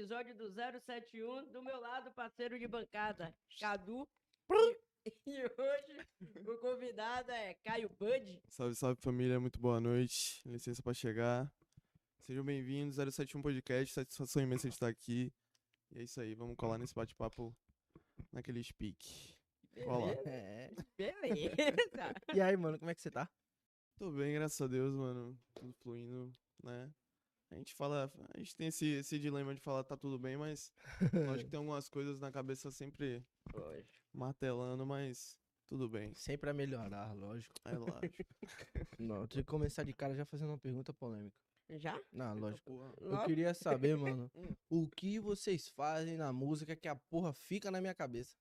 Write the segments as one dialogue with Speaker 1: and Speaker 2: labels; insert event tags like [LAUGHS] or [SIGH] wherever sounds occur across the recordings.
Speaker 1: episódio do 071. Do meu lado, parceiro de bancada, Cadu. [LAUGHS] E hoje o convidado é Caio Bud.
Speaker 2: Salve, salve família, muito boa noite. Licença para chegar. Sejam bem-vindos ao 071 Podcast, satisfação imensa de estar aqui. E é isso aí, vamos colar nesse bate-papo naquele speak. Cola.
Speaker 3: É.
Speaker 1: Beleza.
Speaker 3: E aí, mano, como é que você tá?
Speaker 2: Tô bem, graças a Deus, mano. Tudo fluindo, né? A gente fala, a gente tem esse, esse dilema de falar tá tudo bem, mas lógico que [LAUGHS] tem algumas coisas na cabeça sempre martelando, mas tudo bem.
Speaker 3: Sempre a melhorar, lógico.
Speaker 2: É lógico. [LAUGHS]
Speaker 3: Não, tem que começar de cara já fazendo uma pergunta polêmica.
Speaker 1: Já?
Speaker 3: Não, lógico. Eu queria saber, mano, [LAUGHS] o que vocês fazem na música que a porra fica na minha cabeça?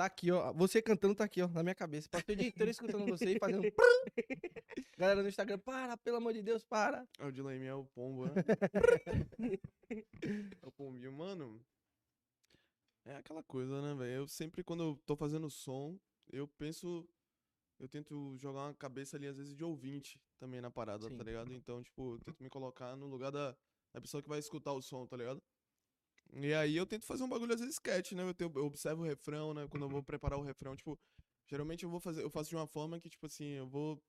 Speaker 3: Tá aqui, ó. Você cantando tá aqui, ó, na minha cabeça. Passei o dia inteiro escutando você e fazendo. [LAUGHS] Galera no Instagram, para, pelo amor de Deus, para.
Speaker 2: É o dilema é o pombo, né? [LAUGHS] é o pombinho, mano. É aquela coisa, né, velho? Eu sempre, quando eu tô fazendo som, eu penso. Eu tento jogar uma cabeça ali, às vezes, de ouvinte também na parada,
Speaker 3: Sim.
Speaker 2: tá ligado? Então, tipo, eu tento me colocar no lugar da, da pessoa que vai escutar o som, tá ligado? E aí eu tento fazer um bagulho, às vezes, sketch, né? Eu, tenho- eu observo o refrão, né? Quando eu vou preparar o refrão, tipo, geralmente eu vou fazer, eu faço de uma forma que, tipo assim, eu vou.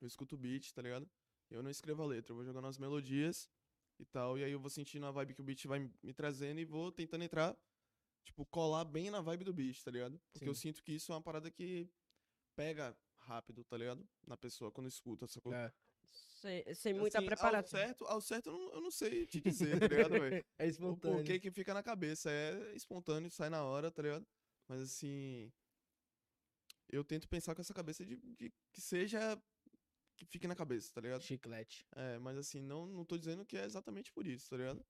Speaker 2: Eu escuto o beat, tá ligado? Eu não escrevo a letra, eu vou jogando as melodias e tal. E aí eu vou sentindo a vibe que o beat vai me- trazendo e vou tentando entrar, tipo, colar bem na vibe do beat, tá ligado? Porque eu
Speaker 3: Sim.
Speaker 2: sinto que isso é uma parada que pega rápido, tá ligado? Na pessoa quando escuta, sacou?
Speaker 3: É,
Speaker 1: Sem, sem muita
Speaker 2: Assim, Ao
Speaker 1: preparação.
Speaker 2: certo, ao certo eu não, eu não sei te dizer, tá ligado, velho? [LAUGHS]
Speaker 3: é
Speaker 2: O
Speaker 3: espontâneo.
Speaker 2: porquê que fica na cabeça. É espontâneo, sai na hora, tá ligado? Mas assim. Eu tento pensar com essa cabeça de, de que seja. Que fique na cabeça, tá ligado?
Speaker 3: Chiclete.
Speaker 2: É, mas assim, não, não tô dizendo que é exatamente por isso, tá ligado?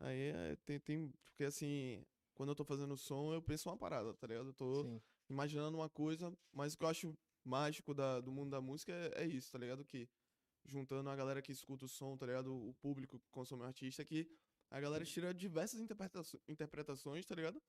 Speaker 2: Aí é, tem, tem. Porque assim, quando eu tô fazendo som, eu penso uma parada, tá ligado? Eu tô
Speaker 3: Sim.
Speaker 2: imaginando uma coisa, mas o que eu acho mágico da, do mundo da música é, é isso, tá ligado? Que juntando a galera que escuta o som, tá ligado? O público que consome o artista, que a galera tira diversas interpretações, tá ligado?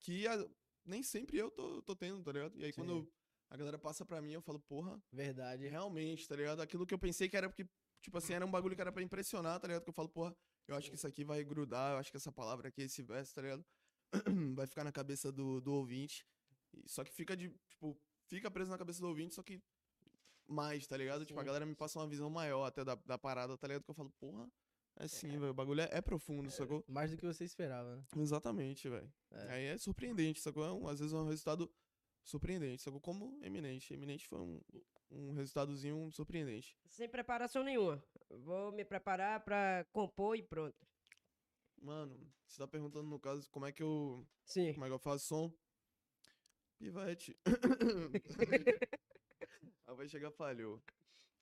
Speaker 2: Que a- nem sempre eu tô, tô tendo, tá ligado? E aí quando
Speaker 3: Sim.
Speaker 2: eu- a galera passa pra mim, eu falo, porra,
Speaker 3: Verdade.
Speaker 2: realmente, tá ligado? Aquilo que eu pensei que era porque, tipo assim, era um bagulho que era pra impressionar, tá ligado? Que eu falo, porra, eu acho que isso aqui vai grudar, eu acho que essa palavra aqui, esse verso, tá ligado? [CLEARS THROAT] Vai ficar na cabeça do, do ouvinte. Só que fica de, tipo, fica preso na cabeça do ouvinte, só que mais, tá ligado? Tipo, a
Speaker 3: Sim.
Speaker 2: galera me passa uma visão maior até da, da parada, tá ligado? Que eu falo, porra, é sim, velho, o bagulho é, é profundo, sacou?
Speaker 3: Mais do que você esperava, né?
Speaker 2: Exatamente, velho.
Speaker 3: É.
Speaker 2: Aí é surpreendente, sacou? É um, às vezes é um resultado surpreendente, sacou? Como Eminente. Eminente foi um, um resultadozinho surpreendente.
Speaker 1: Sem preparação nenhuma. Vou me preparar pra compor e pronto.
Speaker 2: Mano, você tá perguntando no caso como é que eu.
Speaker 1: Sim.
Speaker 2: Como é que eu faço som? Pivete. [LAUGHS] Aí vai chegar falhou.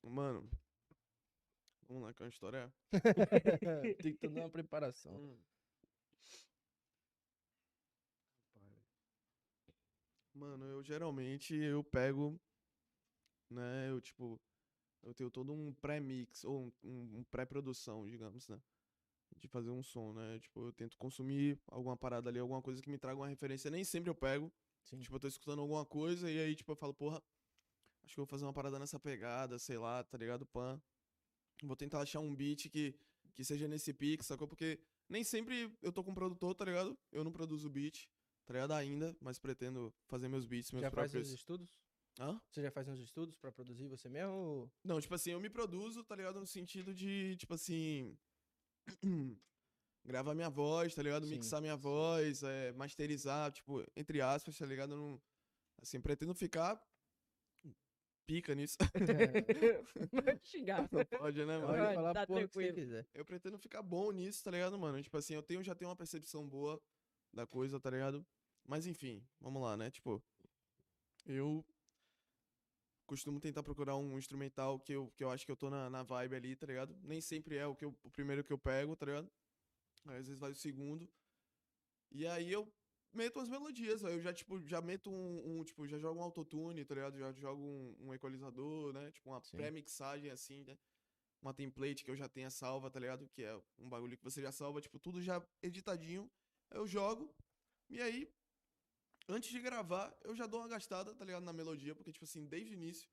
Speaker 2: Mano. Vamos lá, que é uma história. [LAUGHS]
Speaker 3: Tem que ter uma preparação.
Speaker 2: Hum. Mano, eu geralmente eu pego, né? Eu tipo, eu tenho todo um pré-mix ou um, um- um pré-produção, digamos, né? De fazer um som, né? Tipo, eu tento consumir alguma parada ali, alguma coisa que me traga uma referência. Nem sempre eu pego.
Speaker 3: Sim.
Speaker 2: Tipo, eu tô escutando alguma coisa e aí, tipo, eu falo, porra, acho que eu vou fazer uma parada nessa pegada, sei lá, tá ligado? Pan. Vou tentar achar um beat que, que seja nesse pique, sacou? Porque nem sempre eu tô com um produtor, tá ligado? Eu não produzo beat, tá ligado? Ainda, mas pretendo fazer meus beats, meus
Speaker 3: Já faz
Speaker 2: próprios.
Speaker 3: uns estudos?
Speaker 2: Hã?
Speaker 3: Você já faz uns estudos pra produzir você mesmo? ou-
Speaker 2: Não, tipo assim, eu me produzo, tá ligado? No sentido de, tipo assim. [CLEARS THROAT] gravar minha voz, tá ligado?
Speaker 3: Sim.
Speaker 2: Mixar minha voz, é, masterizar, tipo, entre aspas, tá ligado? Eu não. Assim, pretendo ficar. Pica nisso. [LAUGHS]
Speaker 1: Vou xingar.
Speaker 2: Não pode, né, mano?
Speaker 3: Pode
Speaker 1: Pode,
Speaker 3: falar
Speaker 1: tá
Speaker 3: porra que você
Speaker 1: tranquilo.
Speaker 3: quiser.
Speaker 2: Eu pretendo ficar bom nisso, tá ligado, mano? Tipo assim, eu tenho, já tenho uma percepção boa da coisa, tá ligado? Mas enfim, vamos lá, né? Tipo, eu costumo tentar procurar um instrumental que eu, que eu acho que eu tô na, na vibe ali, tá ligado? Nem sempre é o, que eu, o primeiro que eu pego, tá ligado? Aí, às vezes vai o segundo. E aí eu meto as melodias, eu já, tipo, já meto um, um, tipo, já jogo um autotune, tá ligado? Já jogo um, um equalizador, né? Tipo, uma pré-mixagem assim, né? Uma template que eu já tenha salva, tá ligado? Que é um bagulho que você já salva, tipo, tudo já editadinho. Eu jogo, e aí, antes de gravar, eu já dou uma gastada, tá ligado? Na melodia, porque, tipo assim, desde o início.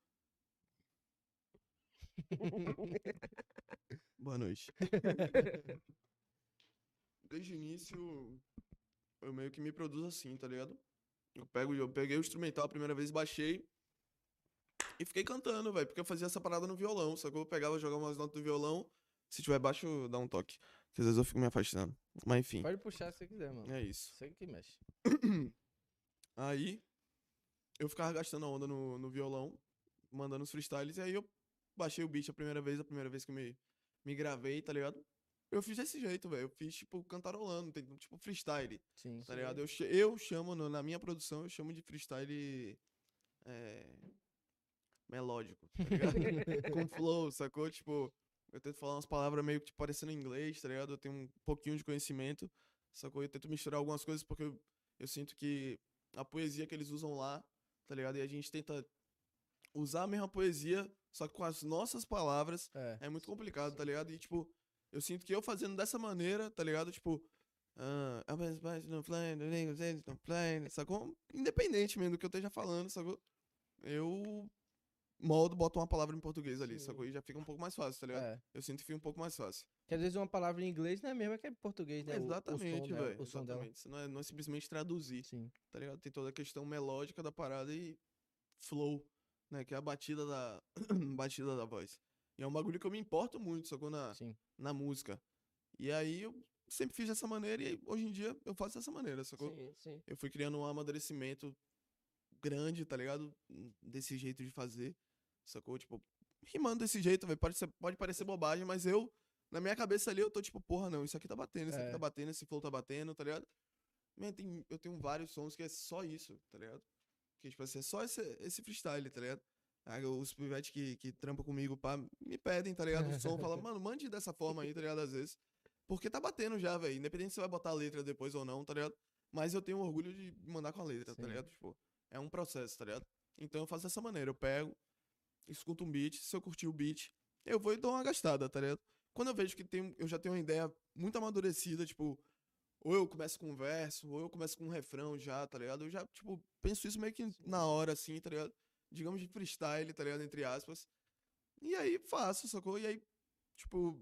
Speaker 2: [LAUGHS] Boa noite. Desde o início, eu meio que me produzo assim, tá ligado? Eu, pego, eu peguei o instrumental a primeira vez, baixei e fiquei cantando, velho, porque eu fazia essa parada no violão, sacou? Eu pegava, jogava umas notas do violão, se tiver baixo, dá um toque. Porque às vezes eu fico me afastando. Mas enfim,
Speaker 3: Pode puxar se você quiser, mano.
Speaker 2: é isso.
Speaker 3: Você que mexe. [COUGHS]
Speaker 2: Aí, eu ficava gastando a onda no, no violão, mandando os freestyles, e aí eu baixei o beat a primeira vez, a primeira vez que eu me, me gravei, tá ligado? Eu fiz desse jeito, velho. Eu fiz, tipo, cantarolando, tipo, freestyle,
Speaker 3: Sim.
Speaker 2: tá ligado? Eu, eu chamo, na minha produção, eu chamo de freestyle é, melódico, tá ligado? [LAUGHS] Com flow, sacou? Tipo, eu tento falar umas palavras meio que tipo, parecendo inglês, tá ligado? Eu tenho um pouquinho de conhecimento, sacou? Eu tento misturar algumas coisas porque eu, eu sinto que a poesia que eles usam lá, tá ligado? E a gente tenta usar a mesma poesia, só que com as nossas palavras,
Speaker 3: É.
Speaker 2: é muito complicado, tá ligado? E, tipo, eu sinto que eu fazendo dessa maneira, tá ligado? Tipo, ah, no plane, sacou? Independente mesmo do que eu esteja falando, sacou? Eu moldo, boto uma palavra em português ali, sacou? E já fica um pouco mais fácil, tá ligado?
Speaker 3: É.
Speaker 2: Eu sinto que fica um pouco mais fácil.
Speaker 3: Que às vezes uma palavra em inglês não é a mesma que é em português, né?
Speaker 2: Exatamente,
Speaker 3: dela,
Speaker 2: velho.
Speaker 3: Dela.
Speaker 2: Exatamente. Não é, não é simplesmente traduzir,
Speaker 3: Sim.
Speaker 2: tá ligado? Tem toda a questão melódica da parada e flow, né? Que é a batida da, [CLEARS THROAT] batida da voz. E é um bagulho que eu me importo muito, sacou? Na,
Speaker 3: Sim.
Speaker 2: na música. E aí eu sempre fiz dessa maneira e hoje em dia eu faço dessa maneira, sacou?
Speaker 1: Sim, sim.
Speaker 2: Eu fui criando um amadurecimento grande, tá ligado? Desse jeito de fazer, sacou? Tipo, rimando desse jeito, velho. Pode, ser- pode parecer bobagem, mas eu, na minha cabeça ali, eu tô tipo, porra, não, isso aqui tá batendo, isso aqui
Speaker 3: É.
Speaker 2: tá batendo, esse flow tá batendo, tá ligado? Man, tem- eu tenho vários sons que é só isso, tá ligado? Que, tipo assim, é só esse, esse freestyle, tá ligado? Aí os pivetes que, que trampam comigo, pá, me pedem, tá ligado? O som, fala, [LAUGHS] mano, mande dessa forma aí, tá ligado? Às vezes. Porque tá batendo já, velho. Independente se você vai botar a letra depois ou não, tá ligado? Mas eu tenho orgulho de mandar com a letra, tá
Speaker 3: Sim.
Speaker 2: ligado? Tipo, é um processo, tá ligado? Então eu faço dessa maneira. Eu pego, escuto um beat, se eu curtir o beat, eu vou e dou uma gastada, tá ligado? Quando eu vejo que tem, eu já tenho uma ideia muito amadurecida, tipo, ou eu começo com um verso, ou eu começo com um refrão já, tá ligado? Eu já, tipo, penso isso meio que na hora, assim, tá ligado? Digamos de freestyle, tá ligado? Entre aspas. E aí faço, sacou? E aí, tipo,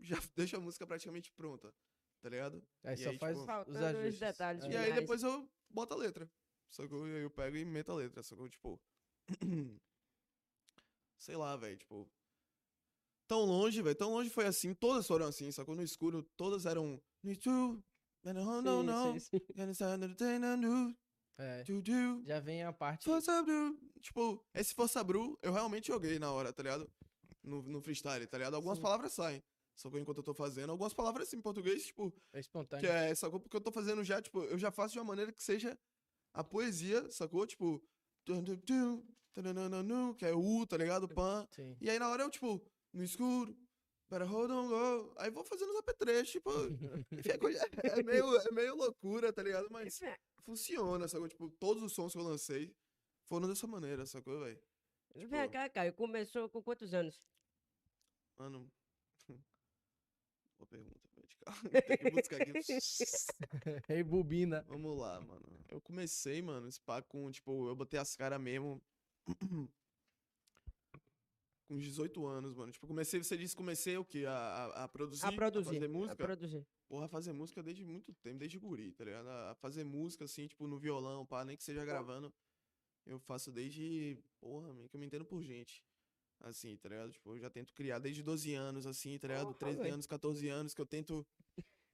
Speaker 2: já [LAUGHS] deixo a música praticamente pronta, tá ligado?
Speaker 3: Aí
Speaker 2: E
Speaker 3: só
Speaker 2: aí,
Speaker 3: faz
Speaker 2: tipo,
Speaker 3: os ajustes.
Speaker 1: detalhes.
Speaker 2: E aí depois eu boto a letra, sacou? E aí eu pego e meto a letra, sacou? Tipo. [CLEARS THROAT] Sei lá, velho, tipo. Tão longe, velho, tão longe foi assim, todas foram assim, sacou? No escuro, todas eram. "Me too, and I don't know,
Speaker 1: Sim, sim, sim.
Speaker 3: É.
Speaker 2: do, do,
Speaker 3: Já vem a parte.
Speaker 2: Força Bru. Tipo, esse Força Bru eu realmente joguei na hora, tá ligado? No, no freestyle, tá ligado? Algumas
Speaker 3: Sim.
Speaker 2: palavras saem. Sacou enquanto eu tô fazendo. Algumas palavras em português, tipo,
Speaker 3: É espontâneo.
Speaker 2: que é, sacou? Porque eu tô fazendo já, tipo, eu já faço de uma maneira que seja a poesia, sacou? Tipo, que é U, tá ligado? Pan.
Speaker 3: Sim.
Speaker 2: E aí na hora eu, tipo, no escuro, better hold on, go. Aí vou fazendo os apetrechos, tipo, [LAUGHS] é, é meio, é meio loucura, tá ligado? Mas funciona, sacou? Tipo, todos os sons que eu lancei foram dessa maneira, sacou, velho?
Speaker 1: Vem
Speaker 2: Tipo-
Speaker 1: cá, Caio. Começou com quantos anos?
Speaker 2: Mano. [LAUGHS] Boa pergunta, velho. Tem que buscar aqui. [LAUGHS]
Speaker 3: Ei, bobina.
Speaker 2: Vamos lá, mano. Eu comecei, mano, esse pá com, tipo, eu botei as caras mesmo. [CLEARS THROAT] com uns 18 anos, mano. Tipo, comecei, você disse comecei o quê? A, a, a produzir?
Speaker 1: A produzir.
Speaker 2: fazer
Speaker 1: A
Speaker 2: música?
Speaker 1: produzir.
Speaker 2: Porra, fazer música desde muito tempo, desde guri, tá ligado? A fazer música, assim, tipo, no violão, pá, nem que seja gravando. Eu faço desde. Porra, que eu me entendo por gente. Assim, tá ligado? Tipo, eu já tento criar desde 12 anos, assim, tá ligado?
Speaker 1: Porra,
Speaker 2: 13
Speaker 1: velho.
Speaker 2: anos, 14 anos, que eu tento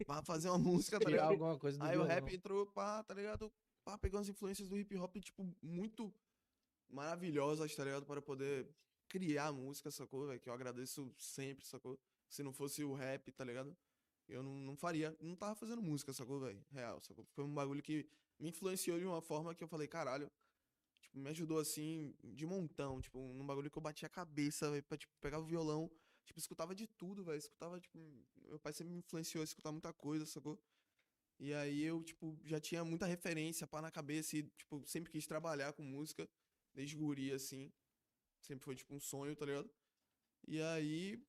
Speaker 2: pá, fazer uma música, tá ligado?
Speaker 3: alguma coisa
Speaker 2: Aí o
Speaker 3: violão.
Speaker 2: rap entrou, pá, tá ligado? Pá, pegou as influências do hip hop, tipo, muito maravilhosas, tá ligado? Para poder criar música, sacou, velho? Que eu agradeço sempre, sacou? Se não fosse o rap, tá ligado? Eu não, não faria, não tava fazendo música, sacou, velho? Real, sacou? Foi um bagulho que me influenciou de uma forma que eu falei, caralho, tipo, me ajudou assim, de montão, tipo, num bagulho que eu bati a cabeça, velho, pra, tipo, pegar o violão, tipo, escutava de tudo, velho, escutava, tipo, meu pai sempre me influenciou a escutar muita coisa, sacou? E aí eu, tipo, já tinha muita referência, pá, na cabeça e, tipo, sempre quis trabalhar com música, desde guri, assim, sempre foi, tipo, um sonho, tá ligado? E aí,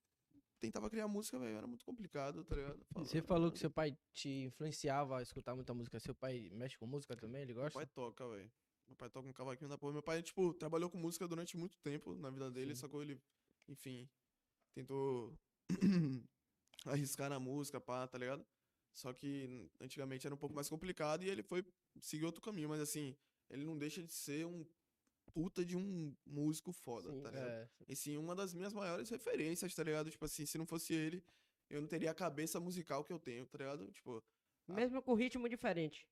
Speaker 2: tentava criar música, velho, era muito complicado, tá ligado?
Speaker 3: Você falou que seu pai te influenciava a escutar muita música. Seu pai mexe com música também? Ele
Speaker 2: Meu
Speaker 3: gosta?
Speaker 2: pai toca, velho. Meu pai toca um cavaquinho da porra. Meu pai, tipo, trabalhou com música durante muito tempo na vida dele,
Speaker 3: Sim.
Speaker 2: sacou? Ele, enfim, tentou [CLEARS THROAT] arriscar na música, pá, tá ligado? Só que antigamente era um pouco mais complicado e ele foi seguir outro caminho, mas assim, ele não deixa de ser um puta de um músico foda,
Speaker 1: Sim,
Speaker 2: tá ligado?
Speaker 3: É,
Speaker 2: E sim, uma das minhas maiores referências, tá ligado? Tipo assim, se não fosse ele, eu não teria a cabeça musical que eu tenho, tá ligado? Tipo,
Speaker 1: Mesmo com ritmo diferente.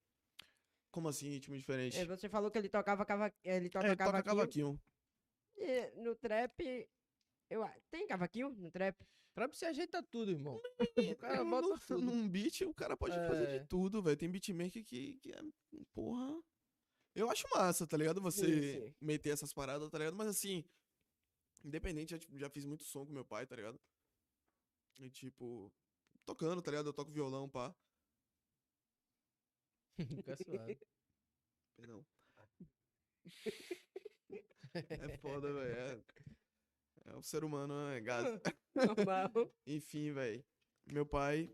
Speaker 2: como assim, ritmo diferente?
Speaker 1: É, você falou que ele tocava cava... ele toca
Speaker 2: É, ele toca
Speaker 1: cavaquinho.
Speaker 2: cavaquinho.
Speaker 1: E no trap. Eu... a- Tem cavaquinho no trap?
Speaker 3: Pra você ajeita tudo, irmão. O cara
Speaker 2: É,
Speaker 3: bota
Speaker 2: no-
Speaker 3: tudo.
Speaker 2: Num beat, o cara pode fazer
Speaker 3: É.
Speaker 2: de tudo, velho. Tem beatmaker que, que é. Porra. Eu acho massa, tá ligado? Você
Speaker 1: sim.
Speaker 2: meter essas paradas, tá ligado? Mas assim. Independente, já, tipo, já fiz muito som com meu pai, tá ligado? E tipo. Tocando, tá ligado? Eu toco violão, pá. [LAUGHS]
Speaker 3: Fica.
Speaker 2: Perdão. É foda, velho. É, é, o ser humano é gás. [LAUGHS]
Speaker 1: Normal. [LAUGHS]
Speaker 2: Enfim, velho. Meu pai.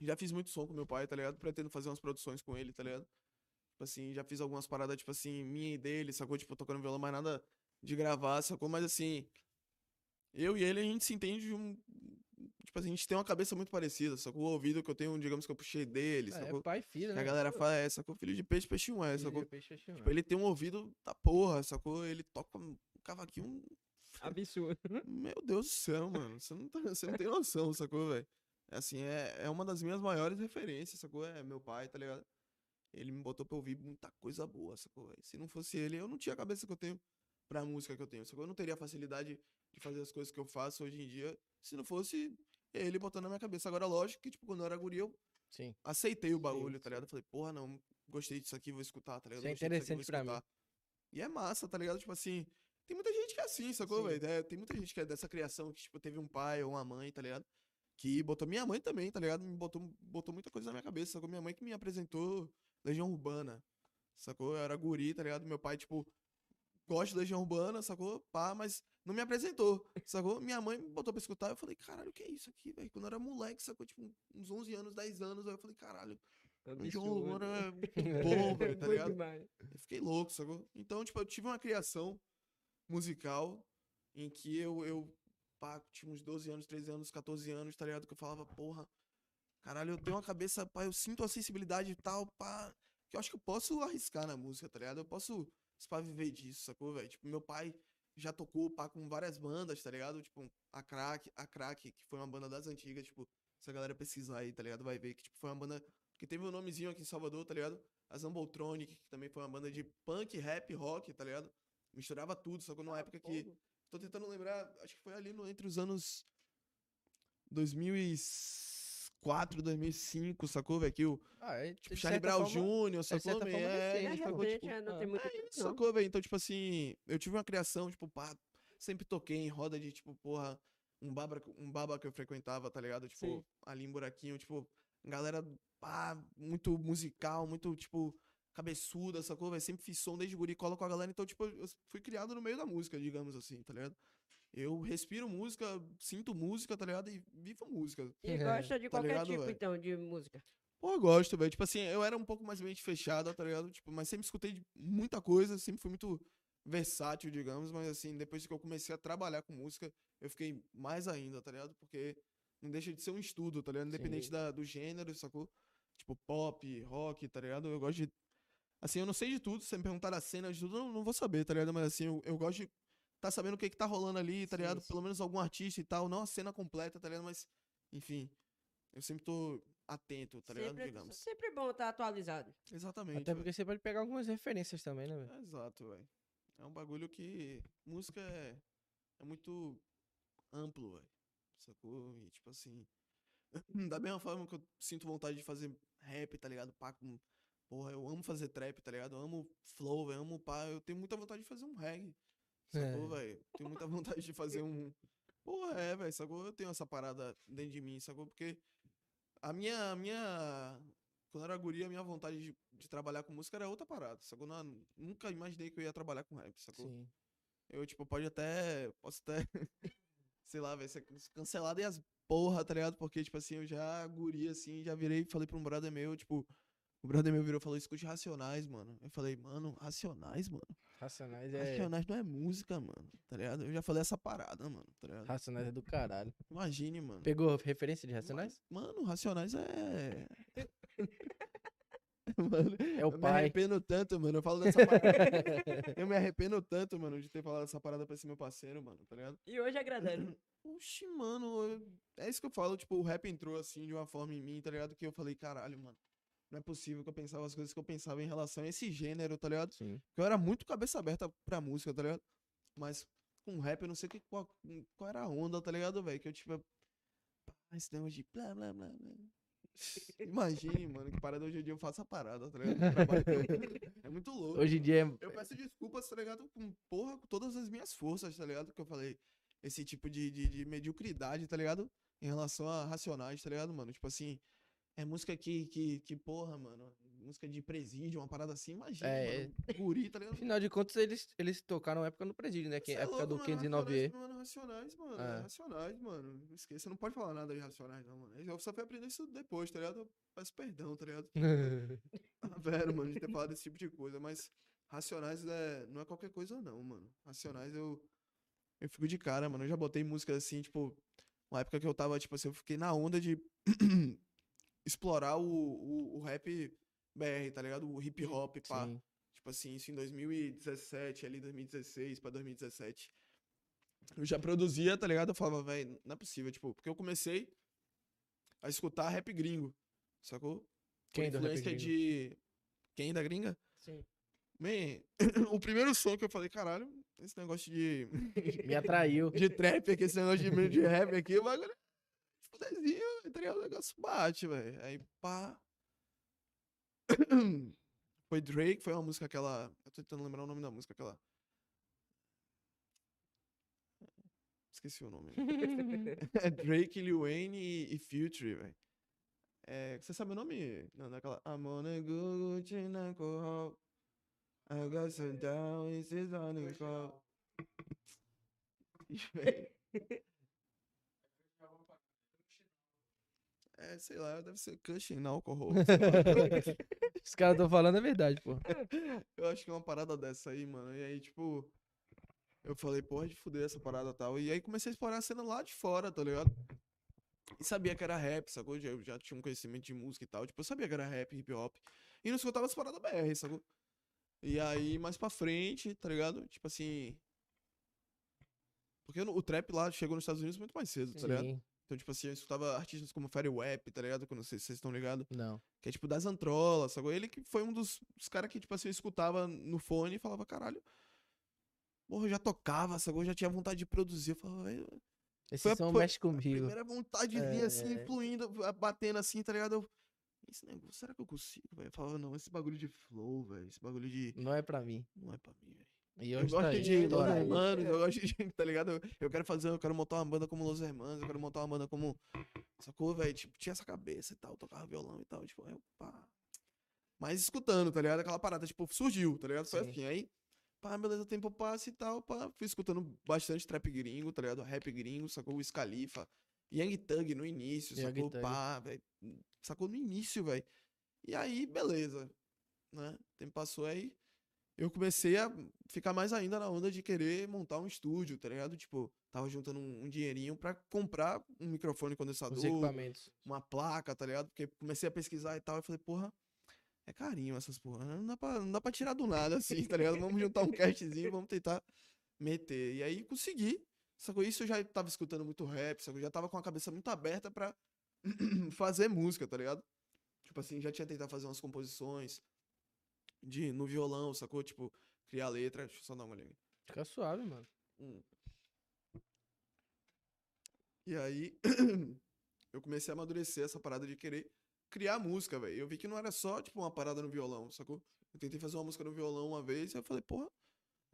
Speaker 2: Já fiz muito som com meu pai, tá ligado? Pretendo fazer umas produções com ele, tá ligado? Tipo assim, já fiz algumas paradas, tipo assim, minha e dele, sacou? Tipo, tocando violão, mas nada de gravar, sacou? Mas assim. Eu e ele, a gente se entende de um. Tipo assim, a gente tem uma cabeça muito parecida, sacou? O ouvido que eu tenho, digamos que eu puxei dele,
Speaker 3: É,
Speaker 2: sacou?
Speaker 3: pai e filho, né?
Speaker 2: a galera fala, é, sacou? Filho de peixe, peixe um é,
Speaker 3: Filho de
Speaker 2: sacou?
Speaker 3: peixe, peixe,
Speaker 2: Tipo,
Speaker 3: mano.
Speaker 2: ele tem um ouvido da porra, sacou? Ele toca um cavaquinho.
Speaker 1: Absurdo. [LAUGHS]
Speaker 2: Meu Deus do céu, mano. Você não, tá- você não tem noção, sacou, velho? É Assim, é, é uma das minhas maiores referências, sacou? É meu pai, tá ligado? Ele me botou pra ouvir muita coisa boa, sacou, velho? Se não fosse ele, eu não tinha a cabeça que eu tenho pra música que eu tenho, sacou? Eu não teria a facilidade de fazer as coisas que eu faço hoje em dia se não fosse ele botando na minha cabeça. Agora, lógico que, tipo, quando eu era guri, eu
Speaker 3: Sim.
Speaker 2: aceitei o bagulho,
Speaker 3: sim.
Speaker 2: tá ligado? Eu falei, porra, não, gostei disso aqui, vou escutar, tá ligado?
Speaker 3: Isso é
Speaker 2: disso aqui,
Speaker 3: interessante pra mim.
Speaker 2: E é massa, tá ligado? Tipo assim, tem muita gente que é assim, sacou, velho? É, tem muita gente que é dessa criação, que, tipo, teve um pai ou uma mãe, tá ligado? Que botou minha mãe também, tá ligado? Me botou, botou muita coisa na minha cabeça, sacou? Minha mãe que me apresentou Legião Urbana, sacou? Eu era guri, tá ligado? Meu pai, tipo, gosta de Legião Urbana, sacou? Pá, mas não me apresentou, sacou? Minha mãe me botou pra escutar, eu falei, caralho, o que é isso aqui, velho? Quando eu era moleque, sacou? Tipo, uns 11 anos, 10 anos, aí eu falei, caralho, Legião Urbana é [LAUGHS] muito bom, velho, tá ligado? Eu fiquei louco, sacou? Então, tipo, eu tive uma criação musical em que eu, eu pá, tinha uns 12 anos, 13 anos, 14 anos, tá ligado? Que eu falava, porra, caralho, eu tenho uma cabeça, pá, eu sinto a sensibilidade e tal, pá, que eu acho que eu posso arriscar na música, tá ligado? Eu posso, pá, viver disso, sacou, velho? Tipo, meu pai já tocou, pá, com várias bandas, tá ligado? Tipo, a Crack, a Crack, que foi uma banda das antigas, tipo, se a galera pesquisar aí, tá ligado? Vai ver que, tipo, foi uma banda que teve um nomezinho aqui em Salvador, tá ligado? A Zamboltronic, que também foi uma banda de punk, rap, rock, tá ligado? Misturava tudo, só que numa época que. Tô tentando lembrar, acho que foi ali no, entre os anos 2004, 2005, sacou, velho? Que o
Speaker 3: Ah, é,
Speaker 2: tipo, Charlie Brown
Speaker 3: forma-
Speaker 2: Jr., sacou, É,
Speaker 1: É,
Speaker 2: sacou, tipo,
Speaker 1: é, não tem muito
Speaker 2: é
Speaker 1: tempo,
Speaker 2: isso,
Speaker 1: não.
Speaker 2: sacou, velho? Então, tipo assim, eu tive uma criação, tipo, pá, sempre toquei em roda de, tipo, porra, um baba, um baba que eu frequentava, tá ligado? Tipo,
Speaker 1: Sim.
Speaker 2: ali em Buraquinho, tipo, galera, pá, muito musical, muito, tipo, cabeçuda, sacou, velho? Sempre fiz som desde guri, cola com a galera, então, tipo, eu fui criado no meio da música, digamos assim, tá ligado? Eu respiro música, sinto música, tá ligado? E vivo música.
Speaker 1: E
Speaker 3: É,
Speaker 1: gosta de
Speaker 2: tá
Speaker 1: qualquer
Speaker 2: ligado,
Speaker 1: tipo,
Speaker 2: velho?
Speaker 1: então, de música.
Speaker 2: Pô, eu gosto, velho. Tipo assim, eu era um pouco mais mente fechada, tá ligado? Tipo, mas sempre escutei de muita coisa, sempre fui muito versátil, digamos, mas assim, depois que eu comecei a trabalhar com música, eu fiquei mais ainda, tá ligado? Porque não deixa de ser um estudo, tá ligado? Independente
Speaker 1: Sim.
Speaker 2: da, do gênero, sacou? Tipo, pop, rock, tá ligado? Eu gosto de. Assim, eu não sei de tudo, se você me perguntar a cena de tudo, eu não vou saber, tá ligado? Mas assim, eu, eu gosto de tá sabendo o que que tá rolando ali, tá
Speaker 1: Sim,
Speaker 2: ligado?
Speaker 1: sim.
Speaker 2: Pelo menos algum artista e tal, não a cena completa, tá ligado? Mas, enfim, eu sempre tô atento, tá ligado?
Speaker 1: sempre,
Speaker 2: Digamos.
Speaker 1: sempre bom estar atualizado.
Speaker 2: Exatamente.
Speaker 3: Até
Speaker 2: velho.
Speaker 3: porque você pode pegar algumas referências também, né, velho?
Speaker 2: É, exato, velho. É um bagulho que. Música é. É muito amplo, velho. Sacou? E tipo assim. [CLEARS THROAT] Da mesma forma que eu sinto vontade de fazer rap, tá ligado? Pá, com. Porra, eu amo fazer trap, tá ligado? Eu amo flow, eu amo pá. Eu tenho muita vontade de fazer um reggae. Sacou,
Speaker 3: É.
Speaker 2: velho? Tenho muita vontade de fazer um. Porra, é, velho. Sacou? Eu tenho essa parada dentro de mim, sacou? Porque a minha. a minha quando eu era guri, a minha vontade de, de trabalhar com música era outra parada, sacou? Não, nunca imaginei que eu ia trabalhar com rap, sacou?
Speaker 3: Sim.
Speaker 2: Eu, tipo, pode até. Posso até. [LAUGHS] sei lá, vai ser cancelado e as porra, tá ligado? Porque, tipo assim, eu já guri, assim, já virei e falei pra um brother meu, tipo. O brother meu virou e falou, escute Racionais, mano. Eu falei, mano, Racionais, mano?
Speaker 3: Racionais é.
Speaker 2: Racionais não é música, mano, tá ligado? Eu já falei essa parada, mano, tá ligado?
Speaker 3: Racionais é do caralho.
Speaker 2: Imagine, mano.
Speaker 3: Pegou referência de Racionais?
Speaker 2: Mano, Racionais é. [LAUGHS] mano,
Speaker 3: É o
Speaker 2: eu me
Speaker 3: pai.
Speaker 2: arrependo tanto, mano. Eu falo dessa parada. [LAUGHS] eu me arrependo tanto, mano, de ter falado essa parada pra esse meu parceiro, mano, tá ligado?
Speaker 1: E hoje agradando. [CLEARS THROAT]
Speaker 2: Oxi, mano, eu- é isso que eu falo, tipo, o rap entrou assim de uma forma em mim, tá ligado? Que eu falei, caralho, mano, não é possível que eu pensava as coisas que eu pensava em relação a esse gênero, tá ligado?
Speaker 3: Sim.
Speaker 2: Eu era muito cabeça aberta pra música, tá ligado? Mas com rap eu não sei que, qual, qual era a onda, tá ligado, velho? Que eu, tipo, esse negócio de blá blá blá blá. [LAUGHS] Imagine, mano, que parada hoje em dia eu faço a parada, tá ligado? É muito louco.
Speaker 3: Hoje em dia é.
Speaker 2: Eu peço desculpas, tá ligado? Com, porra, com todas as minhas forças, tá ligado? Que eu falei. Esse tipo de, de, de mediocridade, tá ligado? Em relação a racionais, tá ligado, mano? Tipo assim. É música que, que, que porra, mano. Música de presídio, uma parada assim, imagina,
Speaker 3: É,
Speaker 2: mano. Guri, tá ligado?
Speaker 3: Afinal de contas, eles, eles tocaram época no presídio, né? Que é época do
Speaker 2: louco,
Speaker 3: 509E.
Speaker 2: Mano, racionais, mano.
Speaker 3: É.
Speaker 2: É. Racionais, mano. Esqueça, você não pode falar nada de racionais, não, mano. Eu só fui aprender isso depois, tá ligado? Eu peço perdão, tá ligado? [LAUGHS] Ah, Velho, mano, de ter falado esse tipo de coisa, mas Racionais é, não é qualquer coisa, não, mano. Racionais eu. Eu fico de cara, mano. Eu já botei música assim, tipo. Uma época que eu tava, tipo assim, eu fiquei na onda de [CLEARS THROAT] explorar o, o, o rap BR, tá ligado? O hip hop, pá.
Speaker 3: Sim.
Speaker 2: Tipo assim, isso em 2017, ali 2016 pra 2017. Eu já produzia, tá ligado? Eu falava, velho, não é possível, tipo, porque eu comecei a escutar rap gringo, sacou?
Speaker 3: Quem rap
Speaker 2: influência de. Quem da gringa?
Speaker 1: Sim.
Speaker 2: Man, [LAUGHS] o primeiro som que eu falei, caralho, esse negócio de, [LAUGHS]
Speaker 3: Me atraiu. [LAUGHS]
Speaker 2: de trap aqui, esse negócio de, de rap aqui, o bagulho é fudezinho, tá ligado? O negócio bate, velho. Aí, pá. [COUGHS] Foi Drake, foi uma música aquela. Eu tô tentando lembrar o nome da música, aquela. Esqueci o nome. [LAUGHS] É Drake, Lil Wayne e, e Future, velho. É, você sabe o nome? Não, daquela. I'm on a Google chain alcohol. I got some down, is on the call. Ixi, velho. É, sei lá, deve ser Cushing Alcohol. [LAUGHS]
Speaker 3: Os caras estão falando a verdade, pô.
Speaker 2: Eu acho que é uma parada dessa aí, mano. E aí, tipo, eu falei, porra, de fuder essa parada e tal. E aí comecei a explorar a cena lá de fora, tá ligado? E sabia que era rap, sacou? Eu já tinha um conhecimento de música e tal. Tipo, eu sabia que era rap, hip hop. E não escutava as paradas BR, sacou? E aí, mais pra frente, tá ligado? Tipo assim. Porque o trap lá chegou nos Estados Unidos muito mais cedo, tá ligado?
Speaker 3: Sim.
Speaker 2: Então, tipo assim, eu escutava artistas como Fairy Wap, tá ligado? Que eu não sei se vocês estão ligados.
Speaker 3: Não.
Speaker 2: Que é tipo das Antrolas, sacou? Ele que foi um dos, dos caras que, tipo assim, eu escutava no fone e falava, caralho. Porra, eu já tocava, sacou? Eu já tinha vontade de produzir. Eu falava.
Speaker 3: Esse
Speaker 2: Foi a-
Speaker 3: som
Speaker 2: foi
Speaker 3: mexe
Speaker 2: A
Speaker 3: comigo.
Speaker 2: primeira vontade vinha assim,
Speaker 3: É.
Speaker 2: fluindo, a- batendo assim, tá ligado? Eu, esse negócio, será que eu consigo, velho? Eu falava, não, esse bagulho de flow, velho. Esse bagulho de.
Speaker 3: Não é pra mim.
Speaker 2: Não é pra mim, velho.
Speaker 3: E
Speaker 2: Eu
Speaker 3: tá
Speaker 2: gosto
Speaker 3: aí,
Speaker 2: de Los. Hermanos, eu gosto de, tá ligado? Eu, quero fazer, eu quero montar uma banda como Los Hermanos, eu quero montar uma banda como. Sacou, velho? Tipo, tinha essa cabeça e tal, tocava violão e tal, tipo, eu, pá. Mas escutando, tá ligado? Aquela parada, tipo, surgiu, tá ligado? Foi
Speaker 3: Sim.
Speaker 2: assim, aí, pá, beleza, o tempo passa e tal, pá. Fui escutando bastante trap gringo, tá ligado? Rap gringo, sacou? O Scalifa, Young Thug no início,
Speaker 3: Young
Speaker 2: sacou?
Speaker 3: Thug.
Speaker 2: Pá, velho. Sacou no início, velho. E aí, beleza, né? O tempo passou aí eu comecei a ficar mais ainda na onda de querer montar um estúdio, tá ligado? Tipo, tava juntando um, um dinheirinho pra comprar um microfone condensador,
Speaker 3: Os equipamentos.
Speaker 2: uma placa, tá ligado? Porque comecei a pesquisar e tal, e falei, porra, é carinho essas porra, não dá pra, não dá pra tirar do nada assim, tá ligado? Vamos juntar um cashzinho, vamos tentar meter. E aí consegui, sacou? Isso eu já tava escutando muito rap, sacou? Eu já tava com a cabeça muito aberta pra [CLEARS THROAT] fazer música, tá ligado? Tipo assim, já tinha tentado fazer umas composições de, no violão, sacou? Tipo, criar letra. Deixa eu só dar uma olhada.
Speaker 3: Fica suave, mano.
Speaker 2: Hum. E aí, [CLEARS THROAT] eu comecei a amadurecer essa parada de querer criar música, velho. Eu vi que não era só, tipo, uma parada no violão, sacou? Eu tentei fazer uma música no violão uma vez e eu falei, porra,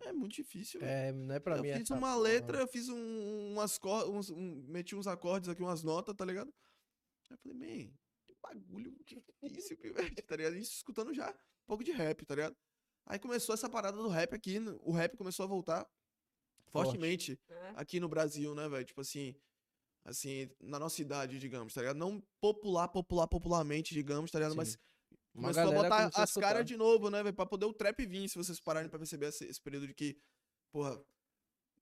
Speaker 2: é muito difícil, velho.
Speaker 3: É, não é pra
Speaker 2: eu
Speaker 3: mim
Speaker 2: fiz
Speaker 3: essa
Speaker 2: uma
Speaker 3: porra.
Speaker 2: letra, eu fiz um, umas cor- uns, um, meti uns acordes aqui, umas notas, tá ligado? Aí eu falei, man, que bagulho difícil, [LAUGHS] velho, tá ligado? Isso escutando já pouco de rap, tá ligado? Aí começou essa parada do rap aqui, o rap começou a voltar
Speaker 3: Forte.
Speaker 2: fortemente
Speaker 1: É.
Speaker 2: aqui no Brasil, né, velho? Tipo assim, assim, na nossa idade, digamos, tá ligado? Não popular, popular, popularmente, digamos, tá ligado? Mas
Speaker 3: Uma
Speaker 2: começou a botar
Speaker 3: começou
Speaker 2: as caras de novo, né, velho? Pra poder o trap vir, se vocês pararem pra perceber esse, esse período de que, porra,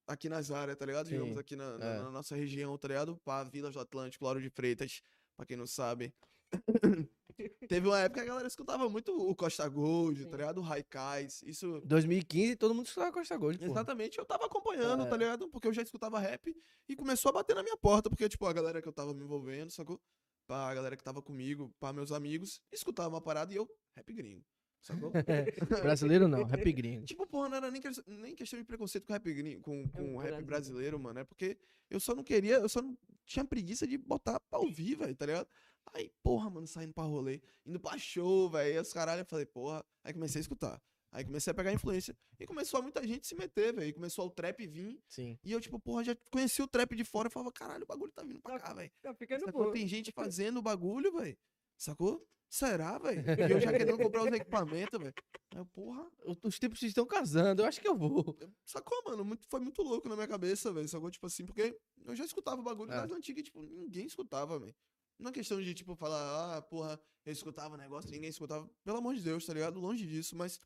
Speaker 2: aqui nas áreas, tá ligado? Digamos,
Speaker 3: Sim,
Speaker 2: aqui na, na-
Speaker 3: é.
Speaker 2: na nossa região, tá ligado? Pá, Vilas do Atlântico, Lauro de Freitas, pra quem não sabe. [COUGHS] Teve uma época que a galera escutava muito o Costa Gold,
Speaker 1: Sim.
Speaker 2: tá ligado? O Raikais, isso...
Speaker 3: 2015 todo mundo escutava Costa Gold, pô.
Speaker 2: Exatamente, eu tava acompanhando,
Speaker 3: É.
Speaker 2: tá ligado? Porque eu já escutava rap e começou a bater na minha porta, porque, tipo, a galera que eu tava me envolvendo, sacou? Pá, a galera que tava comigo, pá, meus amigos, escutava uma parada e eu, rap gringo, sacou? [LAUGHS]
Speaker 3: Brasileiro não, rap gringo.
Speaker 2: tipo, porra, não era nem, nem questão de preconceito com rap gringo, com, com
Speaker 1: um
Speaker 2: rap
Speaker 1: brasileiro.
Speaker 2: brasileiro, mano, é porque eu só não queria, eu só não tinha preguiça de botar pra ouvir, velho, tá ligado? Aí, porra, mano, saindo pra rolê, indo pra show, velho, e os caralho, eu falei, porra, aí comecei a escutar. Aí comecei a pegar influência. E começou a muita gente se meter, velho. E começou o trap vir.
Speaker 3: Sim.
Speaker 2: E eu, tipo, porra, já conheci o trap de fora. Eu falava, caralho, o bagulho tá vindo pra cá, velho.
Speaker 1: Tá ficando
Speaker 2: Sacou? Tem [LAUGHS] gente fazendo o bagulho, velho. Sacou? Será, velho? E eu já querendo comprar os equipamentos, velho. Aí porra.
Speaker 3: Os tipos estão casando, eu acho que eu vou.
Speaker 2: Sacou, mano? Muito, foi muito louco na minha cabeça, velho. Sacou? Tipo assim, porque eu já escutava o bagulho
Speaker 3: É.
Speaker 2: das antigas e, tipo, ninguém escutava, velho. Não é questão de, tipo, falar, ah, porra, eu escutava o negócio, ninguém escutava. Pelo amor de Deus, tá ligado? Longe disso, mas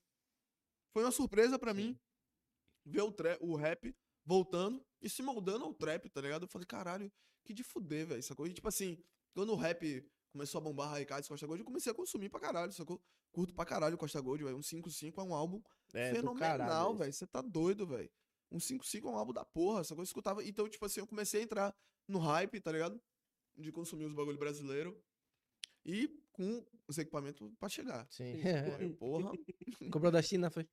Speaker 2: foi uma surpresa pra mim ver o, o rap voltando e se moldando ao trap, tá ligado? Eu falei, caralho, que de fuder, velho, sacou? E, tipo assim, quando o rap começou a bombar Raikais Costa Gold, eu comecei a consumir pra caralho, sacou? Curto pra caralho Costa Gold, velho. Um 5-5 é um álbum
Speaker 3: É,
Speaker 2: fenomenal, velho. Você tá doido, velho. Um 5-5 é um álbum da porra. Essa coisa eu escutava. Então, tipo assim, eu comecei a entrar no hype, tá ligado? De consumir os bagulho brasileiro. E com os equipamentos pra chegar.
Speaker 3: Sim.
Speaker 2: Aí, porra. [LAUGHS]
Speaker 3: Comprou da China, foi?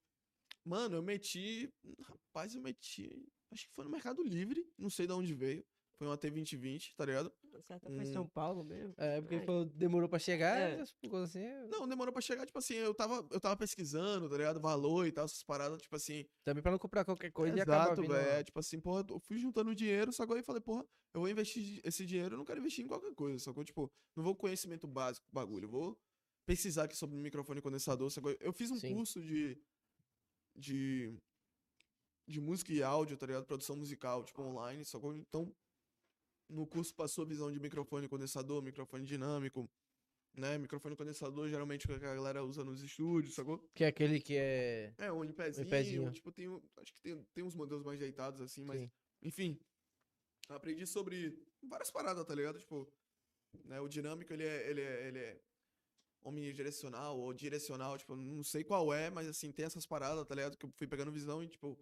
Speaker 2: Mano, eu meti. Rapaz, eu meti. Acho que foi no Mercado Livre. Não sei de onde veio. Foi uma T2020, tá ligado?
Speaker 1: Certo, foi em. São Paulo mesmo.
Speaker 3: É, porque
Speaker 1: Ai.
Speaker 3: falou, demorou pra chegar,
Speaker 1: É.
Speaker 3: essas coisas assim.
Speaker 2: Não, demorou pra chegar, tipo assim, eu tava, eu tava pesquisando, tá ligado? Valor e tal, essas paradas, tipo assim.
Speaker 3: Também pra não comprar qualquer coisa e acabar
Speaker 2: Exato,
Speaker 3: vindo...
Speaker 2: velho. É, tipo assim, porra, eu fui juntando dinheiro, sacou? E falei, porra, eu vou investir esse dinheiro, eu não quero investir em qualquer coisa, sacou? Tipo, não vou conhecimento básico bagulho, eu vou pesquisar aqui sobre microfone condensador, sacou? Eu fiz um
Speaker 3: Sim.
Speaker 2: curso de, de, de música e áudio, tá ligado? Produção musical, tipo, online, sacou? Então, no curso passou visão de microfone condensador, microfone dinâmico, né? Microfone condensador, geralmente, que a galera usa nos estúdios, sacou?
Speaker 3: Que é aquele que é...
Speaker 2: É, um pezinho,
Speaker 3: pezinho.
Speaker 2: tipo, tem, acho que tem, tem uns modelos mais ajeitados assim, mas,
Speaker 3: Sim.
Speaker 2: enfim, aprendi sobre várias paradas, tá ligado? Tipo, né, o dinâmico, ele é, ele é, ele é omnidirecional ou direcional, tipo, não sei qual é, mas assim, tem essas paradas, tá ligado? Que eu fui pegando visão e, tipo,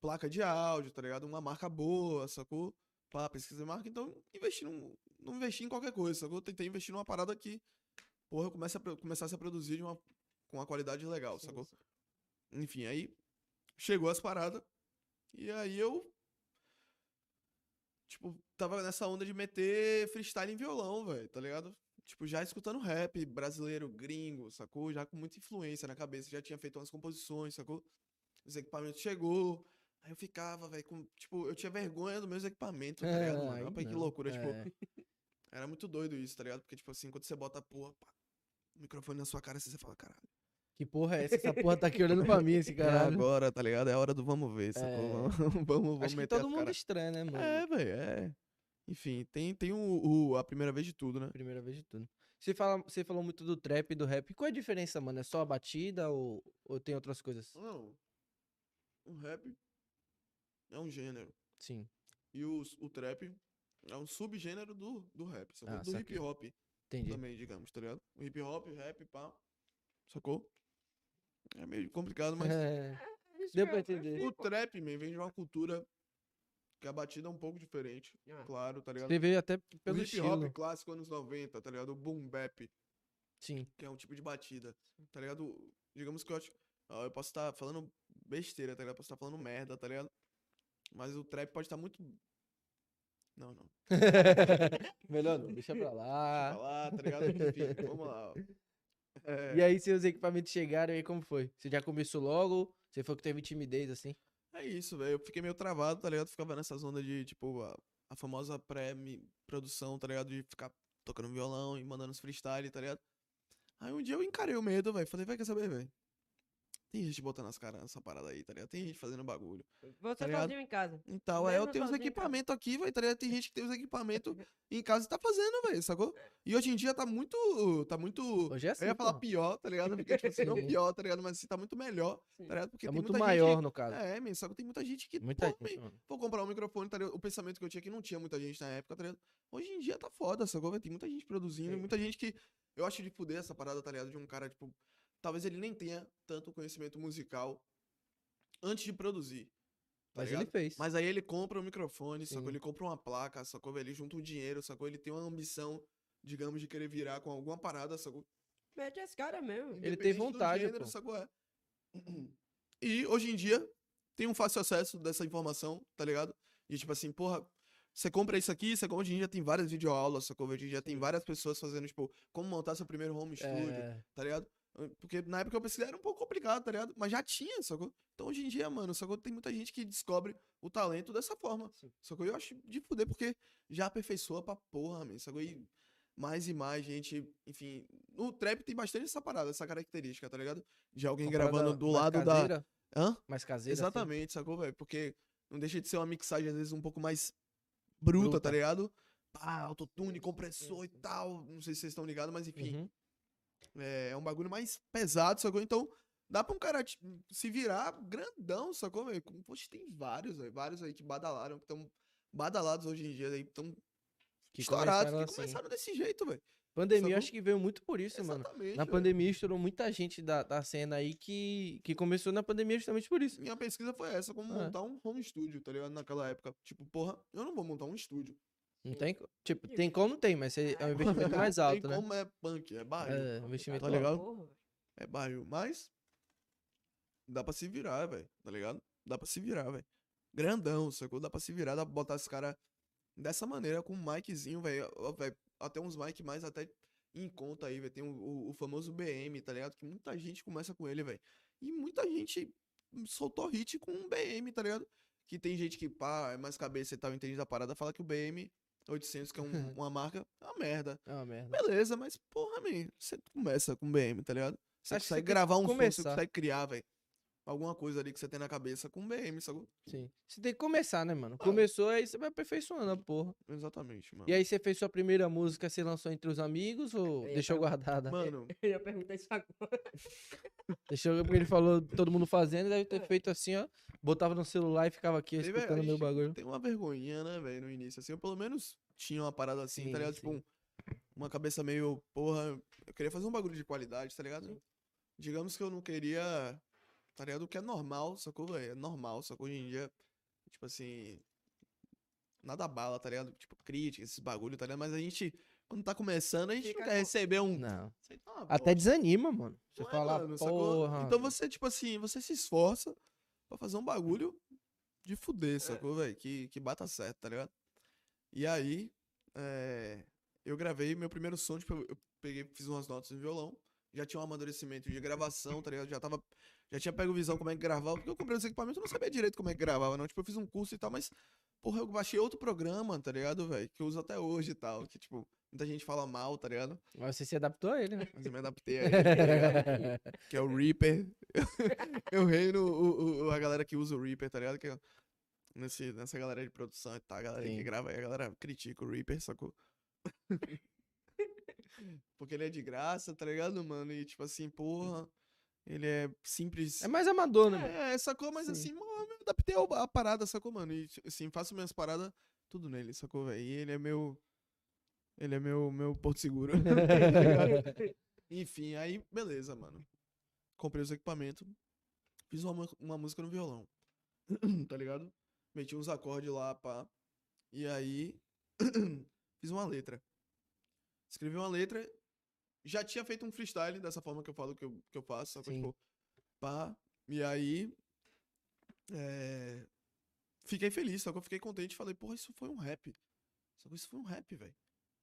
Speaker 2: placa de áudio, tá ligado? Uma marca boa, sacou? Pá, pesquisa de marca, então, investi num, não investi em qualquer coisa, sacou? Tentei investir numa parada que, porra, eu comece a, começasse a produzir uma, com uma qualidade legal,
Speaker 1: Sim,
Speaker 2: sacou?
Speaker 1: sim.
Speaker 2: Enfim, aí chegou as paradas. E aí eu. Tipo, tava nessa onda de meter freestyle em violão, velho, tá ligado? Tipo, já escutando rap brasileiro, gringo, sacou? Já com muita influência na cabeça. Já tinha feito umas composições, sacou? Os equipamentos chegou. Aí eu ficava, velho, com. Tipo, eu tinha vergonha dos meus equipamentos, tá ligado, mano?
Speaker 3: aí
Speaker 2: Olha pra que
Speaker 3: não.
Speaker 2: loucura, tipo.
Speaker 3: É. [LAUGHS]
Speaker 2: Era muito doido isso, tá ligado? Porque, tipo assim, quando você bota a porra, pá, o microfone na sua cara, assim, você fala, caralho.
Speaker 3: Que porra é essa? Essa porra tá aqui olhando pra mim, esse [LAUGHS]
Speaker 2: É
Speaker 3: caralho.
Speaker 2: agora, tá ligado? É a hora do vamos ver?
Speaker 3: É.
Speaker 2: Vamos, [LAUGHS] vamos, vamos
Speaker 3: Acho que
Speaker 2: meter
Speaker 3: todo
Speaker 2: as
Speaker 3: mundo
Speaker 2: cara.
Speaker 3: estranha, né, mano?
Speaker 2: É, velho, é. Enfim, tem, tem o, o- a primeira vez de tudo, né?
Speaker 3: Primeira vez de tudo. Você, fala, você falou muito do trap e do rap. Qual é a diferença, mano? É só a batida ou, ou tem outras coisas?
Speaker 2: Não. O rap é um gênero.
Speaker 3: Sim,
Speaker 2: E o, o trap é um subgênero do, do rap, sacou?
Speaker 3: Ah,
Speaker 2: do hip hop
Speaker 3: entendi.
Speaker 2: também, digamos, tá ligado? O hip hop, rap, pá. Sacou? É meio complicado, mas. [LAUGHS]
Speaker 3: É,
Speaker 1: Isso
Speaker 3: Deu pra
Speaker 1: eu- eu
Speaker 3: entender.
Speaker 2: O trap, man, vem de uma cultura que a batida é um pouco diferente,
Speaker 1: Ah,
Speaker 2: claro, tá ligado?
Speaker 3: veio até
Speaker 2: O
Speaker 3: pelo
Speaker 2: hip hop
Speaker 3: estilo.
Speaker 2: clássico anos 90, tá ligado? O boom bap,
Speaker 3: Sim,
Speaker 2: que é um tipo de batida, tá ligado? Digamos que eu Eu posso estar falando besteira, tá ligado? Posso estar falando merda, tá ligado? Mas o trap pode estar muito. Não, não. [LAUGHS]
Speaker 3: Melhor não, deixa pra
Speaker 2: Deixa
Speaker 3: lá.
Speaker 2: pra lá, tá ligado? Enfim, vamos lá. ó. [LAUGHS] É,
Speaker 3: E aí, seus equipamentos chegaram e aí como foi? Você já começou logo? Você foi que teve timidez, assim?
Speaker 2: é isso, velho. Eu fiquei meio travado, tá ligado? Ficava nessa zona de, tipo, a, a famosa pré-produção, tá ligado? De ficar tocando violão e mandando os freestyle, tá ligado? Aí um dia eu encarei o medo, velho. Falei, vai, quer saber, velho? Tem gente botando as caras nessa parada aí, tá ligado? Tem gente fazendo bagulho.
Speaker 1: Você
Speaker 2: Tá ligado?
Speaker 1: sozinho em casa.
Speaker 2: Então, é, eu tenho os equipamentos aqui, velho, tá ligado? Tem gente que tem os equipamentos [LAUGHS] em casa e tá fazendo, velho, sacou? E hoje em dia tá muito. Tá muito.
Speaker 3: Hoje é assim,
Speaker 2: eu ia falar
Speaker 3: porra.
Speaker 2: pior, tá ligado? Porque, tipo assim, não [LAUGHS] pior, tá ligado? Mas assim, tá muito melhor, tá ligado? Porque
Speaker 3: É
Speaker 2: tem
Speaker 3: muito
Speaker 2: muita
Speaker 3: maior,
Speaker 2: gente.
Speaker 3: no caso.
Speaker 2: É, men, só que tem muita gente que.
Speaker 3: Muita
Speaker 2: pô,
Speaker 3: gente,
Speaker 2: vou comprar um microfone, tá ligado? O pensamento que eu tinha que não tinha muita gente na época, tá ligado? Hoje em dia tá foda, sacou? velho? Tem muita gente produzindo,
Speaker 1: Sim.
Speaker 2: muita gente que. Eu acho de fuder essa parada, tá ligado? De um cara, tipo. Talvez ele nem tenha tanto conhecimento musical antes de produzir. Tá
Speaker 3: Mas
Speaker 2: ligado?
Speaker 3: ele fez.
Speaker 2: Mas aí ele compra um microfone, sacou? Ele compra uma placa, sacou? Ele junta um dinheiro, sacou? Ele tem uma ambição, digamos, de querer virar com alguma parada, sacou?
Speaker 1: Mete esse cara mesmo.
Speaker 3: Ele tem vontade,
Speaker 2: gênero,
Speaker 3: pô.
Speaker 2: sacou? É. E hoje em dia tem um fácil acesso dessa informação, tá ligado? E tipo assim, porra, você compra isso aqui, você, hoje em dia tem várias videoaulas, sacou? Hoje em dia tem várias pessoas fazendo, tipo, como montar seu primeiro home studio,
Speaker 3: É,
Speaker 2: tá ligado? Porque na época eu pesquisei era um pouco complicado, tá ligado? Mas já tinha, sacou? Então hoje em dia, mano, sacou? Tem muita gente que descobre o talento dessa forma.
Speaker 1: Sim.
Speaker 2: Sacou? Eu acho de fuder, porque já aperfeiçoa pra porra, man, sacou? E mais e mais gente, enfim. No trap tem bastante essa parada, essa característica, tá ligado? De alguém gravando do lado da.
Speaker 3: caseira,
Speaker 2: Hã?
Speaker 3: Mais caseira. assim.
Speaker 2: Exatamente, sacou, velho? Porque não deixa de ser uma mixagem, às vezes, um pouco mais bruta,
Speaker 3: Bruta.
Speaker 2: tá ligado? Pá, autotune, compressor e tal. Não sei se vocês estão ligados, mas enfim.
Speaker 3: Uhum.
Speaker 2: É, é um bagulho mais pesado, sacou? Então, dá pra um cara tipo, se virar grandão, sacou, velho? Poxa, tem vários, velho. Vários aí que badalaram, que estão badalados hoje em dia, aí estão estourados,
Speaker 3: começaram
Speaker 2: que
Speaker 3: assim.
Speaker 2: começaram desse jeito, velho.
Speaker 3: Pandemia, acho que veio muito por isso, mano.
Speaker 2: Exatamente.
Speaker 3: Na
Speaker 2: velho.
Speaker 3: pandemia estourou muita gente da, da cena aí que, que começou na pandemia justamente por isso.
Speaker 2: Minha pesquisa foi essa, como
Speaker 3: É.
Speaker 2: montar um home studio, tá ligado? Naquela época. Tipo, porra, eu não vou montar um estúdio.
Speaker 3: Não tem, tipo, tem como não tem, mas é é um investimento mais
Speaker 2: Tem
Speaker 3: alto, né?
Speaker 2: como é punk, é barril.
Speaker 3: É, um investimento
Speaker 2: Tá ligado?
Speaker 1: Porra.
Speaker 2: É barril. Mas dá pra se virar, velho. Tá ligado? Dá pra se virar, velho. Grandão, sacou? Dá pra se virar, dá pra botar esse cara dessa maneira, com um miczinho, velho, Até uns mic mais até em conta aí, velho. Tem o, o- o famoso BM, tá ligado? Que muita gente começa com ele, velho. E muita gente soltou hit com um BM, tá ligado? Que tem gente que, pá, é mais cabeça e tal, entende da parada, fala que o BM 800, que é um- [LAUGHS] uma marca, é uma merda.
Speaker 3: É uma merda.
Speaker 2: Beleza, mas porra, man, você começa com BM, tá ligado? Você
Speaker 3: Acho que você
Speaker 2: consegue
Speaker 3: que
Speaker 2: gravar um som, você consegue criar, velho. Alguma coisa ali que você tem na cabeça com BM, sacou?
Speaker 3: Sim. Você tem que começar, né,
Speaker 2: Ah.
Speaker 3: mano? Começou, aí você vai aperfeiçoando a porra.
Speaker 2: Exatamente, mano.
Speaker 3: E aí você fez sua primeira música, você lançou entre os amigos ou deixou guardada?
Speaker 2: Mano, [LAUGHS]
Speaker 1: Eu ia perguntar isso agora. [LAUGHS]
Speaker 3: Deixou, porque ele falou todo mundo fazendo, deve ter feito assim, ó. Botava no celular e ficava aqui
Speaker 2: Teve-
Speaker 3: escutando meu bagulho.
Speaker 2: tem uma vergonhinha, né, velho, no início. Assim, eu pelo menos tinha uma parada assim,
Speaker 3: Sim,
Speaker 2: tá ligado? Tipo,
Speaker 3: sim.
Speaker 2: um- uma cabeça meio, porra, eu queria fazer um bagulho de qualidade, tá ligado?
Speaker 1: Sim.
Speaker 2: Digamos que eu não queria, tá ligado? O que é normal, sacou, velho? É normal, sacou? Hoje em dia, tipo assim, nada bala, tá ligado? Tipo, crítica, esses bagulho, tá ligado? Mas a gente, quando tá começando, a gente
Speaker 1: Fica
Speaker 2: não quer receber um...
Speaker 3: Não.
Speaker 2: Tá uma
Speaker 3: Até desanima, mano. Você
Speaker 2: Não é,
Speaker 3: fala,
Speaker 2: mano, sacou?
Speaker 3: porra.
Speaker 2: Então você, tipo assim, você se esforça pra fazer um bagulho de
Speaker 3: É.
Speaker 2: fuder, sacou, velho? Que, que bata certo, tá ligado? E aí, é, eu gravei meu primeiro som, tipo, eu eu peguei, fiz umas notas no violão, já tinha um amadurecimento de gravação, tá ligado? Já tava, já tinha pego visão como é que gravava, porque eu comprei os equipamentos, eu não sabia direito como é que gravava, não. Tipo, eu fiz um curso e tal, mas, porra, eu baixei outro programa, tá ligado, velho? Que eu uso até hoje e tal, que, tipo, muita gente fala mal, tá ligado?
Speaker 3: Mas você se adaptou a ele, né?
Speaker 2: Mas eu me adaptei a ele, tá [LAUGHS] que é o Reaper. eu reino o, o- a galera que usa o Reaper, tá ligado? Que é nesse, nessa galera de produção e tal, a galera aí que
Speaker 3: Sim.
Speaker 2: grava aí, a galera critica o Reaper, sacou? [LAUGHS] Porque ele é de graça, tá ligado, mano? E tipo assim, porra, ele é simples.
Speaker 3: É mais amador, né, mano?
Speaker 2: É, sacou? Mas
Speaker 3: Sim.
Speaker 2: assim, mano, eu adaptei à parada, sacou, mano? E assim, faço minhas paradas, tudo nele, sacou, velho? E ele é meu. Ele é meu, meu porto seguro. [LAUGHS] tá? Enfim, aí, beleza, mano. Comprei os equipamentos. Fiz uma, uma música no violão. [CLEARS THROAT] tá ligado? Meti uns acordes lá, pá. E aí, [CLEARS THROAT] fiz uma letra. Escrevi uma letra. Já tinha feito um freestyle dessa forma que eu falo que eu, que eu faço. Sacou?
Speaker 3: Sim.
Speaker 2: Tipo, pá. E aí, é, fiquei feliz, só que eu fiquei contente. Falei, porra, isso foi um rap. Só que isso foi um rap, velho.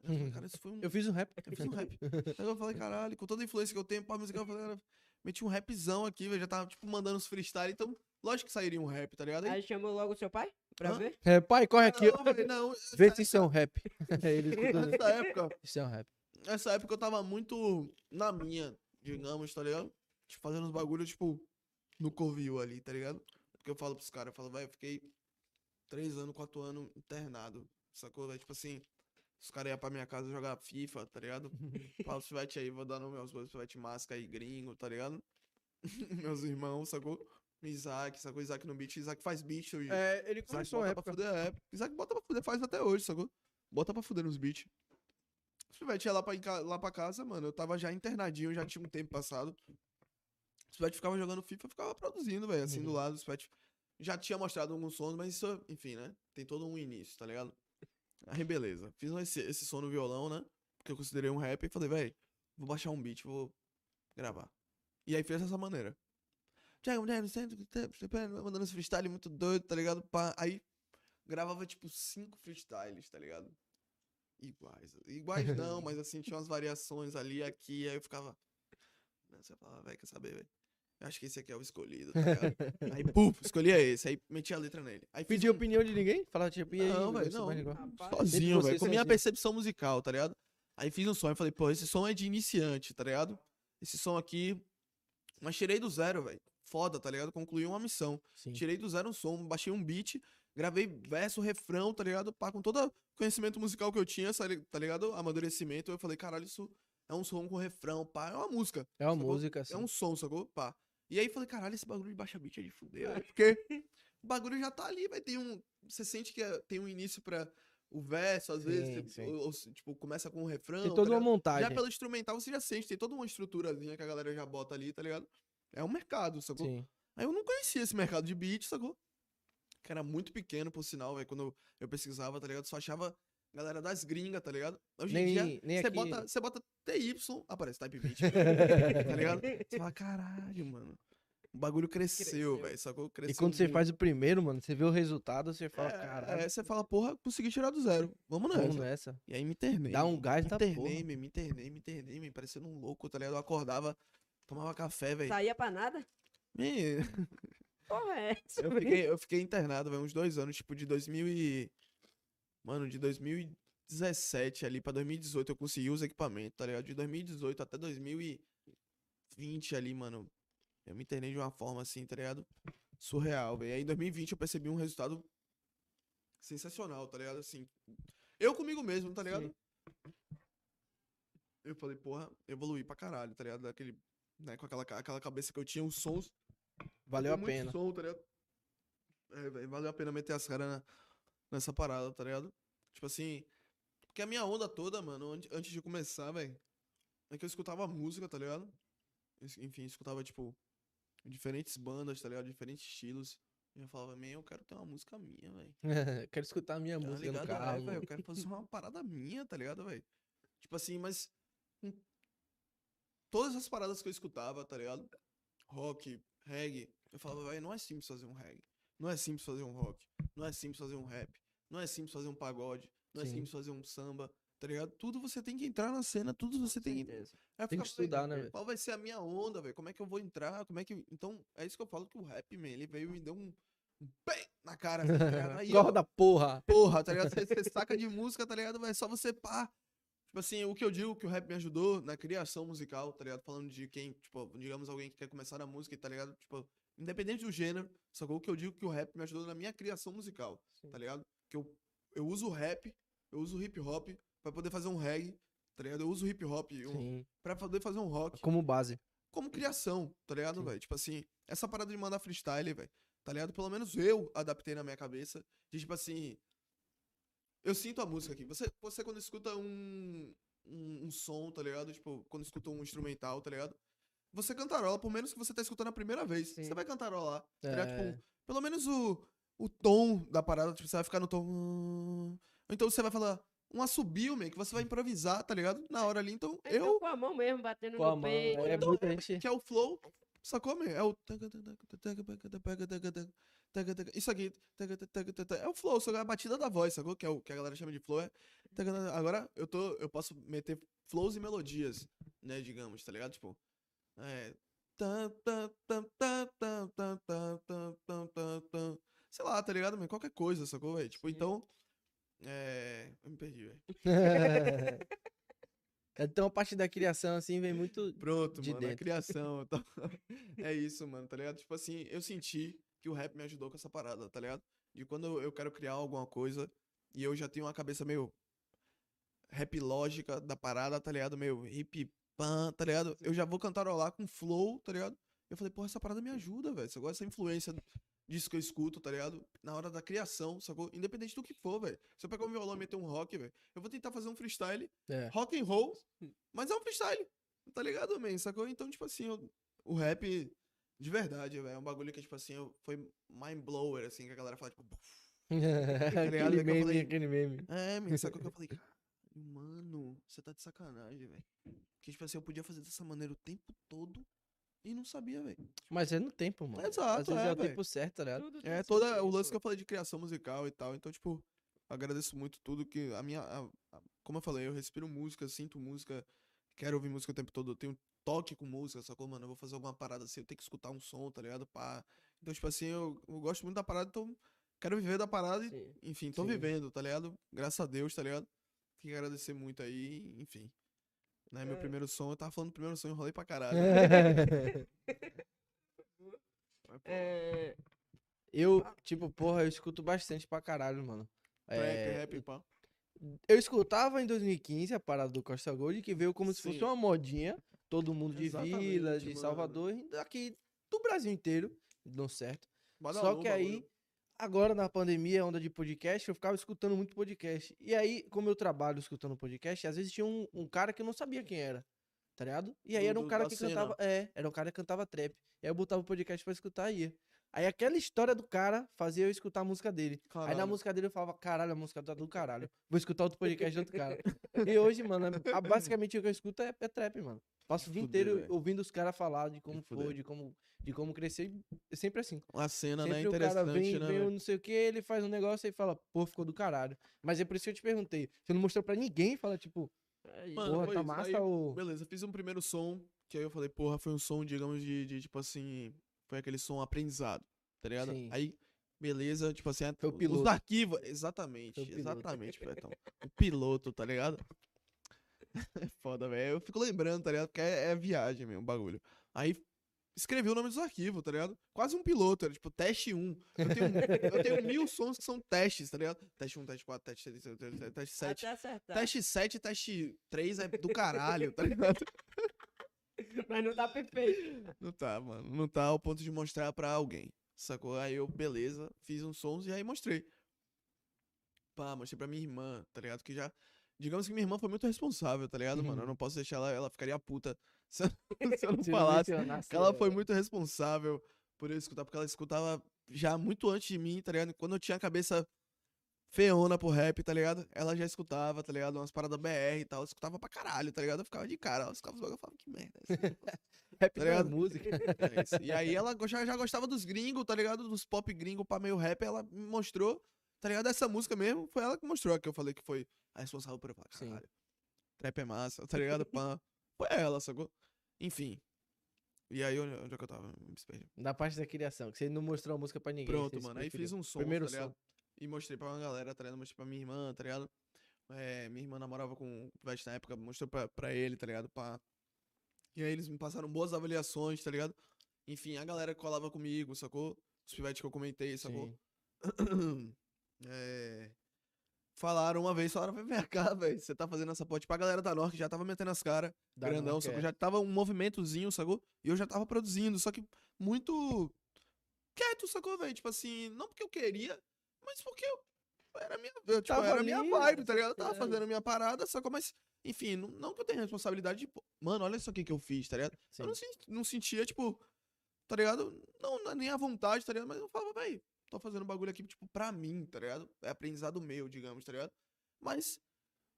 Speaker 2: Eu falei, Cara, isso foi um,
Speaker 3: Eu fiz um rap.
Speaker 2: eu fiz um rap. Aí eu falei, caralho, com toda a influência que eu tenho pra musical, eu falei, cara, meti um rapzão aqui, velho. Já tava, tipo, mandando os freestyle, então, lógico que sairia um rap, tá ligado? Aí,
Speaker 1: Aí chamou logo o seu pai pra
Speaker 2: Hã?
Speaker 1: ver?
Speaker 3: É, pai, corre aqui.
Speaker 2: não, eu falei, não,
Speaker 3: Vê se isso é um rap. Ele [LAUGHS] escutando.
Speaker 2: nessa época,
Speaker 3: Isso é um rap.
Speaker 2: Nessa época eu tava muito na minha, digamos, tá ligado? Tipo, fazendo uns bagulhos, tipo, no Covil ali, tá ligado? Porque eu falo pros caras, eu falo, velho, eu fiquei três anos, quatro anos internado, sacou, velho? Tipo assim, os caras iam pra minha casa jogar FIFA, tá ligado? [LAUGHS] Fala pivete aí, vou dar nome aos meus pivete máscara aí, gringo, tá ligado? [LAUGHS] meus irmãos, sacou? Isaac, sacou? Isaac no beat, Isaac faz beat, eu,
Speaker 3: É, ele
Speaker 2: Isaac
Speaker 3: começou
Speaker 2: bota
Speaker 3: a
Speaker 2: pra
Speaker 3: época.
Speaker 2: fuder, é. Isaac bota pra fuder, faz até hoje, sacou? Bota pra fuder nos beats. Os pivete ia lá pra, lá pra casa, mano, eu tava já internadinho, já tinha um tempo passado. Os pivete ficava jogando FIFA, eu ficava produzindo, velho, assim, do
Speaker 3: Uhum.
Speaker 2: lado. Os pivete já tinha mostrado alguns sons, mas isso, enfim, né? Tem todo um início, tá ligado? Aí, beleza. Fiz esse, esse som no violão, né? Porque eu considerei um rap e falei, velho, vou baixar um beat, vou gravar. E aí fiz dessa maneira. Mandando esse freestyle muito doido, tá ligado? Aí gravava tipo cinco freestyles, tá ligado? Iguais. Iguais não, mas assim, tinha umas variações ali, aqui, aí eu ficava. Você falava, velho, quer saber, velho? Eu acho que esse aqui é o escolhido, tá ligado? aí, [LAUGHS] puf, escolhia esse, aí metia a letra nele. Aí fiz
Speaker 3: Pediu
Speaker 2: um-
Speaker 3: opinião de ninguém? Fala, tipo, e aí?
Speaker 2: Não, velho, não.
Speaker 1: Rapaz,
Speaker 2: sozinho, velho, com minha percepção musical, tá ligado? Aí fiz um som e falei, pô, esse som é de iniciante, tá ligado? Esse som aqui. Mas tirei do zero, velho. Foda, tá ligado? Concluí uma missão.
Speaker 3: Sim.
Speaker 2: Tirei do zero um som, baixei um beat, gravei verso, refrão, tá ligado? Pá, com todo o conhecimento musical que eu tinha, tá ligado? Amadurecimento. Eu falei, caralho, isso é um som com refrão, pá. É uma música.
Speaker 3: É uma
Speaker 2: sacou?
Speaker 3: música, assim.
Speaker 2: É um som, sacou? Pá. E aí falei, caralho, esse bagulho de baixa beat é de fuder, velho. Porque [LAUGHS] o bagulho já tá ali, vai ter um. Você sente que é- tem um início pra o verso, às vezes,
Speaker 3: Sim,
Speaker 2: tipo,
Speaker 3: sim.
Speaker 2: ou- ou tipo, começa com um refrão.
Speaker 3: Tem
Speaker 2: tá
Speaker 3: toda uma montagem.
Speaker 2: Já pelo instrumental você já sente, tem toda uma estruturazinha que a galera já bota ali, tá ligado? É um mercado, sacou?
Speaker 3: Sim.
Speaker 2: Aí eu não conhecia esse mercado de beat, sacou? Que era muito pequeno, por sinal, velho. Quando eu, pesquisava, tá ligado? Só achava galera das gringas, tá ligado? Hoje em
Speaker 3: Nem,
Speaker 2: dia,
Speaker 3: nem
Speaker 2: você
Speaker 3: aqui.
Speaker 2: bota, você bota TY, aparece type beat, [LAUGHS] tá ligado? Você fala, caralho, mano. O bagulho cresceu,
Speaker 1: Cresceu.
Speaker 2: velho, sacou? Cresceu
Speaker 3: E quando você faz o primeiro, mano, você vê o resultado, você fala,
Speaker 2: É,
Speaker 3: caralho,
Speaker 2: é, você fala, porra, consegui tirar do zero. Vamos nessa.
Speaker 3: vamos nessa.
Speaker 2: E aí me internei.
Speaker 3: Dá um gás
Speaker 2: me
Speaker 3: da
Speaker 2: internei,
Speaker 3: porra.
Speaker 2: me, me internei, me internei, me parecendo um louco, tá ligado? Eu acordava, tomava café, velho.
Speaker 1: Saía pra nada?
Speaker 2: Me- [LAUGHS]
Speaker 1: Porra, é essa?
Speaker 2: Eu fiquei, eu fiquei internado, velho, uns dois anos, tipo, de 2000 e... Mano, de 2017 ali pra 2018 eu consegui os equipamentos, tá ligado? De 2018 até 2020 ali, mano, eu me internei de uma forma assim, tá ligado? Surreal, velho. Aí em 2020 eu percebi um resultado sensacional, tá ligado? Assim, eu comigo mesmo, tá ligado? Eu falei, porra, evoluí pra caralho, tá ligado? Daquele, né, com aquela, aquela cabeça que eu tinha, os sons
Speaker 3: Valeu a pena.
Speaker 2: som, tá? É, velho, valeu a pena meter as caras na- nessa parada, tá ligado? Tipo assim, porque a minha onda toda, mano, ante- antes de começar, velho, é que eu escutava música, tá ligado? Enfim, escutava, tipo, diferentes bandas, tá ligado? Diferentes estilos. E eu falava, man, eu quero ter uma música minha, velho. [LAUGHS]
Speaker 3: Quero escutar a minha
Speaker 2: Tá
Speaker 3: música no
Speaker 2: ligado? É,
Speaker 3: carro.
Speaker 2: velho, eu quero fazer [LAUGHS] uma parada minha, tá ligado, velho? Tipo assim, mas. Todas as paradas que eu escutava, tá ligado? Rock, reggae. Eu falava, velho, não é simples fazer um reggae. Não é simples fazer um rock. Não é simples fazer um rap. Não é simples fazer um pagode. Não é
Speaker 3: Sim.
Speaker 2: simples fazer um samba. Tá ligado? Tudo você tem que entrar na cena, tudo você tem que.
Speaker 1: Certeza.
Speaker 3: Tem que estudar, né, velho?
Speaker 2: Qual vai ser a minha onda, velho? Como é que eu vou entrar? Como é que. Então, é isso que eu falo que o rap, man, ele veio e me deu um. pé na cara, tá ligado? Aí, ó,
Speaker 3: porra.
Speaker 2: porra, tá ligado? Você, você saca de música, tá ligado? É só você pá. Tipo assim, o que eu digo que o rap me ajudou na criação musical, tá ligado? Falando de quem, tipo, digamos alguém que quer começar na música, tá ligado? Tipo, independente do gênero, sacou? O que eu digo que o rap me ajudou na minha criação musical, tá ligado? Que eu, eu uso o rap, eu uso o hip hop pra poder fazer um reggae, tá ligado? Eu uso o hip hop um,
Speaker 3: Sim.
Speaker 2: pra poder fazer um rock
Speaker 3: Como base.
Speaker 2: como criação, tá ligado,
Speaker 3: Sim.
Speaker 2: velho? Tipo assim, essa parada de mandar freestyle, velho, tá ligado? Pelo menos eu adaptei na minha cabeça. De tipo assim. Eu sinto a música aqui. Você, você quando escuta um, um, um som, tá ligado? Tipo, quando escuta um instrumental, tá ligado? Você cantarola, por menos que você tá escutando a primeira vez.
Speaker 1: Sim.
Speaker 2: Você vai cantarolar. Tá?
Speaker 3: É.
Speaker 2: Tipo, pelo menos o, o tom da parada, tipo, você vai ficar no tom. Ou então você vai falar um assobio, meio que você vai improvisar, tá ligado? Na hora ali. Então,
Speaker 1: Então,
Speaker 2: eu
Speaker 1: com a mão mesmo, batendo
Speaker 3: Com a
Speaker 1: no
Speaker 3: mão.
Speaker 1: peito.
Speaker 3: É muita gente.
Speaker 2: que é o flow, sacou, meu? É o. Isso aqui. É o flow, só é a batida da voz, sacou? Que é o que a galera chama de flow. É... Agora eu tô. Eu posso meter flows e melodias, né, digamos, tá ligado? Tipo. É. Sei lá, tá ligado, meu? Qualquer coisa, sacou, velho? Tipo,
Speaker 1: Sim.
Speaker 2: então. É. Eu me perdi, velho.
Speaker 3: Então a parte da criação, assim, vem muito.
Speaker 2: Pronto,
Speaker 3: De
Speaker 2: mano, a
Speaker 3: dentro.
Speaker 2: criação. eu tô- é isso, mano, tá ligado? Tipo assim, eu senti que o rap me ajudou com essa parada, tá ligado? De quando eu- eu quero criar alguma coisa e eu já tenho uma cabeça meio rap lógica da parada, tá ligado? Meio hip pan, tá ligado? Eu já vou cantarolar com flow, tá ligado? Eu falei, porra, essa parada me ajuda, velho. Você gosta dessa influência disso que eu escuto, tá ligado? Na hora da criação, sacou? Independente do que for, velho. Se eu pegar um violão e meter um rock, velho, eu vou tentar fazer um freestyle
Speaker 3: É.
Speaker 2: rock and roll, mas é um freestyle. Tá ligado, man? Sacou? Então, tipo assim, eu- o rap, de verdade, velho, é um bagulho que, tipo assim, eu, foi mind blower, assim, que a galera fala, tipo, [LAUGHS] [LAUGHS] ligado?
Speaker 3: aquele
Speaker 2: É que eu
Speaker 3: meme, aquele meme.
Speaker 2: é, man, sacou que eu falei, [LAUGHS] mano, você tá de sacanagem, velho. Que, tipo assim, eu podia fazer dessa maneira o tempo todo e não sabia, velho.
Speaker 3: Mas é no tempo, mano.
Speaker 2: Exato,
Speaker 3: Às vezes
Speaker 2: é,
Speaker 3: é, o tempo certo, tá ligado?
Speaker 1: Tudo
Speaker 2: É, toda o lance que eu falei de criação musical e tal. Então, tipo, agradeço muito tudo que a minha. a- a- como eu falei, eu respiro música, sinto música, quero ouvir música o tempo todo. Eu tenho toque com música, sacou, mano? Eu vou fazer alguma parada assim, eu tenho que escutar um som, tá ligado? Pá. Então, tipo assim, eu, eu gosto muito da parada, então quero viver da parada e,
Speaker 1: Sim.
Speaker 2: enfim, tô
Speaker 3: Sim.
Speaker 2: vivendo, tá ligado? Graças a Deus, tá ligado? Que agradecer muito aí, enfim. Né, meu
Speaker 1: É.
Speaker 2: primeiro som, eu tava falando do primeiro som, enrolei pra caralho. [LAUGHS] Mas, pô,
Speaker 1: É,
Speaker 3: eu, tipo, porra, eu escuto bastante pra caralho, mano.
Speaker 2: Trap,
Speaker 3: É,
Speaker 2: rap, pá.
Speaker 3: eu escutava em 2015 a parada do Costa Gold, que veio como se fosse
Speaker 2: Sim.
Speaker 3: uma modinha. Todo mundo de Vila,
Speaker 2: Exatamente,
Speaker 3: de
Speaker 2: mano.
Speaker 3: Salvador, daqui do Brasil inteiro. Deu certo. Só
Speaker 2: Badalou o
Speaker 3: que aí. Agora na pandemia, onda de podcast, eu ficava escutando muito podcast. E aí, como eu trabalho escutando podcast, às vezes tinha um, um cara que eu não sabia quem era. Tá ligado? E aí
Speaker 2: Do-
Speaker 3: era um cara que
Speaker 2: cena.
Speaker 3: cantava. É, era um cara que cantava trap. E aí eu botava o podcast pra escutar e ia. Aí aquela história do cara fazia eu escutar a música dele. Aí na
Speaker 2: Caralho.
Speaker 3: música dele eu falava, caralho, a música tá do caralho. Vou escutar outro podcast do outro cara. e hoje, mano, é- basicamente o que eu escuto é, é trap, mano. Passo o dia inteiro
Speaker 2: velho.
Speaker 3: ouvindo os caras falar de como foi, de como, de como crescer. É sempre assim.
Speaker 2: A cena, né?
Speaker 3: Sempre o
Speaker 2: Interessante,
Speaker 3: cara vem,
Speaker 2: né?
Speaker 3: vem um não sei o que, ele faz um negócio e fala, pô, ficou do caralho. Mas é por isso que eu te perguntei. Você não mostrou pra ninguém, fala, tipo,
Speaker 1: é.
Speaker 2: Mano,
Speaker 3: porra, tá
Speaker 2: isso.
Speaker 3: massa
Speaker 2: Aí,
Speaker 3: ou.
Speaker 2: Beleza, fiz um primeiro som, que aí eu falei, porra, foi um som, digamos, de, de, tipo assim, foi aquele som aprendizado, tá ligado?
Speaker 3: Sim.
Speaker 2: Aí, beleza, tipo assim,
Speaker 3: Foi o
Speaker 2: os
Speaker 3: piloto.
Speaker 2: arquivos, exatamente,
Speaker 3: Foi o piloto.
Speaker 2: exatamente, Betão. O piloto, tá ligado? [LAUGHS] É foda, velho. Eu fico lembrando, tá ligado? Porque é, é viagem mesmo, o bagulho. Aí, escrevi o nome dos arquivos, tá ligado? Quase um piloto, era tipo teste 1. Eu tenho, eu tenho [LAUGHS] mil sons que são testes, tá ligado? Teste 1, teste 4, teste 3, teste, teste 7.
Speaker 1: Até acertar.
Speaker 2: Teste 7 e teste 3 é do caralho, tá ligado? [LAUGHS]
Speaker 1: Mas não tá perfeito.
Speaker 2: Não tá, mano. Não tá ao ponto de mostrar pra alguém. Sacou? Aí eu, beleza, fiz uns sons e aí mostrei. Pá, mostrei pra minha irmã, tá ligado? Que já. Digamos que minha irmã foi muito responsável, tá ligado, mano? Eu não posso deixar ela, ela ficaria puta se [LAUGHS] eu, se eu não
Speaker 3: Se [LAUGHS]
Speaker 2: falasse. que ela foi muito responsável por eu escutar, porque ela escutava já muito antes de mim, tá ligado? Quando eu tinha a cabeça feona pro rap, tá ligado? Ela já escutava, tá ligado? Umas paradas BR e tal, ela escutava pra caralho, tá ligado? Eu ficava de cara, ela escutava os bagulho, eu falava, que merda é? [LAUGHS]
Speaker 3: Rap
Speaker 2: tá
Speaker 3: é
Speaker 2: ligado?
Speaker 3: música.
Speaker 2: É. E aí ela já, já gostava dos gringos, tá ligado? Dos pop gringo pra meio rap, ela me mostrou, tá ligado? Essa música mesmo, foi ela que mostrou, que eu falei que foi a responsável por eu falar, caralho, trap é massa, tá ligado? Pã. Foi ela, sacou? Enfim. E aí, onde, onde é que eu tava? Me perdi.
Speaker 3: Da parte da criação, que você não mostrou a música pra ninguém.
Speaker 2: Pronto, mano. Aí fiz um som,
Speaker 3: Primeiro
Speaker 2: tá ligado?
Speaker 3: som.
Speaker 2: E mostrei pra uma galera, tá ligado? Mostrei pra minha irmã, tá ligado? É, minha irmã namorava com o Pivete na época, mostrou pra, pra ele, tá ligado? Pá. E aí eles me passaram boas avaliações, tá ligado? Enfim, a galera colava comigo, sacou? Os pivetes que eu comentei, sacou? [CLEARS THROAT] É, Falaram uma vez, falaram, vem cá, velho, você tá fazendo essa porra. Tipo, a galera da Norte já tava metendo as caras, grandão, sacou?
Speaker 3: é.
Speaker 2: Já tava um movimentozinho, sacou? E eu já tava produzindo, só que muito quieto, sacou, velho? Tipo assim, não porque eu queria, mas porque eu era minha, eu, tipo,
Speaker 3: Tava
Speaker 2: era minha
Speaker 3: ali,
Speaker 2: vibe, tá ligado? Eu tava fazendo a minha parada, sacou? Mas, enfim, não, não que eu tenha responsabilidade de, pô, mano, olha isso aqui que eu fiz, tá ligado?
Speaker 3: Sim.
Speaker 2: Eu não, não sentia, tipo, tá ligado? Não, não é nem à vontade, tá ligado? Mas eu falava, velho, tô fazendo bagulho aqui, tipo, pra mim, tá ligado? É aprendizado meu, digamos, tá ligado? Mas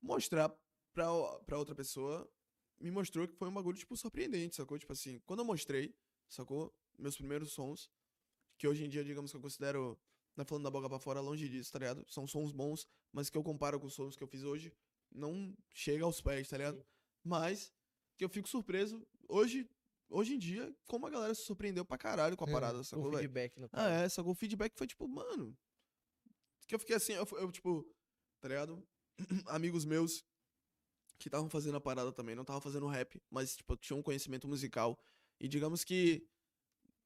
Speaker 2: mostrar pra, pra outra pessoa me mostrou que foi um bagulho, tipo, surpreendente, sacou? Tipo assim, quando eu mostrei, sacou? Meus primeiros sons, que hoje em dia, digamos que eu considero, não é falando da boca pra fora, longe disso, tá ligado? São sons bons, mas que eu comparo com os sons que eu fiz hoje, não chega aos pés, tá ligado? Mas que eu fico surpreso hoje, hoje em dia, como a galera se surpreendeu pra caralho com a parada,
Speaker 3: O
Speaker 2: sacou, velho?
Speaker 3: feedback no
Speaker 2: Ah, é, sacou? O feedback foi tipo, mano. Que eu fiquei assim, eu, eu, tipo, tá ligado? [CLEARS THROAT] Amigos meus que estavam fazendo a parada também, não estavam fazendo rap, mas, tipo, tinham um conhecimento musical. E digamos que.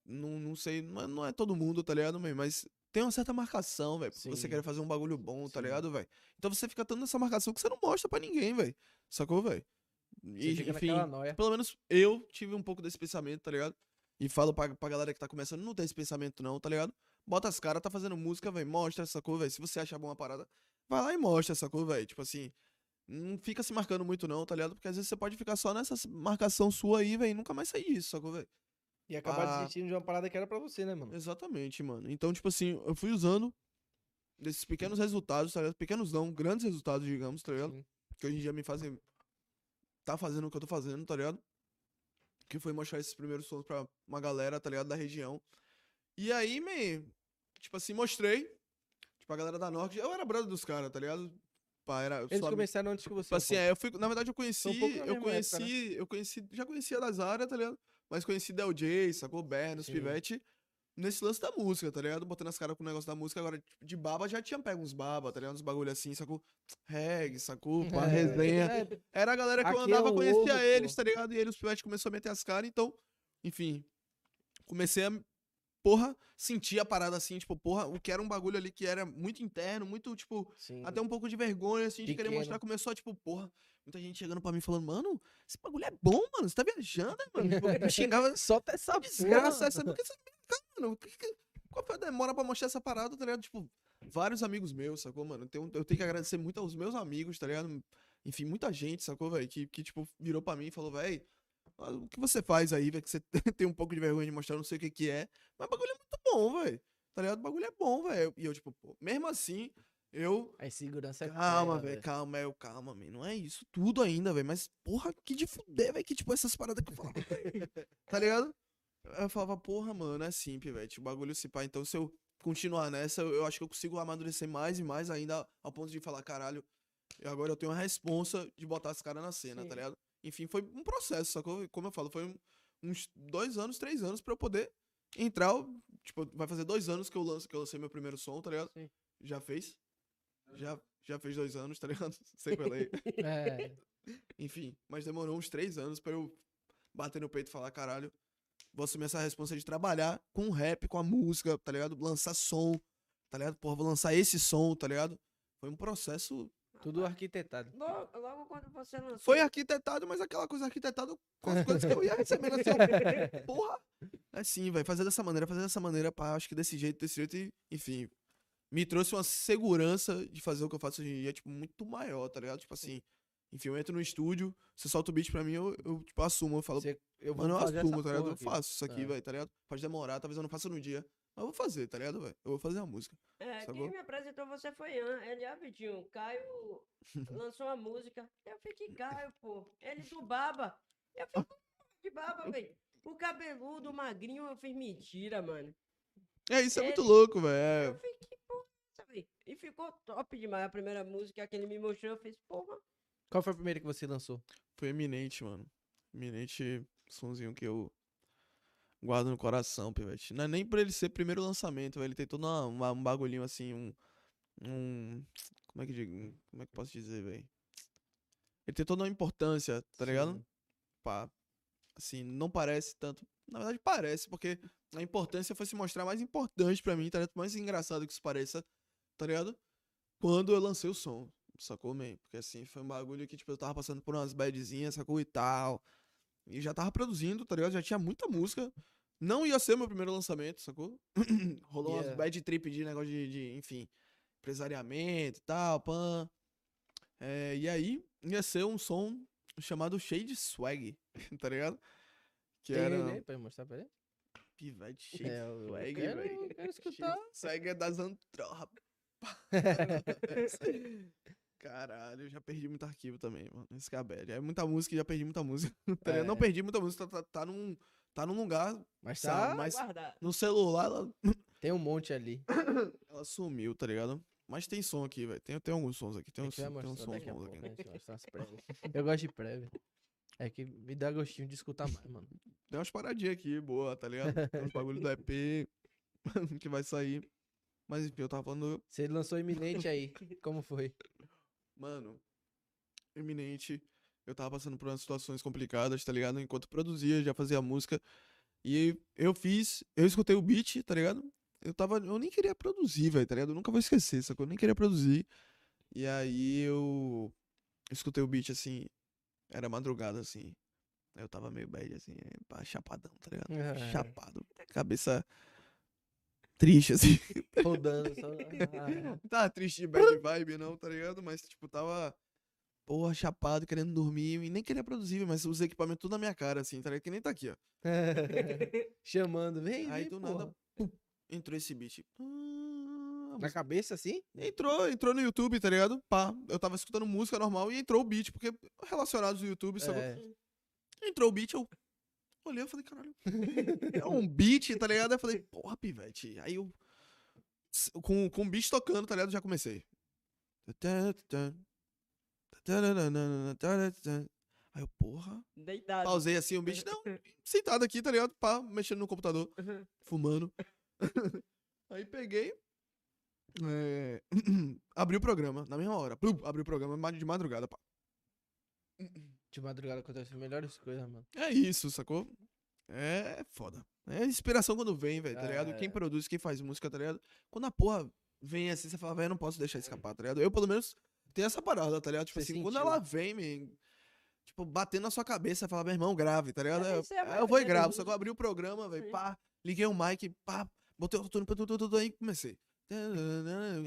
Speaker 2: Não, não sei, não é, não é todo mundo, tá ligado, man? Mas tem uma certa marcação, velho. Você quer fazer um bagulho bom, tá
Speaker 3: Sim.
Speaker 2: ligado, velho? Então você fica tanto nessa marcação que você não mostra pra ninguém, velho. Sacou, velho?
Speaker 3: Você
Speaker 2: E, enfim, pelo menos eu tive um pouco desse pensamento, tá ligado? E falo pra, pra galera que tá começando, não tem esse pensamento não, tá ligado? Bota as caras, tá fazendo música, velho, mostra, sacou, velho? Se você achar bom a parada, vai lá e mostra, sacou, velho? Tipo assim, não fica se marcando muito não, tá ligado? Porque às vezes você pode ficar só nessa marcação sua aí, velho, e nunca mais sair disso, sacou, velho?
Speaker 3: E acabar
Speaker 2: Ah.
Speaker 3: desistindo de uma parada que era pra você, né, mano?
Speaker 2: Exatamente, mano. Então, tipo assim, eu fui usando desses pequenos resultados, tá ligado? Pequenos não, grandes resultados, digamos, tá ligado?
Speaker 3: Sim.
Speaker 2: Que hoje em dia me fazem. Tá fazendo o que eu tô fazendo, tá ligado? Que foi mostrar esses primeiros sons pra uma galera, tá ligado? Da região. E aí, me. Tipo assim, mostrei. Tipo, a galera da Norte. Eu era brother dos caras, tá ligado? Pá, era.
Speaker 3: Eles
Speaker 2: ami-
Speaker 3: começaram antes que você.
Speaker 2: Tipo assim, é, eu fui, na verdade eu conheci,
Speaker 3: um
Speaker 2: eu conheci,
Speaker 3: época, né?
Speaker 2: eu conheci, já conhecia das áreas, tá ligado? Mas conheci Del J, sacou? Berno, os
Speaker 3: Sim.
Speaker 2: pivete, nesse lance da música, tá ligado? Botando as caras com o negócio da música, agora tipo, de baba já tinha pego uns baba, tá ligado? Uns bagulho assim, sacou? Reggae, sacou? [LAUGHS] Pá,
Speaker 3: É,
Speaker 2: resenha.
Speaker 3: é,
Speaker 2: Era a galera que eu
Speaker 3: é
Speaker 2: andava,
Speaker 3: o
Speaker 2: conhecia
Speaker 3: ovo, pô.
Speaker 2: eles, tá ligado? E eles, os pivete, começou a meter as caras, então, enfim, comecei a, porra, sentir a parada assim, tipo, porra, o que era um bagulho ali que era muito interno, muito, tipo,
Speaker 3: sim.
Speaker 2: até um pouco de vergonha, assim, de querer mostrar. Começou, tipo, porra, muita gente chegando pra mim falando, mano, esse bagulho é bom, mano. Você tá viajando, mano? Tipo, me xingava, [LAUGHS]
Speaker 3: Solta essa
Speaker 2: desgraça, essa. Por que você mano? Que- que- Qual foi a demora pra mostrar essa parada, tá ligado? Tipo, vários amigos meus, sacou, mano? Eu tenho, eu tenho que agradecer muito aos meus amigos, tá ligado? Enfim, muita gente, sacou, velho? Que, que, tipo, virou pra mim e falou, velho. O que você faz aí, velho? Que você [LAUGHS] tem um pouco de vergonha de mostrar, não sei o que que é. Mas o bagulho é muito bom, velho. Tá ligado? O bagulho é bom, velho. E eu, tipo, pô, mesmo assim, eu
Speaker 3: Aí segurança é
Speaker 2: Calma, velho, calma, eu, calma, man. Não é isso tudo ainda, velho. Mas, porra, que de fuder, velho. Que, tipo, essas paradas que eu velho. [LAUGHS] Tá ligado? Eu falava, porra, mano, é simples, velho. Tipo, o bagulho se pá. Então, se eu continuar nessa, eu, eu acho que eu consigo amadurecer mais e mais ainda, ao ponto de falar, caralho, agora eu tenho a responsa de botar as caras na cena,
Speaker 3: Sim.
Speaker 2: tá ligado? Enfim, foi um processo, sacou? Como eu falo, foi um- uns dois anos, três anos pra eu poder entrar. Tipo, vai fazer dois anos que eu lanço, que eu lancei meu primeiro som, tá ligado?
Speaker 3: Sim.
Speaker 2: Já fez? Já, já fez dois anos, tá ligado? [LAUGHS] Sempre falei. [LAUGHS]
Speaker 3: É,
Speaker 2: Enfim, mas demorou uns três anos pra eu bater no peito e falar, caralho, vou assumir essa responsa de trabalhar com o rap, com a música, tá ligado? Lançar som, tá ligado? Porra, vou lançar esse som, tá ligado? Foi um processo.
Speaker 3: tudo arquitetado.
Speaker 1: Logo, logo quando você lançou.
Speaker 2: Foi arquitetado, mas aquela coisa arquitetado com as coisas que eu ia recebendo assim, ó, [LAUGHS] porra. É sim, vai fazer dessa maneira, fazer dessa maneira, pá, acho que desse jeito, desse jeito, e, enfim. Me trouxe uma segurança de fazer o que eu faço hoje em dia, tipo, muito maior, tá ligado? Tipo assim, enfim, eu entro no estúdio, você solta o beat pra mim, eu, eu tipo, assumo, eu falo,
Speaker 3: Você- eu vou
Speaker 2: Mano, eu assumo, tá ligado?
Speaker 3: porra
Speaker 2: Eu
Speaker 3: aqui.
Speaker 2: faço isso aqui,
Speaker 3: É.
Speaker 2: velho, tá ligado? Pode demorar, talvez eu não faça no dia. Mas eu vou fazer, tá ligado, velho? Eu vou fazer a música.
Speaker 1: É,
Speaker 2: Sacou?
Speaker 1: quem me apresentou você foi Ian. Ele, ah, Vitinho, Caio [LAUGHS] lançou uma música. Eu fiquei Caio, pô. Ele do Baba. Eu fiquei [LAUGHS] de Baba, [LAUGHS] velho. O cabeludo, o magrinho, eu fiz mentira, mano.
Speaker 2: É, isso é muito louco,
Speaker 1: Eu
Speaker 2: velho.
Speaker 1: fiquei, porra, velho. E ficou top demais a primeira música que ele me mostrou. Eu fiz, porra.
Speaker 3: Qual foi a primeira que você lançou?
Speaker 2: Foi eminente, mano. Eminente, sonzinho que eu guardo no coração, pivete. Não é nem pra ele ser primeiro lançamento. Ele tem todo uma- uma- um bagulhinho assim, um. Um. Como é que digo? Como é que eu posso dizer, velho? Ele tem toda uma importância, tá ligado?
Speaker 3: Sim.
Speaker 2: pá, assim, não parece tanto. Na verdade, parece, porque a importância foi se mostrar mais importante pra mim, tá ligado? Mais engraçado que isso pareça, tá ligado? Quando eu lancei o som, sacou, man? Porque assim, foi um bagulho que, tipo, eu tava passando por umas badzinhas, sacou? E tal. E já tava produzindo, tá ligado? Já tinha muita música. Não ia ser meu primeiro lançamento, sacou? [CLEARS THROAT] Rolou umas
Speaker 3: Yeah.
Speaker 2: bad trip de negócio de, de, enfim, empresariamento e tal, pan. É, e aí, ia ser um som chamado Shade Swag, [LAUGHS] tá ligado? Que
Speaker 3: Tem
Speaker 2: era
Speaker 3: ele aí pra mostrar pra ele?
Speaker 2: pivete Shade
Speaker 3: É,
Speaker 2: Swag, velho.
Speaker 3: quero [LAUGHS] escutar.
Speaker 2: Swag é das antropas. [LAUGHS] Caralho, eu já perdi muito arquivo também, mano. Esse que é. É muita música e já perdi muita música. [LAUGHS] tá ligado? Não
Speaker 3: É.
Speaker 2: perdi muita música, tá, tá, tá num, tá num lugar,
Speaker 3: Mas
Speaker 2: Sabe,
Speaker 3: tá,
Speaker 2: mas-
Speaker 1: Guardar.
Speaker 2: no celular, ela, [LAUGHS]
Speaker 3: tem um monte ali.
Speaker 2: ela sumiu, tá ligado? Mas tem som aqui, velho. Tem, tem alguns sons aqui. Tem uns, tem uns sons aqui.
Speaker 3: né? [LAUGHS] Eu gosto de prévia. É que me dá gostinho de escutar mais, mano.
Speaker 2: Tem umas paradinhas aqui, boa, tá ligado? Tem uns bagulho do EP que vai sair. Mas enfim, eu tava falando.
Speaker 3: Você lançou Iminente aí. Como foi?
Speaker 2: Mano, Eminente. eu tava passando por umas situações complicadas, tá ligado? Enquanto produzia, já fazia música. E eu fiz, eu escutei o beat, tá ligado? Eu tava, eu nem queria produzir, velho, tá ligado? Eu nunca vou esquecer, sacou? Eu nem queria produzir. E aí eu escutei o beat assim, era madrugada assim. Eu tava meio bad assim, pá, chapadão, tá ligado?
Speaker 3: É.
Speaker 2: Chapado, cabeça triste assim. [LAUGHS]
Speaker 3: Rodando. Só...
Speaker 2: Não tava triste de bad vibe, não, tá ligado? Mas, tipo, tava, porra, chapado, querendo dormir e nem queria produzir, mas os equipamentos tudo na minha cara, assim, tá ligado? Que nem tá aqui, ó. [LAUGHS]
Speaker 3: Chamando, vem,
Speaker 2: Aí
Speaker 3: vem,
Speaker 2: do
Speaker 3: porra.
Speaker 2: nada, pum, entrou esse beat. Ah, a
Speaker 3: Na cabeça, assim?
Speaker 2: Entrou, entrou no YouTube, tá ligado? Pá, eu tava escutando música normal e entrou o beat, porque relacionados ao YouTube?
Speaker 3: É.
Speaker 2: Entrou o beat, eu olhei, eu falei, caralho, é um beat, tá ligado? Aí eu falei, porra, pivete. Aí eu, com, com o beat tocando, tá ligado? Já comecei. Aí eu, porra,
Speaker 1: Deitado.
Speaker 2: pausei assim o beat, não, sentado aqui, tá ligado? Pá, mexendo no computador, fumando. [LAUGHS] Aí peguei, é, [CLEARS THROAT] abri o programa, na mesma hora, plum, abri o programa ma- de madrugada, pá.
Speaker 3: De madrugada acontece as melhores coisas, mano.
Speaker 2: É isso, sacou? É foda. É inspiração quando vem, velho, tá ligado? Quem
Speaker 3: É.
Speaker 2: produz, quem faz música, tá ligado? Quando a porra vem assim, você fala, velho, eu não posso deixar escapar, tá ligado? Eu, pelo menos, tenho essa parada, tá ligado? Tipo
Speaker 3: Você
Speaker 2: assim, quando
Speaker 3: sentiu.
Speaker 2: ela vem, man, tipo, batendo na sua cabeça, fala, meu irmão, grave, tá ligado?
Speaker 1: É, isso é
Speaker 2: eu, eu vou e gravo,
Speaker 1: das
Speaker 2: só que eu abri o programa, velho, pá, liguei o mic, pá, botei o autotune, tudo, aí comecei.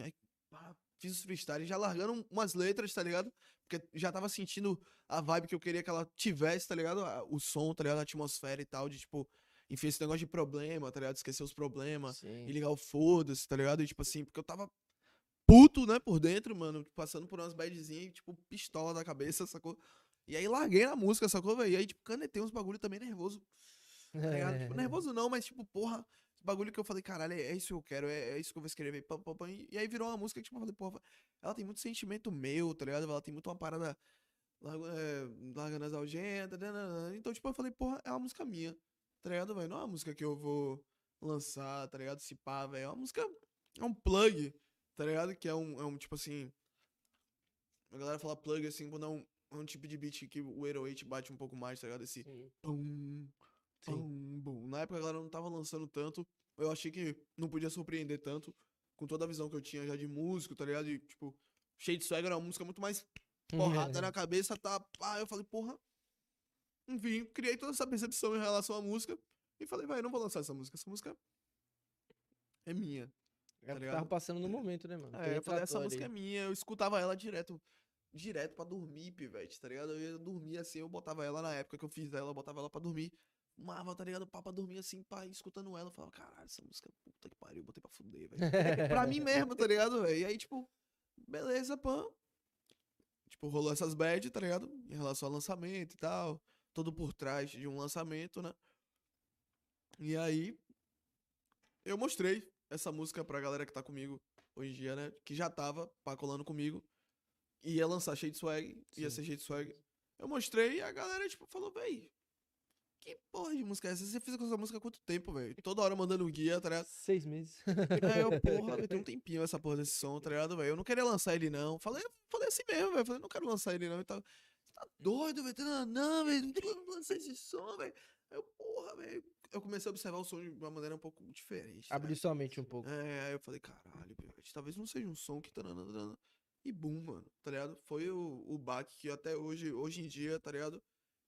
Speaker 2: Aí, pá, fiz os freestyle, já largando um, umas letras, tá ligado? Porque já tava sentindo a vibe que eu queria que ela tivesse, tá ligado? O som, tá ligado? A atmosfera e tal, de tipo, enfim, esse negócio de problema, tá ligado? Esquecer os problemas
Speaker 3: Sim.
Speaker 2: e ligar o foda-se, tá ligado? E tipo assim, porque eu tava puto, né, por dentro, mano, passando por umas badzinhas e, tipo, pistola na cabeça, sacou? E aí larguei na música, sacou, velho? E aí, tipo, canetei uns bagulho também nervoso, tá ligado? Tipo, [LAUGHS] nervoso não, mas tipo, porra, bagulho que eu falei, caralho, é, é isso que eu quero, é, é isso que eu vou escrever. pam, pam, pam, e, aí virou uma música que, tipo, eu falei, porra, ela tem muito sentimento meu, tá ligado? Ela tem muito uma parada largo- é, largando as algentas, nananã. então, tipo, eu falei, porra, é uma música minha, tá ligado, velho? Não é uma música que eu vou lançar, tá ligado? Se pá, velho. É uma música, é um plug, tá ligado? Que é um, é um tipo assim. A galera fala plug assim quando é um, é um tipo de beat que o 808 bate um pouco mais, tá ligado? Esse
Speaker 3: Sim.
Speaker 2: pum. Pum, bum. Na época a galera não tava lançando tanto. Eu achei que não podia surpreender tanto. Com toda a visão que eu tinha já de músico, tá ligado? E, tipo, cheio de swag era uma música muito mais porrada na cabeça, tá? Pá, eu falei, porra. Enfim, criei toda essa percepção em relação à música. E falei, vai, não vou lançar essa música. Essa música é minha.
Speaker 3: É
Speaker 2: tá ligado?
Speaker 3: tava passando no momento, né, mano?
Speaker 2: É, eu falei, essa música é minha. Eu escutava ela direto. Direto pra dormir, pivete, tá ligado? Eu ia dormir assim, eu botava ela na época que eu fiz ela, eu botava ela pra dormir. Fumava, tá ligado? Pá, pra dormir assim, pá, escutando ela. Eu falava, caralho, essa música, puta que pariu, botei pra fuder, velho. pra mim [LAUGHS] mesmo, tá ligado, velho? E aí, tipo, beleza, pã. Tipo, rolou essas bad, tá ligado? Em relação ao lançamento e tal. Todo por trás de um lançamento, né? E aí, eu mostrei essa música pra galera que tá comigo hoje em dia, né? Que já tava pá, colando comigo. Ia lançar Shade Swag, ia
Speaker 3: Sim.
Speaker 2: ser Shade Swag. Eu mostrei e a galera, tipo, falou, véi, que porra de música é essa? Você fez com essa música há quanto tempo, velho? Toda hora mandando guia, tá ligado?
Speaker 3: Seis meses.
Speaker 2: Aí eu, porra, velho, tem um [LAUGHS] tempinho essa porra desse som, tá ligado, velho? Eu não queria lançar ele, não. Falei, falei assim mesmo, velho. Falei, não quero lançar ele, não. E tal. Você tá doido, velho? Não, não, velho. Não tem como lançar esse som, velho. Aí eu, porra, velho. Eu comecei a observar o som de uma maneira um pouco diferente. né?
Speaker 3: Abriu sua mente um pouco.
Speaker 2: É, aí eu falei, caralho, pivete, talvez não seja um som que tá. E boom, mano, tá ligado? Foi o, o baque que até hoje, hoje em dia, tá ligado?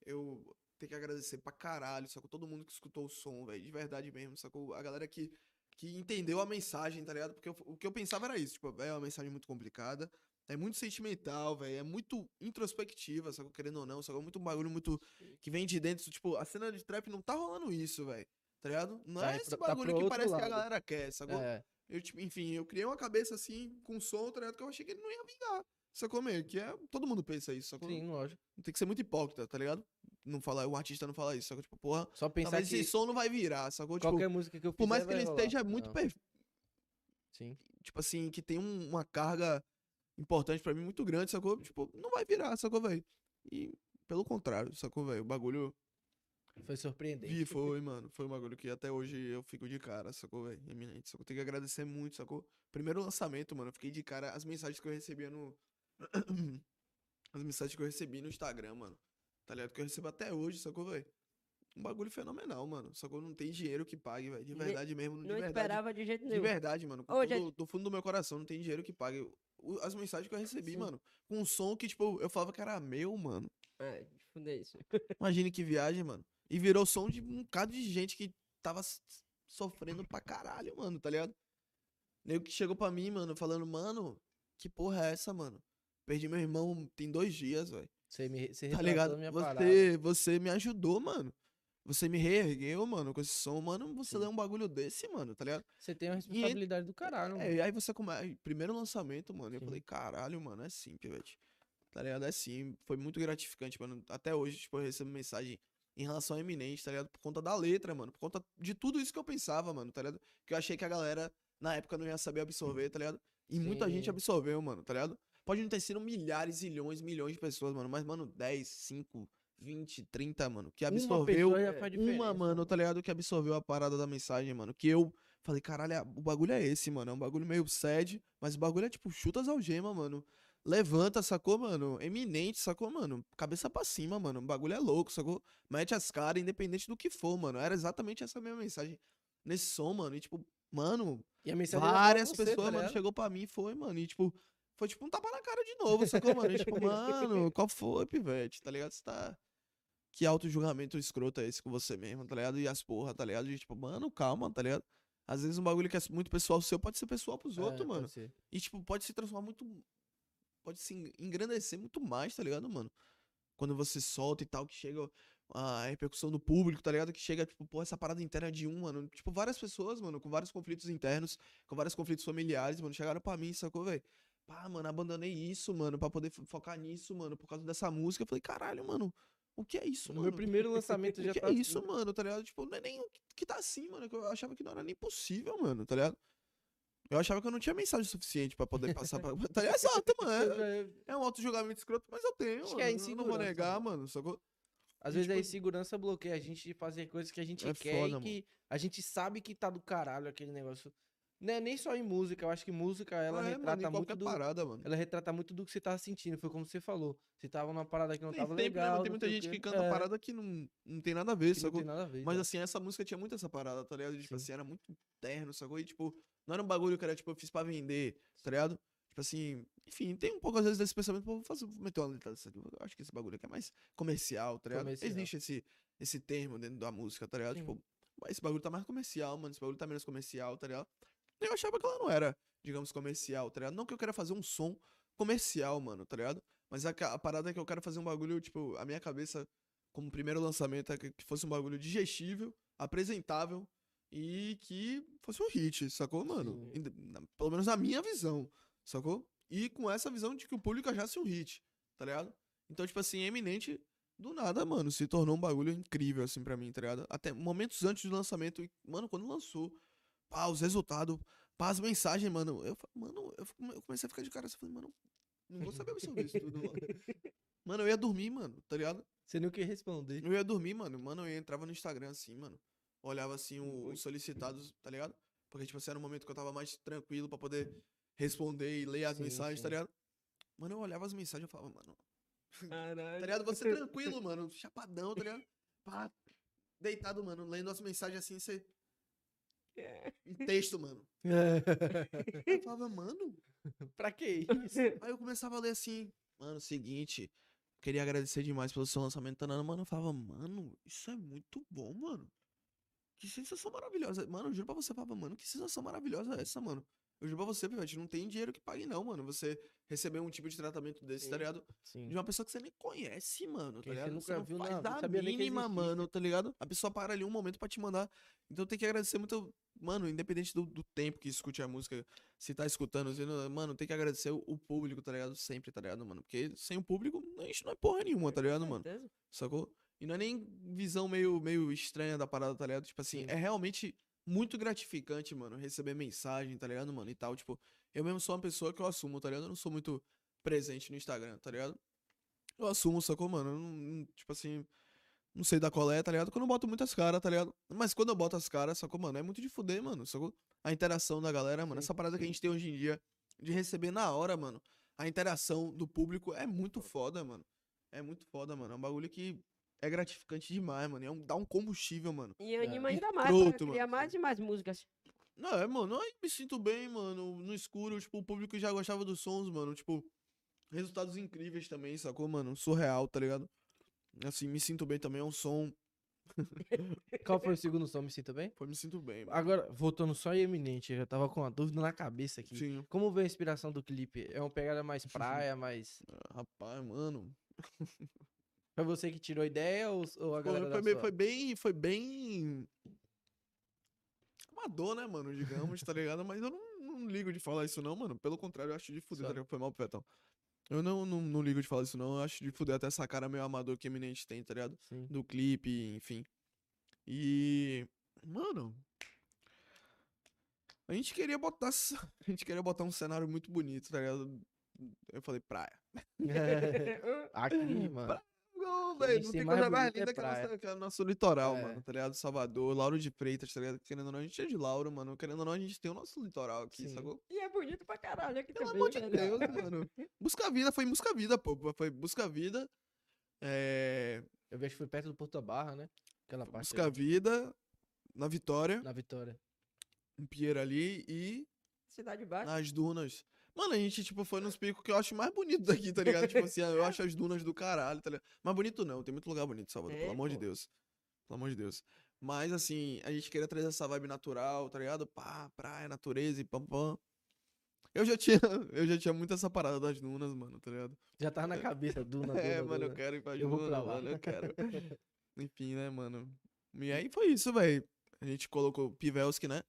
Speaker 2: Eu tenho que agradecer pra caralho, sacou? Todo mundo que escutou o som, velho, de verdade mesmo, sacou? A galera que, que entendeu a mensagem, tá ligado? Porque eu- o que eu pensava era isso, tipo, é uma mensagem muito complicada, é muito sentimental, velho, é muito introspectiva, sacou? Querendo ou não, sacou? Muito um bagulho muito que vem de dentro, tipo, a cena de trap não tá rolando isso, velho. Tá ligado? Não
Speaker 3: Tá
Speaker 2: é esse
Speaker 3: tá
Speaker 2: bagulho
Speaker 3: pro
Speaker 2: que parece que a
Speaker 3: lado.
Speaker 2: galera quer, sacou?
Speaker 3: É.
Speaker 2: Eu, tipo, enfim, eu criei uma cabeça assim, com som, tá ligado? Que eu achei que ele não ia vingar. Sacou meio? Que é. Todo mundo pensa isso, sacou?
Speaker 3: Sim, lógico.
Speaker 2: Tem que ser muito hipócrita, tá ligado? Não falar, o artista não fala isso, sacou? Tipo, porra,
Speaker 3: Só pensar
Speaker 2: talvez
Speaker 3: que
Speaker 2: esse som não vai virar, sacou? Tipo,
Speaker 3: qualquer música que eu fizer
Speaker 2: por mais que ele
Speaker 3: rolar.
Speaker 2: esteja muito
Speaker 3: Não,
Speaker 2: per-
Speaker 3: Sim.
Speaker 2: tipo assim, que tem um- uma carga importante pra mim muito grande, sacou? Tipo, não vai virar, sacou, velho? E pelo contrário, sacou, velho? O bagulho
Speaker 3: Foi surpreendente.
Speaker 2: Vi, foi, mano. Foi um bagulho que até hoje eu fico de cara, sacou, velho? Eminente. Sacou? Tenho que agradecer muito, sacou? Primeiro lançamento, mano, eu fiquei de cara. As mensagens que eu recebia no. [CLEARS THROAT] as mensagens que eu recebi no Instagram, mano. Tá ligado? Que eu recebo até hoje, sacou, velho? Um bagulho fenomenal, mano. Sacou? Não tem dinheiro que pague, velho. De verdade mesmo, de
Speaker 1: Não
Speaker 2: verdade.
Speaker 1: esperava de jeito
Speaker 2: De
Speaker 1: nenhum.
Speaker 2: verdade, mano.
Speaker 1: Ô, gente-
Speaker 2: do fundo do meu coração, não tem dinheiro que pague. As mensagens que eu recebi,
Speaker 1: Sim.
Speaker 2: mano. Com um som que, tipo, eu falava que era meu, mano.
Speaker 1: É, fuder isso.
Speaker 2: Imagine que viagem, mano. E virou som de um bocado de gente que tava sofrendo pra caralho, mano, tá ligado? Nego que chegou pra mim, mano, falando, mano, que porra é essa, mano? Perdi meu irmão tem dois dias, velho.
Speaker 3: Você me você
Speaker 2: Tá ligado?
Speaker 3: minha parada.
Speaker 2: Você, você me ajudou, mano. Você me reergueu, mano, com esse som, mano. Você
Speaker 3: Sim.
Speaker 2: lê um bagulho desse, mano, tá ligado?
Speaker 3: Você tem uma responsabilidade do caralho, mano.
Speaker 2: É, aí você começa. Primeiro lançamento, mano. Eu
Speaker 3: Sim.
Speaker 2: falei, caralho, mano, é sim, pivete. Tá ligado? É sim. Foi muito gratificante, mano. Até hoje, tipo, eu recebo mensagem em relação a Eminente, tá ligado? Por conta da letra, mano. Por conta de tudo isso que eu pensava, mano, tá ligado? Que eu achei que a galera, na época, não ia saber absorver, tá ligado? E muita gente
Speaker 3: Sim.
Speaker 2: absorveu, mano, tá ligado? Pode não ter sido milhares, zilhões, milhões de pessoas, mano. Mas, mano, 10, 5, 20, 30, mano, que
Speaker 3: Uma
Speaker 2: absorveu. Uma,
Speaker 3: diferença,
Speaker 2: mano, tá ligado? Que absorveu a parada da mensagem, mano. Que eu falei, caralho, o bagulho é esse, mano. É um bagulho meio sad, mas o bagulho é tipo, chuta as algemas, mano. Levanta, sacou, mano? Eminente, sacou, mano? Cabeça pra cima, mano. O bagulho é louco, sacou? Mete as caras, independente do que for, mano. Era exatamente essa mesma mensagem nesse som, mano. E, tipo, mano,
Speaker 3: E a mensagem
Speaker 2: várias
Speaker 3: você, tá
Speaker 2: pessoas, mano,
Speaker 3: ligado?
Speaker 2: chegou pra mim e foi, mano. E, tipo, foi tipo um tapa na cara de novo, sacou, mano? E, tipo, [LAUGHS] mano, qual foi, pivete? Tá ligado? Você tá. Que auto-julgamento escroto é esse com você mesmo, tá ligado? E as porra, tá ligado? E, tipo, mano, calma, tá ligado? Às vezes um bagulho que é muito pessoal seu pode ser pessoal pros
Speaker 3: É,
Speaker 2: outros, mano.
Speaker 3: ser.
Speaker 2: E, tipo, pode se transformar muito. Pode se en- engrandecer muito mais, tá ligado, mano? Quando você solta e tal, que chega a repercussão do público, tá ligado? Que chega, tipo, pô, essa parada interna de um, mano. Tipo, várias pessoas, mano, com vários conflitos internos, com vários conflitos familiares, mano, chegaram pra mim, sacou, velho? Pá, mano, abandonei isso, mano, pra poder fo- focar nisso, mano, por causa dessa música. Eu falei, caralho, mano, o que é isso,
Speaker 3: No
Speaker 2: mano?
Speaker 3: meu primeiro lançamento [LAUGHS]
Speaker 2: O
Speaker 3: já
Speaker 2: que
Speaker 3: tá
Speaker 2: é
Speaker 3: assim.
Speaker 2: isso, mano, tá ligado? Tipo, não é nem o que- que tá assim, mano, que eu achava que não era nem possível, mano, tá ligado? Eu achava que eu não tinha mensagem suficiente pra poder passar pra. [LAUGHS] Tá ligado? Exato, [LAUGHS] mano. É, é um auto-julgamento escroto, mas eu tenho.
Speaker 3: Acho que é
Speaker 2: mano, eu não vou
Speaker 3: insegurança,
Speaker 2: negar,
Speaker 3: mano.
Speaker 2: mano, sacou?
Speaker 3: Às
Speaker 2: E,
Speaker 3: vezes a
Speaker 2: tipo,
Speaker 3: insegurança bloqueia a gente de fazer coisas que a gente
Speaker 2: É
Speaker 3: quer
Speaker 2: foda,
Speaker 3: e que a gente sabe que tá do caralho aquele negócio. Não é nem só em música, eu acho que música ela
Speaker 2: é, mano,
Speaker 3: retrata muito
Speaker 2: qualquer
Speaker 3: do
Speaker 2: parada, mano.
Speaker 3: ela retrata muito do que você tava sentindo, foi como você falou. Você tava numa parada que não
Speaker 2: Tem
Speaker 3: tava
Speaker 2: sempre, né,
Speaker 3: legal.
Speaker 2: mano? Tem
Speaker 3: não
Speaker 2: muita gente que canta
Speaker 3: É,
Speaker 2: parada que não, não tem nada a ver,
Speaker 3: que não
Speaker 2: sacou?
Speaker 3: tem nada a ver.
Speaker 2: Mas
Speaker 3: exato.
Speaker 2: assim, essa música tinha muito essa parada, tá ligado? Tipo
Speaker 3: Sim.
Speaker 2: assim, era muito terno, sacou? E tipo, não era um bagulho que era tipo, eu fiz pra vender, tá ligado? Tipo assim, enfim, tem um pouco às vezes desse pensamento, pô, vou fazer, vou meter uma letra dessa aqui. Eu acho que esse bagulho aqui é mais comercial, tá ligado?
Speaker 3: Comercial.
Speaker 2: Existe esse, esse termo dentro da música, tá ligado?
Speaker 3: Sim.
Speaker 2: Tipo, esse bagulho tá mais comercial, mano, esse bagulho tá menos comercial, tá ligado? Eu achava que ela não era, digamos, comercial, tá ligado? Não que eu queira fazer um som comercial, mano, tá ligado? Mas a, ca- a parada é que eu quero fazer um bagulho, tipo, a minha cabeça, como primeiro lançamento, é que que fosse um bagulho digestível, apresentável e que fosse um hit, sacou, mano?
Speaker 3: Sim.
Speaker 2: Pelo menos na minha visão, sacou? E com essa visão de que o público achasse um hit, tá ligado? Então, tipo assim, Eminente, do nada, mano, se tornou um bagulho incrível, assim, pra mim, tá ligado? Até momentos antes do lançamento, mano, quando lançou, pá, os resultados, pá, as mensagens, mano, eu, mano, eu, comecei a ficar de cara, assim, falei, mano, não vou saber absorver isso tudo, mano. [LAUGHS] Mano, eu ia dormir, mano, tá ligado?
Speaker 3: Você não quer responder.
Speaker 2: Eu ia dormir, mano. Mano, eu entrava no Instagram assim, mano. Olhava assim os solicitados, tá ligado? Porque, tipo assim, era um momento que eu tava mais tranquilo pra poder responder e ler as
Speaker 3: Sim,
Speaker 2: mensagens, tá
Speaker 3: sim.
Speaker 2: ligado? Mano, eu olhava as mensagens e falava, mano, tá
Speaker 1: Caralho.
Speaker 2: ligado? Você [LAUGHS] tranquilo, mano, chapadão, tá ligado? Pá, deitado, mano, lendo as mensagens assim, você.
Speaker 1: É.
Speaker 2: Em texto, mano. Eu falava, mano.
Speaker 3: pra que isso? [LAUGHS]
Speaker 2: Aí eu começava a ler assim, mano, seguinte, queria agradecer demais pelo seu lançamento, tanana. Mano, eu falava, mano, isso é muito bom, mano. Que sensação maravilhosa. Mano, eu juro pra você, falava, mano, que sensação maravilhosa é essa, mano? Eu juro pra você, Pivete, não tem dinheiro que pague, não, mano. Você receber um tipo de tratamento desse, tá
Speaker 3: Sim.
Speaker 2: ligado?
Speaker 3: Sim.
Speaker 2: De uma pessoa que você nem conhece, mano,
Speaker 3: Que
Speaker 2: tá
Speaker 3: você
Speaker 2: ligado?
Speaker 3: nunca
Speaker 2: não
Speaker 3: viu
Speaker 2: faz
Speaker 3: na- não
Speaker 2: da mínima, mano, tá ligado? A pessoa para ali um momento pra te mandar. Então tem que agradecer muito, mano, independente do, do tempo que escute a música, se tá escutando, mano, tem que agradecer o, o público, tá ligado? Sempre, tá ligado, mano? Porque sem o público, a gente não é porra nenhuma, tá ligado, mano? Sacou? E não é nem visão meio, meio estranha da parada, tá ligado? Tipo assim,
Speaker 3: Sim.
Speaker 2: é realmente muito gratificante, mano, receber mensagem, tá ligado, mano? E tal, tipo, eu mesmo sou uma pessoa que eu assumo, tá ligado? Eu não sou muito presente no Instagram, tá ligado? Eu assumo, sacou, mano? Eu não- tipo assim, não sei da qual é, tá ligado? Quando eu boto muitas caras, tá ligado? Mas quando eu boto as caras, sacou, mano? É muito de fuder, mano, sacou? A interação da galera, mano. Essa parada que a gente tem hoje em dia de receber na hora, mano. a interação do público é muito foda, mano. É muito foda, mano. É um bagulho que é gratificante demais, mano. É um, dá um combustível, mano.
Speaker 1: E anima ainda mais pra criar
Speaker 2: mano.
Speaker 1: mais e mais músicas.
Speaker 2: Não, é, mano, eu me sinto bem, mano. No escuro, tipo, o público já gostava dos sons, mano. Tipo, resultados incríveis também, sacou, mano? Surreal, tá ligado? Assim, me sinto bem também. É um som. [LAUGHS]
Speaker 3: Qual foi o segundo som? Me sinto bem?
Speaker 2: Foi, me sinto bem. mano.
Speaker 3: Agora, voltando só em Eminente, eu tava com uma dúvida na cabeça aqui.
Speaker 2: Sim.
Speaker 3: Como veio a inspiração do clipe? É uma pegada mais [LAUGHS] praia, mais.
Speaker 2: Ah, Rapaz, mano. [LAUGHS]
Speaker 3: Foi você que tirou a ideia ou, ou a
Speaker 2: Foi,
Speaker 3: galera
Speaker 2: foi
Speaker 3: sua?
Speaker 2: foi bem. Foi bem. Amador, né, mano? Digamos, tá ligado? Mas eu não, não ligo de falar isso, não, mano. Pelo contrário, eu acho de fuder, tá ligado? Foi mal pro Petão. Eu não, não, não ligo de falar isso, não. Eu acho de fuder até essa cara meio amador que Eminente tem, tá ligado?
Speaker 3: Sim.
Speaker 2: do clipe, enfim. E. Mano. A gente queria botar. [LAUGHS] A gente queria botar um cenário muito bonito, tá ligado? Eu falei praia. [LAUGHS]
Speaker 3: Aqui, [LAUGHS] mano.
Speaker 2: Não, velho, não
Speaker 3: tem
Speaker 2: coisa mais
Speaker 3: é
Speaker 2: linda que, a nossa, que a nosso litoral,
Speaker 3: É.
Speaker 2: mano, tá ligado? Salvador, Lauro de Freitas, tá ligado? Querendo ou não, a gente é de Lauro, mano. Querendo ou não, a gente tem o nosso litoral aqui,
Speaker 3: Sim.
Speaker 2: sacou?
Speaker 1: E é bonito pra caralho aqui
Speaker 2: Pelo
Speaker 1: também.
Speaker 2: amor de
Speaker 1: velho.
Speaker 2: Deus, mano. [LAUGHS] Busca vida, foi em Busca Vida, pô. Foi Busca Vida. É.
Speaker 3: Eu vejo que foi perto do Porto Barra, né? Aquela parte
Speaker 2: Busca
Speaker 3: ali,
Speaker 2: Vida, na Vitória,
Speaker 3: na Vitória.
Speaker 2: em Pierre ali e
Speaker 1: Cidade Baixa.
Speaker 2: nas dunas. Mano, a gente, tipo, foi nos picos que eu acho mais bonito daqui, tá ligado? tipo assim, eu acho as dunas do caralho, tá ligado? Mas bonito não, tem muito lugar bonito em Salvador,
Speaker 1: É,
Speaker 2: pelo amor de. Deus. Pelo amor de Deus. Mas, assim, a gente queria trazer essa vibe natural, tá ligado? Pá, praia, natureza e pam, pam. Eu já tinha, [LAUGHS] eu já tinha muito essa parada das dunas, mano, tá ligado?
Speaker 3: Já tava na cabeça, [LAUGHS] Duna,
Speaker 2: é,
Speaker 3: Duna,
Speaker 2: mano, eu
Speaker 3: Duna.
Speaker 2: quero ir pra
Speaker 3: Eu vou pra lá.
Speaker 2: mano, eu quero. [LAUGHS] Enfim, né, mano? E aí foi isso, velho. A gente colocou Pivelski, né?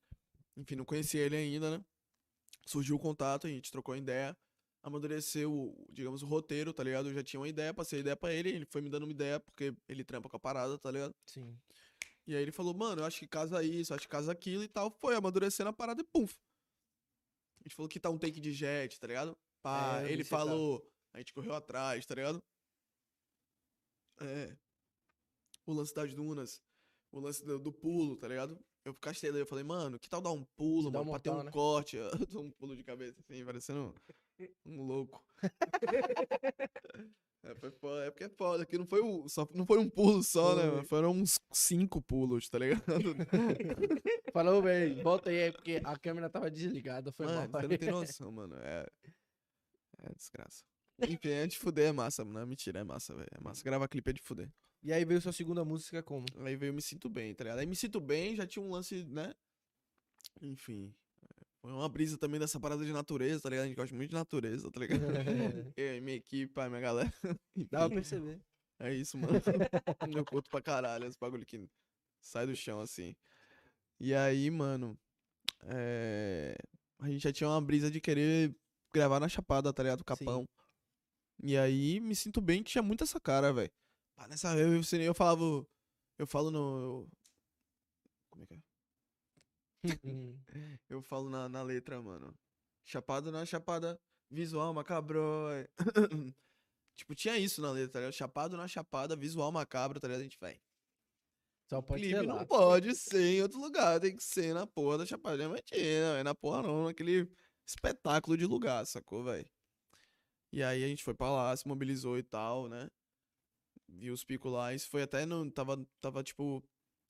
Speaker 2: Enfim, não conhecia ele ainda, né? Surgiu o contato, a gente trocou ideia, amadureceu, o- digamos, o roteiro, tá ligado? Eu já tinha uma ideia, passei a ideia pra ele, ele foi me dando uma ideia, porque ele trampa com a parada, tá ligado?
Speaker 3: Sim.
Speaker 2: E aí ele falou, mano, eu acho que casa isso, acho que casa aquilo e tal. Foi amadurecendo a parada e pum. A gente falou que tá um take de jet, tá ligado? Pá,
Speaker 3: É,
Speaker 2: ele
Speaker 3: você tá.
Speaker 2: falou, a gente correu atrás, tá ligado? É. O lance das dunas, o lance do, do pulo, tá ligado? Eu castei daí, eu falei, mano, que tal dar um pulo,
Speaker 3: Dá um
Speaker 2: mano, pra ter um
Speaker 3: né?
Speaker 2: corte? [LAUGHS] Eu dou um pulo de cabeça assim, parecendo um, um louco. [LAUGHS] É, foi foda, é porque é foda, que não foi, um, só, não foi um pulo só, né?
Speaker 3: Foi.
Speaker 2: mano? Foram uns cinco pulos, tá ligado? [LAUGHS]
Speaker 3: Falou, velho, volta aí, porque a câmera tava desligada, foi
Speaker 2: Mano,
Speaker 3: mal.
Speaker 2: você não tem noção, mano. É. É desgraça. Enfim, é de fuder, é massa, não é mentira, é massa, velho. É massa. Gravar clipe é de fuder.
Speaker 3: E aí veio sua segunda música como?
Speaker 2: Aí veio Me Sinto Bem, tá ligado? Aí Me Sinto Bem já tinha um lance, né? Enfim. Foi uma brisa também dessa parada de natureza, tá ligado? A gente gosta muito de natureza, tá ligado? [LAUGHS] Eu e minha equipe, a minha galera. [LAUGHS]
Speaker 3: Dá pra perceber.
Speaker 2: É isso, mano. [LAUGHS] Eu curto pra caralho esse bagulho que sai do chão assim. E aí, mano, é, a gente já tinha uma brisa de querer gravar na Chapada, tá ligado? Capão. E aí, me sinto bem que tinha muito essa cara, velho. Pá, Nessa eu, eu, eu falava. Eu falo no. Como é que é?
Speaker 3: Hum. [LAUGHS]
Speaker 2: Eu falo na, na letra, mano. Chapada na chapada, visual macabro. [COUGHS] tipo, tinha isso na letra, tá ligado? Chapado na chapada, visual macabro, tá ligado? A gente vai.
Speaker 3: Só pode
Speaker 2: Clipe
Speaker 3: ser
Speaker 2: não
Speaker 3: lá.
Speaker 2: pode ser em outro lugar, tem que ser na porra da Chapada Diamantina, é na porra não, naquele espetáculo de lugar, sacou, velho? E aí a gente foi pra lá, se mobilizou e tal, né? Viu os picos lá, isso foi até no. Tava, tava tipo,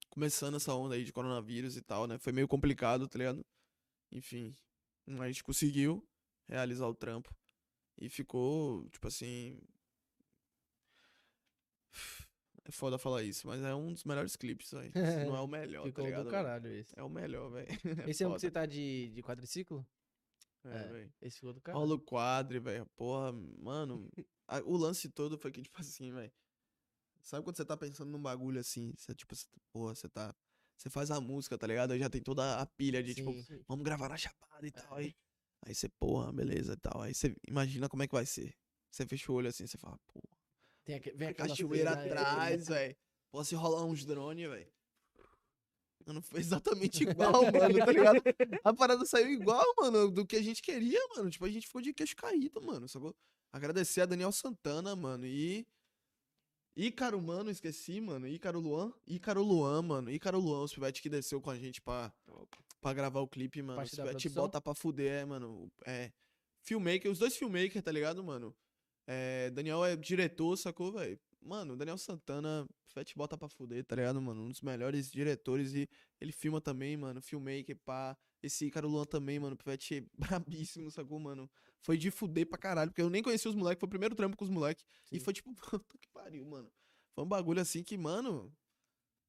Speaker 2: começando essa onda aí de coronavírus e tal, né? Foi meio complicado, tá ligado? Enfim, a gente conseguiu realizar o trampo. E ficou, tipo assim. É foda falar isso, mas é um dos melhores clipes, velho. [LAUGHS] Não é o melhor, tá
Speaker 3: Ficou
Speaker 2: ligado?
Speaker 3: do caralho esse.
Speaker 2: É o melhor, velho. [LAUGHS]
Speaker 3: Esse é um que você tá de, de quadriciclo?
Speaker 2: É,
Speaker 3: é.
Speaker 2: velho.
Speaker 3: Esse ficou do caralho.
Speaker 2: Rola o quadre, velho. Porra, mano. a- o lance todo foi que, tipo assim, velho. Sabe quando você tá pensando num bagulho assim? Você, tipo, você, porra, você tá. Você faz a música, tá ligado? Aí já tem toda a pilha de, tipo,
Speaker 3: Sim.
Speaker 2: vamos gravar na chapada e tal. Aí, aí você, porra, beleza e tal. Aí você imagina como é que vai ser. Você fecha o olho assim, você fala, porra.
Speaker 3: Tem aque- vem aquela
Speaker 2: cachoeira
Speaker 3: aí.
Speaker 2: atrás, velho. Posso rolar uns drones, velho. Mano, foi exatamente [LAUGHS] igual, mano, tá ligado? A parada saiu igual, mano, do que a gente queria, mano. Tipo, a gente ficou de queixo caído, mano, sacou? Agradecer a Daniel Santana, mano, e... Ícaro, mano, esqueci, mano. Ícaro Luan. Ícaro Luan, mano. Ícaro Luan, o Pivete que desceu com a gente pra, pra gravar o clipe, mano. O
Speaker 3: Parte da
Speaker 2: Pivete
Speaker 3: produção?
Speaker 2: bota pra fuder, é, mano. É. filmmaker, os dois filmmakers, tá ligado, mano? É, Daniel é diretor, sacou, velho? Mano, Daniel Santana, Fat bota pra fuder, tá ligado, mano? Um dos melhores diretores e ele filma também, mano. Filmmaker, pá. Esse Ícaro Luan também, mano. Pivete [LAUGHS] brabíssimo, sacou, mano? Foi de fuder pra caralho, porque eu nem conhecia os moleques. Foi o primeiro trampo com os moleques. E foi tipo, [LAUGHS] puta que pariu, mano. Foi um bagulho assim que, mano.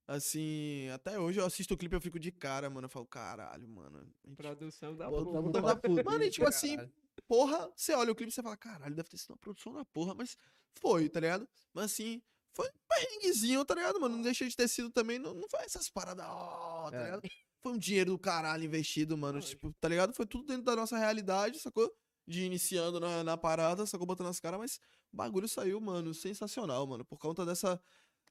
Speaker 2: Assim, até hoje eu assisto o clipe e eu fico de cara, mano. Eu falo, caralho, mano. gente-
Speaker 1: Produção da porra.
Speaker 2: da Mano, e tipo assim, porra, você olha o clipe e você fala, caralho, deve ter sido uma produção da porra, mas foi, tá ligado? Mas assim, foi um perrenguezinho, tá ligado, mano? Não deixa de ter sido também, não, não foi essas paradas, ó, tá
Speaker 3: É.
Speaker 2: Foi um dinheiro do caralho investido, mano, tipo, tá ligado? Foi tudo dentro da nossa realidade, sacou? De iniciando na, na parada, sacou? Botando as caras, mas o bagulho saiu, mano, sensacional, mano, por conta dessa,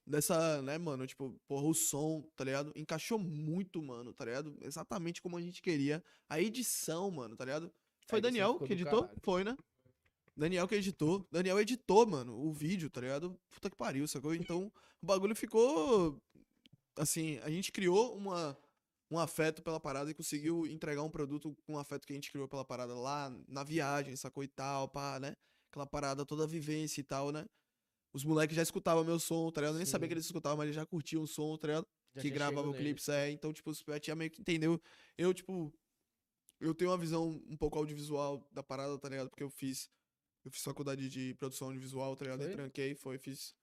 Speaker 2: dessa, né, mano, tipo, porra, o som, tá ligado? Encaixou muito, mano, tá ligado? Exatamente como a gente queria. A edição, mano, tá ligado? Foi Daniel que editou?
Speaker 3: caralho.
Speaker 2: Foi, né? Daniel que editou. Daniel editou, mano, o vídeo, tá ligado? Puta que pariu, sacou? Então, o bagulho ficou. Assim, a gente criou uma, um afeto pela parada e conseguiu entregar um produto com o afeto que a gente criou pela parada lá na viagem, sacou? E tal, pá, né? Aquela parada toda a vivência e tal, né? Os moleques já escutavam meu som, tá ligado? Eu nem sabia que eles escutavam, mas eles já curtiam o som, tá ligado?
Speaker 3: Já
Speaker 2: que gravava o clipe, é. Então, tipo, os pivete já meio que entendeu. Eu, tipo, eu tenho uma visão um pouco audiovisual da parada, tá ligado? Porque eu fiz, eu fiz faculdade de produção audiovisual, tá ligado?
Speaker 3: Foi?
Speaker 2: tranquei, foi, fiz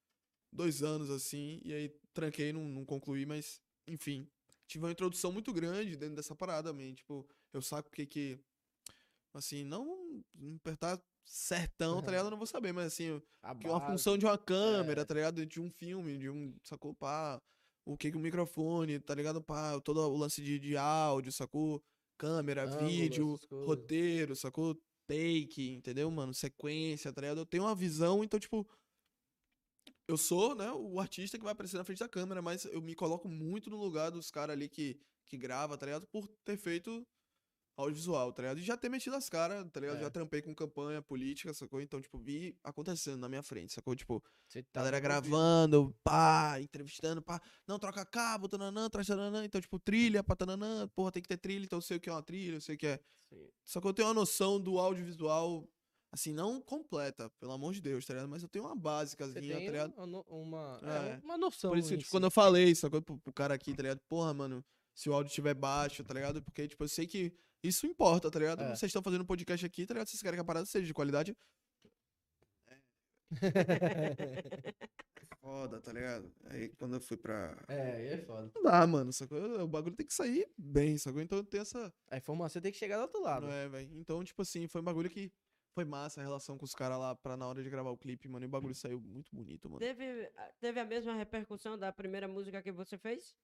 Speaker 2: dois anos assim, e aí tranquei, não, não concluí, mas, enfim. Tive uma introdução muito grande dentro dessa parada, man. Tipo, eu saco o que que. Assim, não apertar certão, tá ligado? Eu [LAUGHS] não vou saber, mas assim,
Speaker 3: A
Speaker 2: que uma função de uma câmera,
Speaker 3: É.
Speaker 2: tá ligado? De um filme, de um, sacou? Pá, o que que o microfone, tá ligado? Pá, todo o lance de, de áudio, sacou? Câmera,
Speaker 3: Ângulo,
Speaker 2: vídeo, roteiro, sacou? Take, entendeu, mano? Sequência, tá ligado? Eu tenho uma visão, então, tipo, eu sou, né, o artista que vai aparecer na frente da câmera, mas eu me coloco muito no lugar dos caras ali que, que grava, tá ligado? Por ter feito audiovisual, tá ligado? E já ter metido as caras, tá ligado?
Speaker 3: É.
Speaker 2: Já trampei com campanha política, sacou? Então, tipo, vi acontecendo na minha frente, sacou? Tipo,
Speaker 3: tá
Speaker 2: galera gravando, pá, entrevistando, pá, não, troca cabo, tananã, traz tananã, então, tipo, trilha, pá, tananã, porra, tem que ter trilha, então eu sei o que é uma trilha, eu sei o que é.
Speaker 1: Sim.
Speaker 2: Só que eu tenho uma noção do audiovisual, assim, não completa, pelo amor de Deus, tá ligado? Mas eu tenho uma básicazinha,
Speaker 3: tem
Speaker 2: tá ligado?
Speaker 3: uma, uma,
Speaker 2: É.
Speaker 3: é, uma noção.
Speaker 2: Por isso tipo,
Speaker 3: si.
Speaker 2: quando eu falei, sacou? Pro, pro cara aqui, tá ligado? Porra, mano, se o áudio estiver baixo, tá ligado? Porque, tipo, eu sei que isso importa, tá ligado?
Speaker 3: É.
Speaker 2: Vocês estão fazendo um podcast aqui, tá ligado? Vocês querem que a parada seja de qualidade. [LAUGHS] Foda, tá ligado? Aí quando eu fui pra.
Speaker 3: É, aí é foda.
Speaker 2: Não dá, mano, sacou? O bagulho tem que sair bem, sacou? Então tenho essa.
Speaker 3: A informação tem que chegar do outro lado.
Speaker 2: Não é, velho? Então, tipo assim, foi um bagulho que. Foi massa a relação com os caras lá pra na hora de gravar o clipe, mano. E o bagulho saiu muito bonito, mano.
Speaker 1: Teve, teve a mesma repercussão da primeira música que você fez?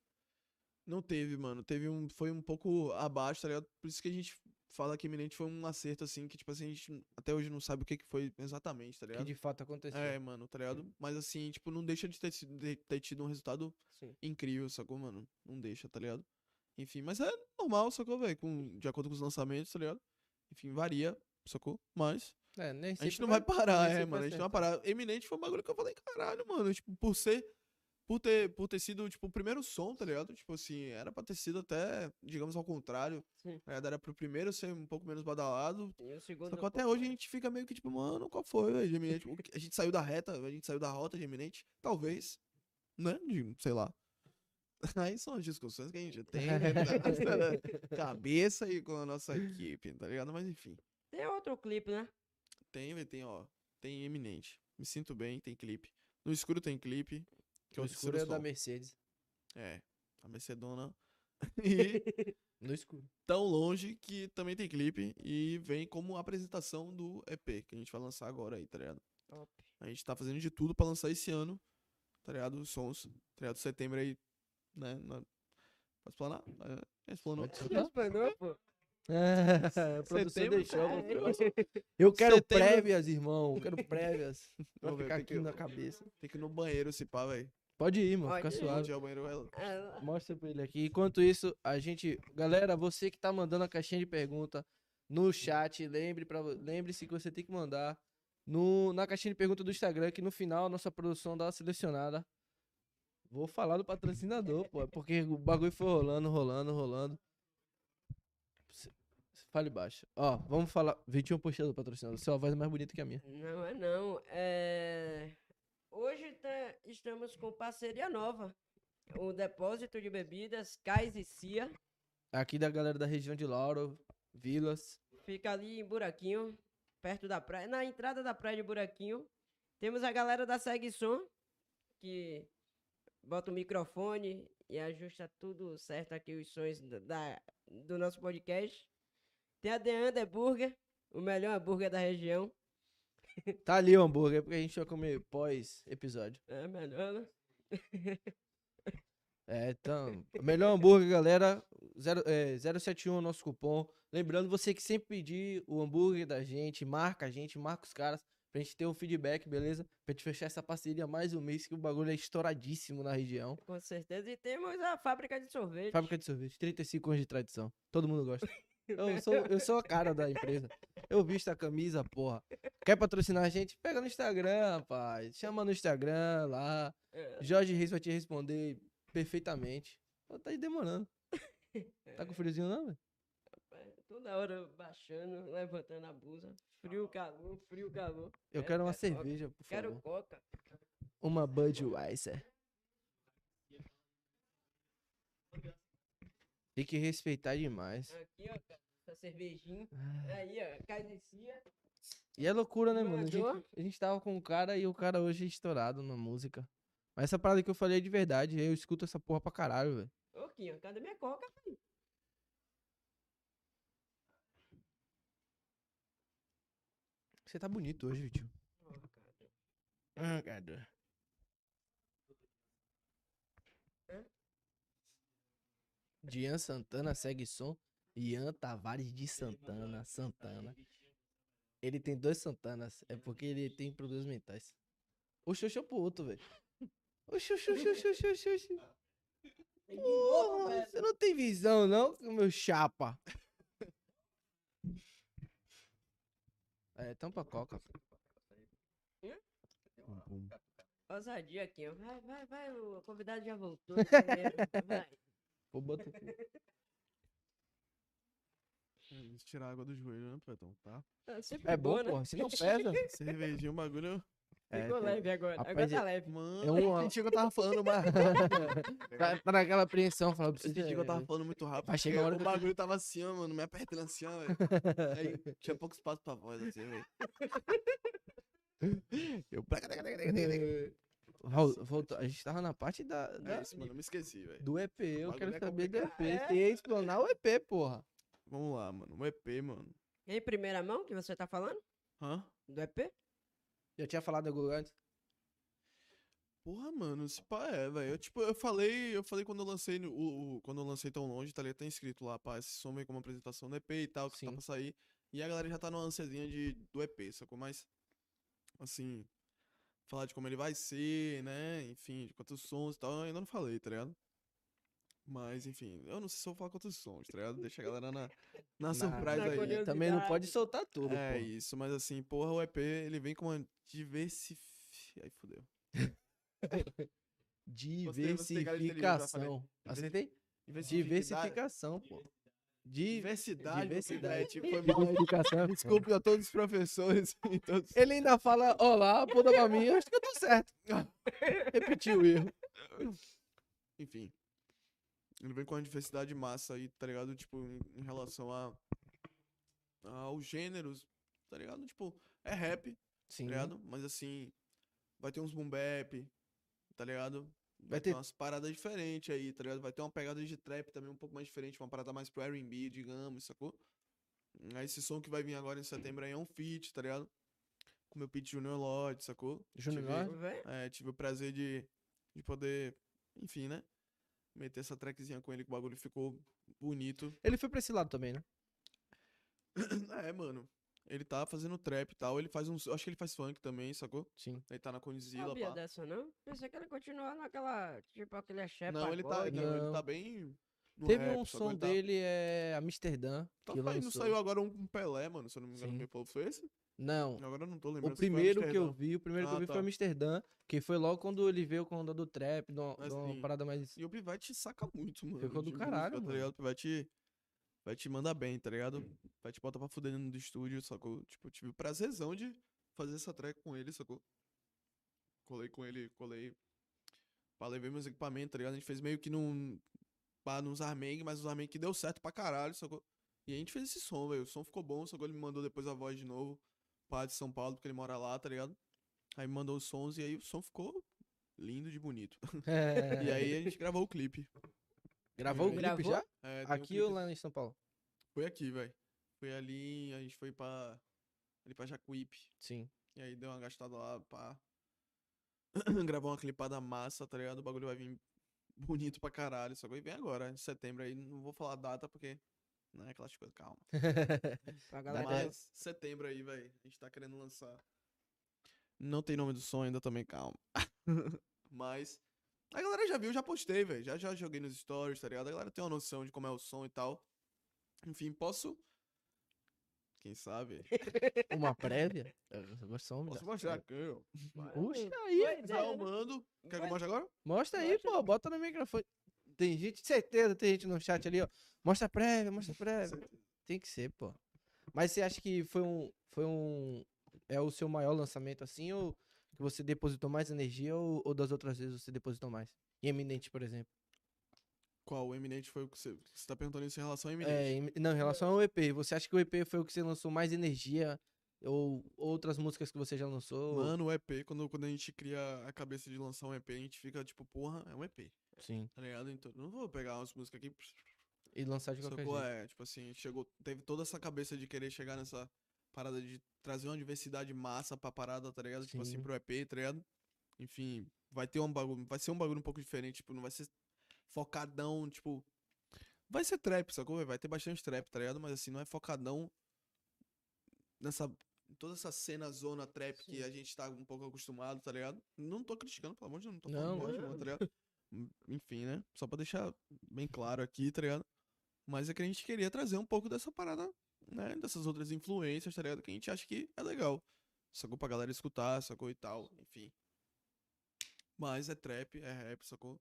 Speaker 2: Não teve, mano. Teve um. Foi um pouco abaixo, tá ligado? Por isso que a gente fala que Eminente foi um acerto, assim, que, tipo assim, a gente até hoje não sabe o que, que foi exatamente, tá
Speaker 3: Que
Speaker 2: ligado?
Speaker 3: de fato aconteceu.
Speaker 2: É, mano, tá ligado? Mas assim, tipo, não deixa de ter, de ter tido um resultado
Speaker 3: Sim.
Speaker 2: incrível, sacou, mano? Não deixa, tá ligado? Enfim, mas é normal, sacou, velho? Com, de acordo com os lançamentos, tá ligado? Enfim, varia, sacou? Mas
Speaker 3: É, nem
Speaker 2: a gente não vai parar,
Speaker 3: nem
Speaker 2: é, mano. A gente não vai parar. Eminente foi um bagulho que eu falei, caralho, mano. Tipo, por ser. Por ter, por ter sido, tipo, o primeiro som, tá ligado? Tipo assim, era pra ter sido até, digamos, ao contrário.
Speaker 1: Sim.
Speaker 2: Tá? Era pro primeiro ser um pouco menos badalado. Só que até hoje a gente fica meio que tipo, mano, qual foi, velho, Eminente? A gente saiu da reta, a gente saiu da rota de Eminente? Talvez, né? De, sei lá. [LAUGHS] Aí são as discussões que a gente tem, né? na [LAUGHS] cabeça e com a nossa equipe, tá ligado? Mas enfim.
Speaker 1: Tem outro clipe, né?
Speaker 2: Tem, velho, tem, ó. Tem Eminente. Me sinto bem, tem clipe. No escuro tem clipe. Que é
Speaker 3: O
Speaker 2: o
Speaker 3: escuro é da
Speaker 2: som.
Speaker 3: Mercedes.
Speaker 2: É, a Mercedona. [LAUGHS] E
Speaker 3: No escuro.
Speaker 2: tão longe que também tem clipe e vem como apresentação do EP que a gente vai lançar agora aí, tá ligado?
Speaker 1: Top.
Speaker 2: A gente tá fazendo de tudo pra lançar esse ano, tá ligado? Os sons, tá ligado? Setembro aí, né? Na... Posso explanar? É, explanou.
Speaker 3: Pode soltar.
Speaker 1: Explanou, pô.
Speaker 2: Setembro,
Speaker 1: é. [LAUGHS] [LAUGHS]
Speaker 3: Eu quero
Speaker 2: Setembro-
Speaker 3: prévias, irmão. Eu quero [LAUGHS] prévias.
Speaker 2: Vou
Speaker 3: ficar
Speaker 2: tem
Speaker 3: aqui
Speaker 2: que-
Speaker 3: na cabeça.
Speaker 2: Tem que ir no banheiro se pá, velho.
Speaker 3: Pode ir, mano.
Speaker 1: Pode
Speaker 3: Fica
Speaker 1: ir.
Speaker 3: suave.
Speaker 2: É o banheiro?
Speaker 3: Mostra pra ele aqui. Enquanto isso, a gente. Galera, você que tá mandando a caixinha de pergunta no chat, lembre pra... lembre-se que você tem que mandar no... na caixinha de pergunta do Instagram, que no final a nossa produção dá uma selecionada. Vou falar do patrocinador, pô, porque o bagulho foi rolando, rolando, rolando. Fale baixo. Ó, vamos falar. Vitinho Pocheiro patrocinador. Sua voz é mais bonita que a minha.
Speaker 1: Não é não. É... Hoje tá- estamos com parceria nova. O depósito de bebidas Cais e Cia.
Speaker 3: Aqui da galera da região de Lauro, Vilas.
Speaker 1: Fica ali em Buraquinho, perto da praia. Na entrada da praia de Buraquinho. Temos a galera da Segue Som, que bota o microfone e ajusta tudo certo aqui, os sons da- do nosso podcast. Tem a The Under Burger, o melhor hambúrguer da região. [LAUGHS]
Speaker 3: Tá ali o hambúrguer, porque a gente vai comer pós-episódio.
Speaker 1: É melhor, né? [LAUGHS]
Speaker 3: É, então. Melhor hambúrguer, galera. Zero, é, 071 é nosso cupom. Lembrando, você que sempre pedir o hambúrguer da gente, marca a gente, marca os caras, pra gente ter um feedback, beleza? Pra gente fechar essa parceria mais um mês, que o bagulho é estouradíssimo na região.
Speaker 1: Com certeza. E temos a fábrica de sorvete.
Speaker 3: Fábrica de sorvete, 35 anos de tradição. Todo mundo gosta. [LAUGHS] Eu sou, eu sou a cara da empresa. Eu visto a camisa, porra. Quer patrocinar a gente? Pega no Instagram, rapaz. Chama no Instagram lá.
Speaker 1: É,
Speaker 3: Jorge Reis vai te responder perfeitamente. Pô, tá aí demorando. [LAUGHS] Tá com friozinho não, velho?
Speaker 1: rapaz, toda hora baixando, levantando a blusa. Frio, calor, frio, calor.
Speaker 3: Eu
Speaker 1: Quero-
Speaker 3: quero uma
Speaker 1: quero coca.
Speaker 3: cerveja, por
Speaker 1: Quero
Speaker 3: favor.
Speaker 1: coca.
Speaker 3: Uma Budweiser. Tem que respeitar demais.
Speaker 1: Aqui, ó, cara, essa cervejinha.
Speaker 3: Ah.
Speaker 1: Aí, ó.
Speaker 3: E é loucura, né, mano? A gente, a gente tava com um cara e o cara hoje é estourado na música. Mas essa parada que eu falei é de verdade. Eu escuto essa porra pra caralho, velho.
Speaker 1: Ô, Quinho, cadê minha coca, filho?
Speaker 3: Você tá bonito hoje.
Speaker 1: Ó, cara.
Speaker 3: Ah, cara. Dian Santana segue som. Ian Tavares de Santana. Santana. Ele tem dois Santanas. É porque ele tem problemas mentais. Oxe, oxe, pro outro, velho. Oxe. [LAUGHS]
Speaker 1: Tem de novo,
Speaker 3: Porra, você não tem visão, não, meu chapa? É, tampa a coca.
Speaker 1: Ousadia aqui. Vai, vai, vai, o convidado já voltou. [LAUGHS] né? vai.
Speaker 3: Vou botar aqui.
Speaker 2: Hum, Tirar a água do joelho, né, Petão? Tá?
Speaker 1: É
Speaker 3: É bom,
Speaker 1: né?
Speaker 3: porra. Se não pesa. [LAUGHS]
Speaker 2: Cervejinha, um bagulho.
Speaker 3: É,
Speaker 1: Ficou leve agora.
Speaker 3: Rapaz,
Speaker 1: agora tá
Speaker 3: é-
Speaker 1: leve.
Speaker 2: Mano,
Speaker 3: É uma-
Speaker 2: senti que eu tava falando, mas. [LAUGHS]
Speaker 3: tá, tá naquela apreensão, falando
Speaker 2: Eu
Speaker 3: pra
Speaker 2: senti
Speaker 3: você.
Speaker 2: que eu tava falando muito rápido.
Speaker 3: Vai chegar a hora
Speaker 2: o bagulho tava assim, ó, mano, me apertando assim, ó, velho. Aí tinha pouco espaço pra voz, assim, velho. [LAUGHS] Eu.
Speaker 3: Vol- voltou. A gente tava na parte da, da-
Speaker 2: É isso, mano, eu me esqueci, velho.
Speaker 3: do EP. Eu quero
Speaker 2: é
Speaker 3: saber do EP.
Speaker 2: complicado.
Speaker 3: Você ia explanar o EP, porra.
Speaker 2: Vamos lá, mano. O EP, mano.
Speaker 1: Em primeira mão que você tá falando?
Speaker 2: Hã?
Speaker 1: Do EP?
Speaker 3: Já tinha falado em algum lugar antes?
Speaker 2: Porra, mano, esse pá é, velho. Eu, tipo, eu falei, eu falei quando eu lancei no- o, o- quando eu lancei tão longe, tá ligado? Tem escrito lá, pá, esse som vem como apresentação do EP e tal, que tá
Speaker 3: Sim.
Speaker 2: pra sair. E a galera já tá numa ansiazinha de, do EP, sacou? Mas, assim, falar de como ele vai ser, né? Enfim, de quantos sons e tal, eu ainda não falei, tá ligado? Mas, enfim, eu não sei se eu vou falar quantos sons, tá ligado? Deixa a galera na, na surpresa
Speaker 1: na
Speaker 2: aí.
Speaker 3: Também não pode soltar tudo,
Speaker 2: É
Speaker 3: pô.
Speaker 2: isso, mas assim, porra, o EP, ele vem com uma diversif... Aí [LAUGHS] falei.
Speaker 3: Diversificação. Acertei? Diversificação, pô. Di-
Speaker 2: Diversidade,
Speaker 3: Diversidade.
Speaker 2: diversidade. Foi mal.
Speaker 3: Diversificação. [LAUGHS]
Speaker 2: Desculpe a todos os professores [LAUGHS] e todos.
Speaker 3: Ele ainda fala, olá, aponta pra mim, acho que eu tô certo. [LAUGHS] Repetiu o erro.
Speaker 2: Enfim. Ele vem com uma diversidade massa aí, tá ligado? Tipo, em, relação a aos gêneros, tá ligado? Tipo, é rap,
Speaker 3: Sim.
Speaker 2: tá ligado? Mas assim, vai ter uns boom bap, tá ligado? Vai, ter umas paradas diferentes aí, tá ligado? Vai ter uma pegada de trap também um pouco mais diferente, uma parada mais pro R&B, digamos, sacou? Aí esse som que vai vir agora em setembro aí é um feat, tá ligado? Com meu Pete Junior Lodge, sacou?
Speaker 3: Junior Lodge?
Speaker 2: É, tive o prazer de, de poder, enfim, né? Meter essa trackzinha com ele, que o bagulho ficou bonito.
Speaker 3: Ele foi pra esse lado também, né? [CLEARS THROAT]
Speaker 2: É, mano. Ele tá fazendo trap e tal. Ele faz uns. eu Acho que ele faz funk também, sacou?
Speaker 3: Sim.
Speaker 2: Ele tá na Condzilla,
Speaker 1: Sabia
Speaker 2: pá.
Speaker 1: dessa, não? Pensei que ele continuava naquela, tipo, aquele axé
Speaker 2: Não, ele tá, não, ele tá bem. no
Speaker 3: Teve
Speaker 2: rap,
Speaker 3: um
Speaker 2: sacou?
Speaker 3: som
Speaker 2: Ele tá-
Speaker 3: dele, é Amsterdã,
Speaker 2: Tá,
Speaker 3: que
Speaker 2: aí, não
Speaker 3: lançou.
Speaker 2: saiu agora um com Pelé, mano, se eu não me engano,
Speaker 3: Sim.
Speaker 2: povo foi esse?
Speaker 3: Não,
Speaker 2: Agora eu não tô lembrando.
Speaker 3: o
Speaker 2: se foi
Speaker 3: primeiro que eu
Speaker 2: Amsterdã.
Speaker 3: vi, o primeiro que eu
Speaker 2: Ah,
Speaker 3: vi
Speaker 2: tá.
Speaker 3: foi Amsterdã, que foi logo quando ele veio com a onda do trap, de uma, de uma parada mais...
Speaker 2: E o Pivete saca muito, mano.
Speaker 3: Ficou do
Speaker 2: de
Speaker 3: caralho,
Speaker 2: música, tá
Speaker 3: mano.
Speaker 2: ligado? O Pivete vai te mandar bem, tá ligado? Vai te botar pra fuder dentro do estúdio, sacou? Tipo, eu tive o prazerzão de fazer essa track com ele, sacou? Colei com ele, colei. Pá, levei meus equipamentos, tá ligado? A gente fez meio que num. Pá, nos Armeng, mas os Armeng que deu certo pra caralho, sacou? E a gente fez esse som, velho. O som ficou bom, sacou? Ele me mandou depois a voz de novo. Pá, de São Paulo, porque ele mora lá, tá ligado? Aí me mandou os sons e aí o som ficou lindo de bonito. [LAUGHS] E aí a gente gravou o clipe.
Speaker 3: Gravou o clipe
Speaker 1: Gravou?
Speaker 3: já?
Speaker 2: É, tem um
Speaker 3: Aqui ou lá em São Paulo?
Speaker 2: Foi aqui, velho. Foi ali, a gente foi pra. Ali pra Jacuípe.
Speaker 3: Sim.
Speaker 2: E aí deu uma gastada lá, pá. [CLEARS THROAT] Gravar uma clipada massa, tá ligado? O bagulho vai vir bonito pra caralho. Só que aí vem agora, em setembro aí. Não vou falar a data porque. Não é aquelas coisas, calma. [LAUGHS]
Speaker 1: Pra galera.
Speaker 2: Mas setembro aí, velho. A gente tá querendo lançar. Não tem nome do som ainda também, calma. [LAUGHS] Mas. A galera já viu, já postei, velho. Já, já joguei nos stories, tá ligado? A galera tem uma noção de como é o som e tal. Enfim, posso. Quem sabe? [LAUGHS]
Speaker 3: Uma prévia? [LAUGHS] Eu gosto só
Speaker 2: Posso mostrar aqui, ó.
Speaker 3: Puxa aí.
Speaker 1: Ideia, né?
Speaker 2: Salmando. Quer que eu mostre agora?
Speaker 3: Mostra aí,
Speaker 1: Mostra.
Speaker 3: pô. Bota no microfone. Tem gente, certeza, tem gente no chat ali, ó. Mostra a prévia, mostra a prévia. Tem que ser, pô. Mas você acha que foi um. Foi um. É o seu maior lançamento assim? Ou que você depositou mais energia? Ou, ou das outras vezes você depositou mais? Em Eminente, por exemplo.
Speaker 2: Qual? O Eminente foi o que você. Você tá perguntando isso em relação ao Eminente?
Speaker 3: É, em- não, em relação ao EP. Você acha que o EP foi o que você lançou mais energia? Ou outras músicas que você já lançou?
Speaker 2: Mano, o EP, quando, quando a gente cria a cabeça de lançar um EP, a gente fica tipo, porra, é um EP,
Speaker 3: Sim.
Speaker 2: tá ligado? Então, não vou pegar umas músicas aqui.
Speaker 3: E lançar de qualquer
Speaker 2: Sacou?
Speaker 3: jeito.
Speaker 2: É, tipo assim, chegou, teve toda essa cabeça de querer chegar nessa parada de trazer uma diversidade massa pra parada, tá ligado? Tipo assim,
Speaker 3: Sim.
Speaker 2: pro EP, tá ligado? Enfim, vai ter um bagulho, vai ser um bagulho um pouco diferente, tipo, não vai ser focadão, tipo, vai ser trap, sacou? Vai ter bastante trap, tá ligado? Mas assim, não é focadão nessa toda essa cena zona trap que
Speaker 3: Sim.
Speaker 2: a gente tá um pouco acostumado, tá ligado? Não tô criticando, pelo amor de Deus, não tô falando
Speaker 3: não.
Speaker 2: ninguém, tá ligado? Enfim, né? Só pra deixar bem claro aqui, tá ligado? Mas é que a gente queria trazer um pouco dessa parada, né? Dessas outras influências, tá ligado? Que a gente acha que é legal. Sacou pra galera escutar, sacou e tal, enfim. Mas é trap, é rap, sacou?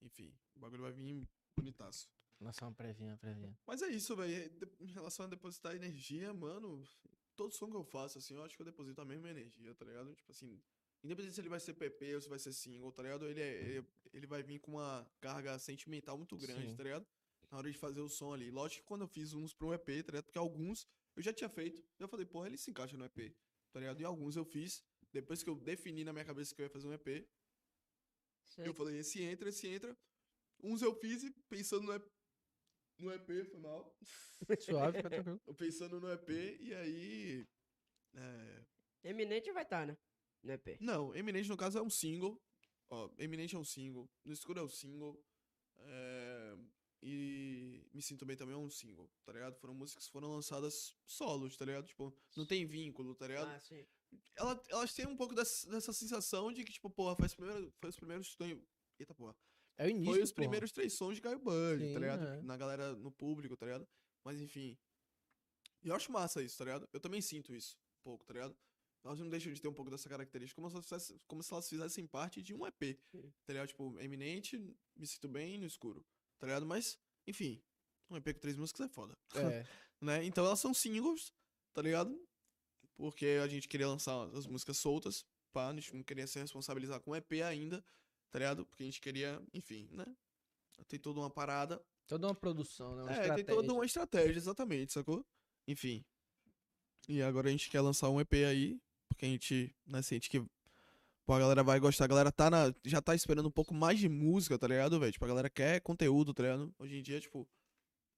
Speaker 2: Enfim, o bagulho vai vir bonitaço.
Speaker 3: Lançar uma prévinha, uma prévinha.
Speaker 2: Mas é isso, velho. Em relação a depositar energia, mano, todo som que eu faço, assim, eu acho que eu deposito a mesma energia, tá ligado? Tipo assim, independente se ele vai ser PP ou se vai ser single, tá ligado? Ele, é, ele, ele vai vir com uma carga sentimental muito grande,
Speaker 3: Sim.
Speaker 2: tá ligado? Na hora de fazer o som ali. Lógico que quando eu fiz uns pro EP, tá ligado? Porque alguns eu já tinha feito. Eu falei, porra, ele se encaixa no EP, tá ligado? E alguns eu fiz, depois que eu defini na minha cabeça que eu ia fazer um EP,
Speaker 1: Sei.
Speaker 2: eu falei, esse entra, esse entra. Uns eu fiz e pensando no EP, no EP foi mal. [LAUGHS]
Speaker 3: Suave, fica tranquilo.
Speaker 2: Eu [LAUGHS] pensando no EP e aí. é,
Speaker 1: Eminente vai estar, né? No EP.
Speaker 2: Não, Eminente no caso é um single. Ó, Eminente é um single. No escuro é um single. é, E Me Sinto Bem também é um single, tá ligado? Foram músicas que foram lançadas solos, tá ligado? Tipo, não tem vínculo, tá ligado?
Speaker 1: Ah, sim.
Speaker 2: Ela, elas têm um pouco dessa, dessa sensação de que, tipo, porra, foi os primeiros. Foi os primeiros. Eita porra.
Speaker 3: É o início,
Speaker 2: Foi os
Speaker 3: porra.
Speaker 2: primeiros três sons de Caio Bud,
Speaker 3: Sim,
Speaker 2: tá ligado?
Speaker 3: é.
Speaker 2: Na galera, no público, tá ligado? Mas enfim. E eu acho massa isso, tá ligado? Eu também sinto isso, um pouco, tá ligado? Elas não deixam de ter um pouco dessa característica, como se elas fizessem, como se elas fizessem parte de um EP,
Speaker 1: Sim.
Speaker 2: tá ligado? Tipo, eminente, me sinto bem no escuro, tá ligado? Mas, enfim, um EP com três músicas é foda,
Speaker 3: É. [LAUGHS]
Speaker 2: né? Então elas são singles, tá ligado? Porque a gente queria lançar as músicas soltas, pá, a gente não queria se responsabilizar com EP ainda, tá ligado? Porque a gente queria, enfim, né? Tem toda uma parada.
Speaker 3: Toda uma produção, né? Uma
Speaker 2: é, tem toda
Speaker 3: estratégia.
Speaker 2: uma estratégia, exatamente, sacou? Enfim. E agora a gente quer lançar um EP aí, porque a gente, né, sente que pô, a galera vai gostar, a galera tá na, já tá esperando um pouco mais de música, tá ligado, velho? Tipo, a galera quer conteúdo, tá ligado? Hoje em dia, tipo,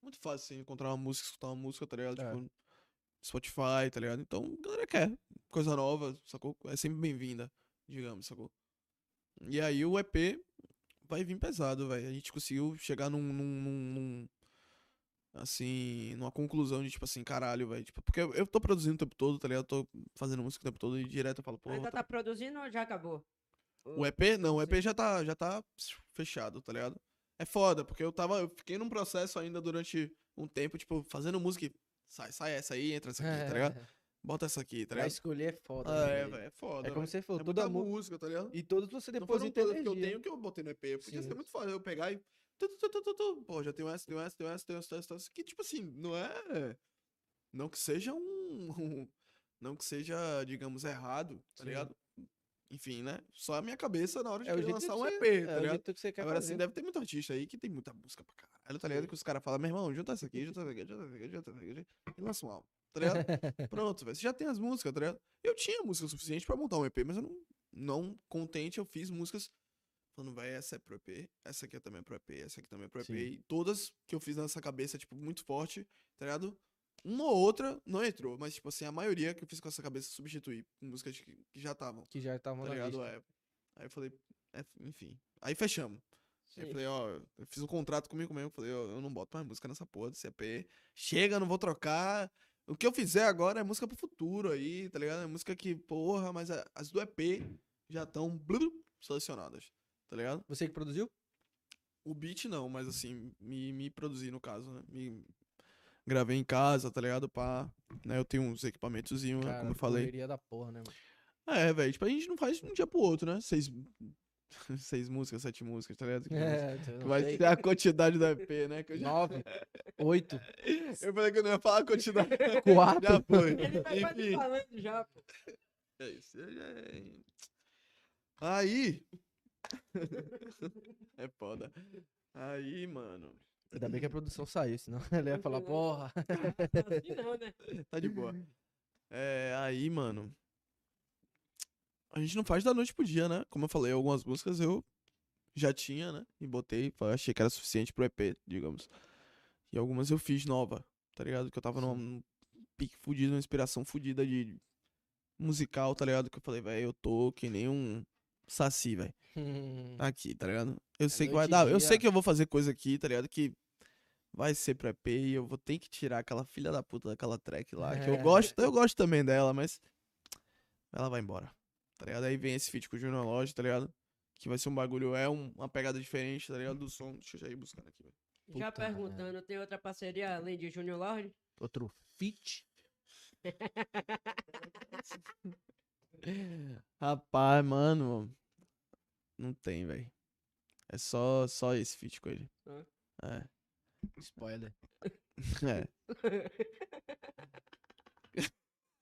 Speaker 2: muito fácil assim, encontrar uma música, escutar uma música, tá ligado?
Speaker 3: É.
Speaker 2: Tipo, Spotify, tá ligado? Então, a galera quer coisa nova, sacou? É sempre bem-vinda, digamos, sacou? E aí o EP vai vir pesado, velho. A gente conseguiu chegar num, num, num- num- assim, numa conclusão de tipo assim, caralho, velho. Tipo, porque eu, eu tô produzindo o tempo todo, tá ligado? Eu tô fazendo música o tempo todo e direto eu falo, pô,
Speaker 1: Ainda
Speaker 2: tá-
Speaker 1: tá produzindo ou já acabou?
Speaker 2: o EP, não, o EP já tá, já tá fechado, tá ligado? É foda, porque eu tava, eu fiquei num processo ainda durante um tempo, tipo, fazendo música e sai, sai essa aí, entra essa aqui, tá ligado? [LAUGHS] Bota essa aqui, tá
Speaker 3: Pra
Speaker 2: ligado?
Speaker 3: escolher é foda.
Speaker 2: Ah,
Speaker 3: né,
Speaker 2: é,
Speaker 3: velho?
Speaker 2: é foda.
Speaker 3: É como
Speaker 2: velho.
Speaker 3: você falou,
Speaker 2: é
Speaker 3: toda
Speaker 2: música, tá ligado?
Speaker 3: E todos você
Speaker 2: Não foram todas que eu tenho que eu botei no EP. Podia
Speaker 3: Sim.
Speaker 2: ser muito foda eu pegar e Tu, tu, tu, tu, tu. Pô, já tenho essa, tenho essa, tenho essa, tenho essa, tenho essa, tenho essa. Que, tipo assim, não é. Não que seja um. [LAUGHS] um- não que seja, digamos, errado, tá
Speaker 3: Sim.
Speaker 2: ligado? Enfim, né? Só a minha cabeça na hora de
Speaker 3: É
Speaker 2: lançar um EP,
Speaker 3: É
Speaker 2: tá ligado? Agora,
Speaker 3: fazer.
Speaker 2: assim, deve ter muito artista aí que tem muita música pra caralho, tá ligado? Que os caras falam, meu irmão, junta essa aqui, junta essa aqui, junta essa aqui, junta essa aqui, e lança um álbum, tá ligado? [LAUGHS] Pronto, velho, você já tem as músicas, tá ligado? Eu tinha música suficiente pra montar um EP, mas eu não, não contente, eu fiz músicas falando, vai, essa é pro EP, essa aqui é também pro EP, essa aqui também é pro EP,
Speaker 3: Sim.
Speaker 2: e todas que eu fiz nessa cabeça, tipo, muito forte, tá ligado? Uma ou outra não entrou, mas, tipo assim, a maioria que eu fiz com essa cabeça substituí músicas que, que já estavam,
Speaker 3: Que já estavam
Speaker 2: tá ligado? É. Aí eu falei, é, enfim. Aí fechamos. Aí eu
Speaker 1: Sim.
Speaker 2: falei, ó, eu fiz um contrato comigo mesmo. Falei, ó, eu não boto mais música nessa porra desse EP. Chega, não vou trocar. O que eu fizer agora é música pro futuro aí, tá ligado? É música que, porra, mas as do EP já estão selecionadas, tá ligado?
Speaker 3: Você que produziu?
Speaker 2: O beat não, mas assim, me, me produzi no caso, né? Me gravei em casa, tá ligado? Pá, né? Eu tenho uns equipamentozinhos, né? Como eu falei.
Speaker 3: da porra, né, mano?
Speaker 2: É, velho, tipo, a gente não faz de um dia pro outro, né? Seis, [LAUGHS] seis músicas, sete músicas, tá ligado? Que
Speaker 3: É,
Speaker 2: Vai
Speaker 3: sei.
Speaker 2: ser a quantidade do EP, né? Que eu, já...
Speaker 3: Nove, oito, [LAUGHS]
Speaker 2: eu falei que eu não ia falar a quantidade.
Speaker 3: quatro.
Speaker 2: Já foi.
Speaker 1: Ele quase
Speaker 2: Enfim,
Speaker 1: falando já, pô.
Speaker 2: é isso. eu já- Aí. [LAUGHS] é foda. Aí, mano.
Speaker 3: Ainda bem que a produção saiu, senão [LAUGHS] ele ia falar, porra.
Speaker 1: Assim não, né? [LAUGHS]
Speaker 2: Tá de boa. É, aí, mano. A gente não faz da noite pro dia, né? Como eu falei, algumas músicas eu já tinha, né? E botei, achei que era suficiente pro EP, digamos. E algumas eu fiz nova, tá ligado? Que eu tava num, num pique fudido, uma inspiração fudida de musical, tá ligado? Que eu falei, velho, eu tô que nem um saci, velho.
Speaker 3: Hum, [LAUGHS]
Speaker 2: Aqui, tá ligado? Eu sei que vai dar. Eu sei que eu vou fazer coisa aqui, tá ligado? Que vai ser EP e eu vou ter que tirar aquela filha da puta daquela track lá. Que eu
Speaker 3: É.
Speaker 2: gosto, eu gosto também dela, mas ela vai embora. Tá ligado? Aí vem esse feat com o Junior Lodge, tá ligado? Que vai ser um bagulho, é um- uma pegada diferente, tá ligado? Do som. Deixa eu já ir buscando aqui, velho.
Speaker 1: Já
Speaker 3: Puta
Speaker 1: perguntando, tem outra parceria além de Junior Lorde?
Speaker 3: Outro feat. [LAUGHS]
Speaker 2: Rapaz, mano. Não tem, velho. É só, só esse feat com ele.
Speaker 1: Hã?
Speaker 2: É.
Speaker 3: Spoiler. [LAUGHS]
Speaker 2: É.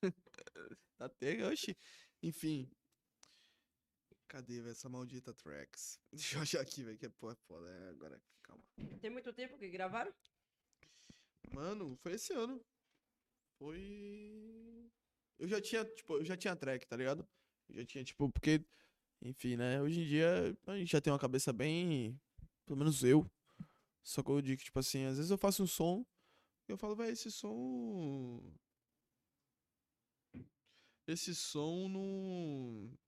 Speaker 2: [LAUGHS] tá pega, oxi. Enfim. Cadê, velho, essa maldita tracks? [LAUGHS] Deixa eu achar aqui, velho, que é pô, é foda. É, agora, calma.
Speaker 1: Tem muito tempo que gravaram?
Speaker 2: Mano, foi esse ano. Foi. Eu já tinha, tipo, eu já tinha track, tá ligado? Eu já tinha, tipo, porque, enfim, né? Hoje em dia a gente já tem uma cabeça bem. Pelo menos eu. Só que eu digo, tipo assim, às vezes eu faço um som e eu falo, velho, esse som. Esse som não.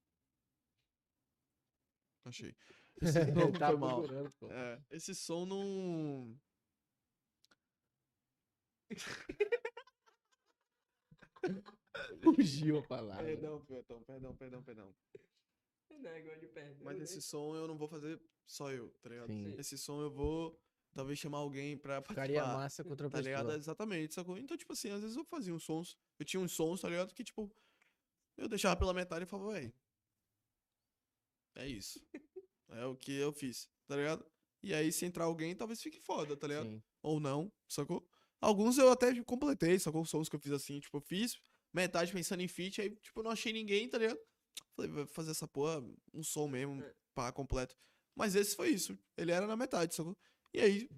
Speaker 2: Achei. Esse [LAUGHS] som
Speaker 3: Tá
Speaker 2: mal. É, esse som não. [LAUGHS]
Speaker 3: Fugiu a palavra.
Speaker 2: Perdão, perdão, perdão, perdão, perdão.
Speaker 1: Não, igual de perto.
Speaker 2: Mas esse som eu não vou fazer só eu, tá ligado?
Speaker 3: Sim.
Speaker 2: Esse som eu vou talvez chamar alguém pra
Speaker 3: Ficaria
Speaker 2: participar,
Speaker 3: massa com outra
Speaker 2: tá ligado?
Speaker 3: pessoa.
Speaker 2: Exatamente, sacou? Então, tipo assim, às vezes eu fazia uns sons, eu tinha uns sons, tá ligado? Que, tipo, eu deixava pela metade e falava, véi, é isso. [LAUGHS] é o que eu fiz, tá ligado? E aí, se entrar alguém, talvez fique foda, tá ligado?
Speaker 3: Sim.
Speaker 2: ou não, sacou? Alguns eu até completei, sacou? Sons que eu fiz assim, tipo, eu fiz metade pensando em feat, aí, tipo, eu não achei ninguém, tá ligado? Falei, vou fazer essa porra, um som mesmo,
Speaker 1: É.
Speaker 2: pá, completo. Mas esse foi isso, ele era na metade, sacou? E aí,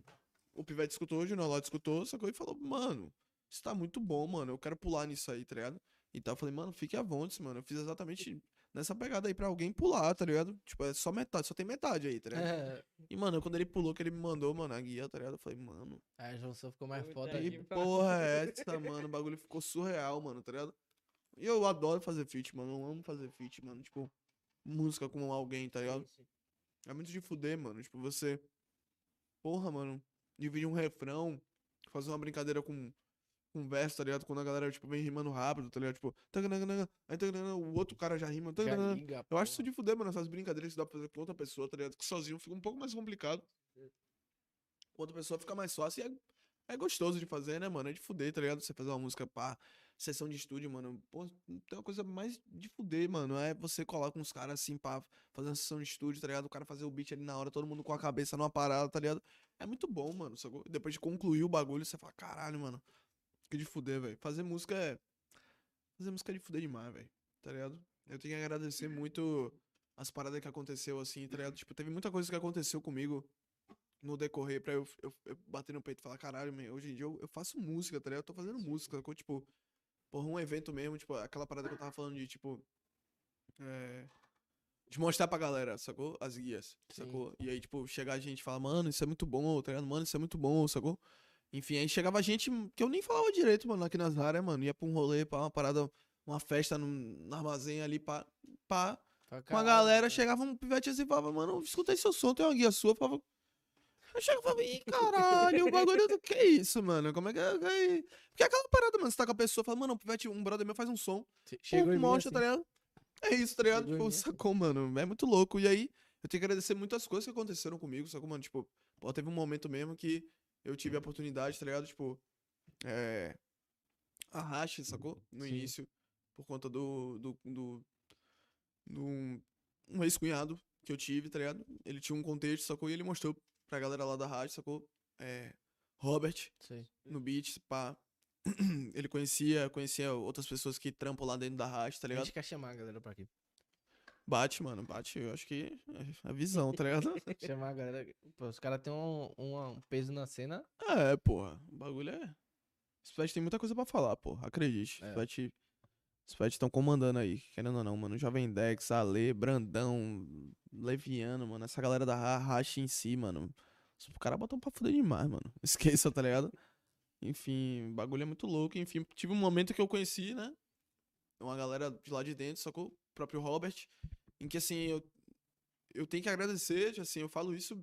Speaker 2: o Pivete escutou, o Junior Lodge escutou, sacou? E falou, mano, isso tá muito bom, mano, eu quero pular nisso aí, tá ligado? Então eu falei, mano, fique à vontade, mano, eu fiz exatamente nessa pegada aí pra alguém pular, tá ligado? Tipo, é só metade, só tem metade aí, tá ligado?
Speaker 3: É, [LAUGHS]
Speaker 2: E, mano, quando ele pulou, que ele me mandou, mano, a guia, tá ligado? Eu falei, mano,
Speaker 3: a junção ficou mais
Speaker 1: Puta
Speaker 3: foda
Speaker 1: que
Speaker 3: aí.
Speaker 2: que porra é essa, mano? O bagulho ficou surreal, mano, tá ligado? E eu adoro fazer feat, mano. Eu amo fazer feat, mano. Tipo, música com alguém, tá ligado? É muito de fuder, mano. Tipo, você. Porra, mano. Dividir um refrão, fazer uma brincadeira com um verso, tá ligado? Quando a galera, tipo, vem rimando rápido, tá ligado? Tipo, aí o outro cara já rima.
Speaker 3: Já liga,
Speaker 2: Eu acho isso de fuder, mano. Essas brincadeiras que dá pra fazer com outra pessoa, tá ligado? Que sozinho fica um pouco mais complicado. Com outra pessoa fica mais fácil e é, é gostoso de fazer, né, mano? É de fuder, tá ligado? Você fazer uma música, pá, sessão de estúdio, mano, pô, tem uma coisa mais de fuder, mano. É você colar com caras assim, pá, fazer uma sessão de estúdio, tá ligado? O cara fazer o beat ali na hora, todo mundo com a cabeça numa parada, tá ligado? É muito bom, mano. Depois de concluir o bagulho, você fala, caralho, mano. Que de fuder, velho. Fazer música é. Fazer música é de fuder demais, velho. Tá ligado? Eu tenho que agradecer muito as paradas que aconteceu, assim, tá ligado? Tipo, teve muita coisa que aconteceu comigo no decorrer pra eu, eu, eu bater no peito e falar, caralho, hoje em dia eu, eu faço música, tá ligado? Eu tô fazendo música? Tipo, porra, um evento mesmo, tipo, aquela parada que eu tava falando de, tipo. É, de mostrar pra galera, sacou? As guias,
Speaker 3: Sim.
Speaker 2: sacou? E aí, tipo, chegar a gente e falar, mano, isso é muito bom, tá ligado? Mano, isso é muito bom, sacou? Enfim, aí chegava gente que eu nem falava direito, mano, aqui nas áreas, mano. Ia pra um rolê, pra uma parada, uma festa no, no armazém ali, pá, pá. Com a
Speaker 3: "Caralho,
Speaker 2: galera,
Speaker 3: cara."
Speaker 2: chegava um pivete assim e falava, mano, escutei seu som, tem uma guia sua. Falava. Eu chegava e falava, ih, caralho, o bagulho do que é isso, mano? Como é que é? é? Porque aquela parada, mano, você tá com a pessoa, fala, mano, um brother meu faz um som.
Speaker 3: Che-
Speaker 2: Chegou
Speaker 3: mim
Speaker 2: mostra,
Speaker 3: assim.
Speaker 2: tá ligado? É isso, tá ligado? Tipo, sacou, mano? É muito louco. E aí, eu tenho que agradecer muitas coisas que aconteceram comigo, sacou, mano? Tipo, pô, teve um momento mesmo que eu tive a oportunidade, tá ligado? Tipo, é. A Rache, sacou? No
Speaker 3: Sim.
Speaker 2: início, por conta do. do. do. do um ex-cunhado que eu tive, tá ligado? Ele tinha um contexto, sacou? E ele mostrou pra galera lá da rádio, sacou? É. Robert,
Speaker 3: Sei.
Speaker 2: no beat, pá. [CLEARS THROAT] Ele conhecia, conhecia outras pessoas que trampam lá dentro da rádio, tá
Speaker 3: A
Speaker 2: ligado?
Speaker 3: gente quer chamar a galera pra aqui.
Speaker 2: Bate, mano, bate. Eu acho que é a visão, tá ligado? [LAUGHS]
Speaker 3: Chamar a galera. Pô, os caras têm um, um peso na cena.
Speaker 2: é, porra. O bagulho é. Pets tem muita coisa pra falar, porra. Acredite.
Speaker 3: É.
Speaker 2: Pets. Os pets estão comandando aí, querendo ou não, mano. Jovem Dex, Ale, Brandão, Leviano, mano. Essa galera da Ra- Racha em si, mano. Os caras botam pra fuder demais, mano. [LAUGHS] Esqueça, tá ligado? Enfim, o bagulho é muito louco. Enfim, tive um momento que eu conheci, né? Uma galera de lá de dentro, sacou? O próprio Robert. Em que, assim, eu, eu tenho que agradecer, assim, eu falo isso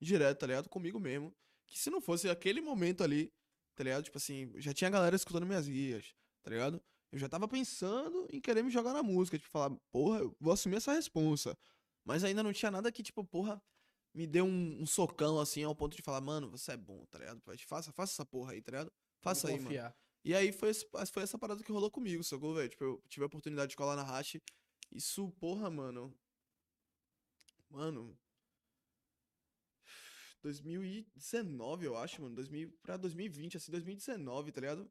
Speaker 2: direto, tá ligado? Comigo mesmo. Que se não fosse aquele momento ali, tá ligado? Tipo assim, já tinha galera escutando minhas guias, tá ligado? Eu já tava pensando em querer me jogar na música, tipo, falar, porra, eu vou assumir essa responsa. Mas ainda não tinha nada que, tipo, porra, me deu um, um socão, assim, ao ponto de falar, mano, você é bom, tá ligado? Faça, faça essa porra aí, tá ligado? Faça aí,
Speaker 3: Vou
Speaker 2: mano.
Speaker 3: confiar.
Speaker 2: E aí foi, foi essa parada que rolou comigo, sacou, velho? Tipo, eu tive a oportunidade de colar na Hash. Isso, porra, mano. Mano. 2019, eu acho, mano. 2000, pra 2020, assim, 2019, tá ligado?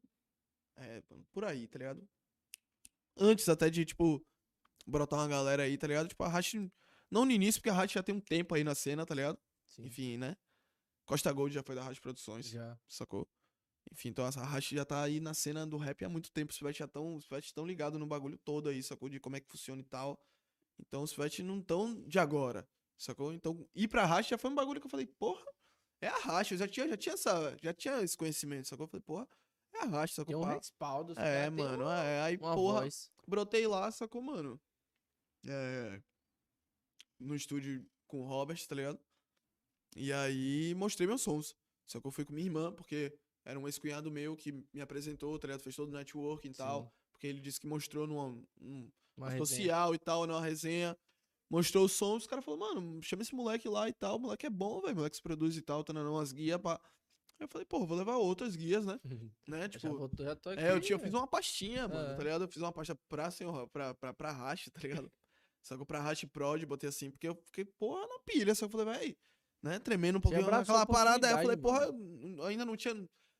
Speaker 2: É, por aí, tá ligado? Antes até de, tipo, brotar uma galera aí, tá ligado? Tipo, a Hash. Não no início, porque a Hash já tem um tempo aí na cena, tá ligado?
Speaker 3: Sim.
Speaker 2: Enfim, né? Costa Gold já foi da Hash Produções
Speaker 3: Já.
Speaker 2: sacou? Enfim, então essa Hash já tá aí na cena do rap há muito tempo. Os Pivete já estão os Pivete tão ligados no bagulho todo aí, sacou? De como é que funciona e tal. Então os Pivete não tão de agora, sacou? Então ir pra Hash já foi um bagulho que eu falei, porra, é a Hash. Eu já tinha, já tinha, essa, já tinha esse conhecimento, sacou? Eu falei, porra, a Hash, sacou?
Speaker 3: Tem um respaldo. os
Speaker 2: É,
Speaker 3: caras têm
Speaker 2: mano,
Speaker 3: uma,
Speaker 2: é. Aí,
Speaker 3: uma
Speaker 2: porra,
Speaker 3: voz.
Speaker 2: brotei lá, sacou, mano? É. No estúdio com o Robert, tá ligado? E aí mostrei meus sons. Só que eu fui com minha irmã, porque era um ex-cunhado meu que me apresentou, tá ligado? Fez todo o networking e tal.
Speaker 3: Sim.
Speaker 2: Porque ele disse que mostrou numa, num,
Speaker 3: Uma
Speaker 2: social e tal, numa resenha. Mostrou o som, os caras falaram, mano, chama esse moleque lá e tal. O moleque é bom, velho. Moleque se produz e tal, tá dando umas guias pra. Eu falei, pô, vou levar outras guias, né? né?
Speaker 3: já,
Speaker 2: Tipo,
Speaker 3: voltou, já aqui.
Speaker 2: é, eu tinha, eu fiz
Speaker 3: velho.
Speaker 2: uma pastinha, mano,
Speaker 3: É.
Speaker 2: tá ligado? Eu fiz uma pasta pra, senhor, pra, pra, pra Hash, tá ligado? [LAUGHS] Sacou pra Hash Prod, botei assim, porque eu fiquei, porra, na pilha. Só que eu falei, véi, né? Tremendo um pouquinho naquela
Speaker 3: a
Speaker 2: parada. Aí eu falei, porra, eu ainda não tinha.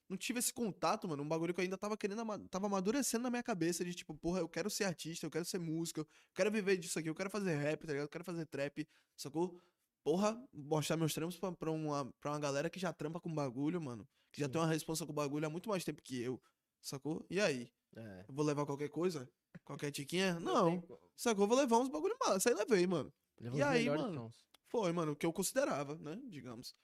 Speaker 2: Não tive esse contato, mano. Um bagulho que eu ainda tava querendo, tava amadurecendo na minha cabeça de tipo, porra, eu quero ser artista, eu quero ser música, eu quero viver disso aqui, eu quero fazer rap, tá ligado? Eu quero fazer trap, sacou? Porra, mostrar meus trampos pra, pra, uma, pra uma galera que já trampa com bagulho, mano. Que já
Speaker 3: Sim.
Speaker 2: tem uma responsa com bagulho há muito mais tempo que eu, sacou? E aí?
Speaker 3: É.
Speaker 2: Vou levar qualquer coisa? Qualquer tiquinha? Não.
Speaker 3: como.
Speaker 2: Sacou? Vou levar uns bagulho massa. Aí levei, mano.
Speaker 3: Levou
Speaker 2: E aí, mano?
Speaker 3: sons.
Speaker 2: Foi, mano, o que eu considerava, né? Digamos.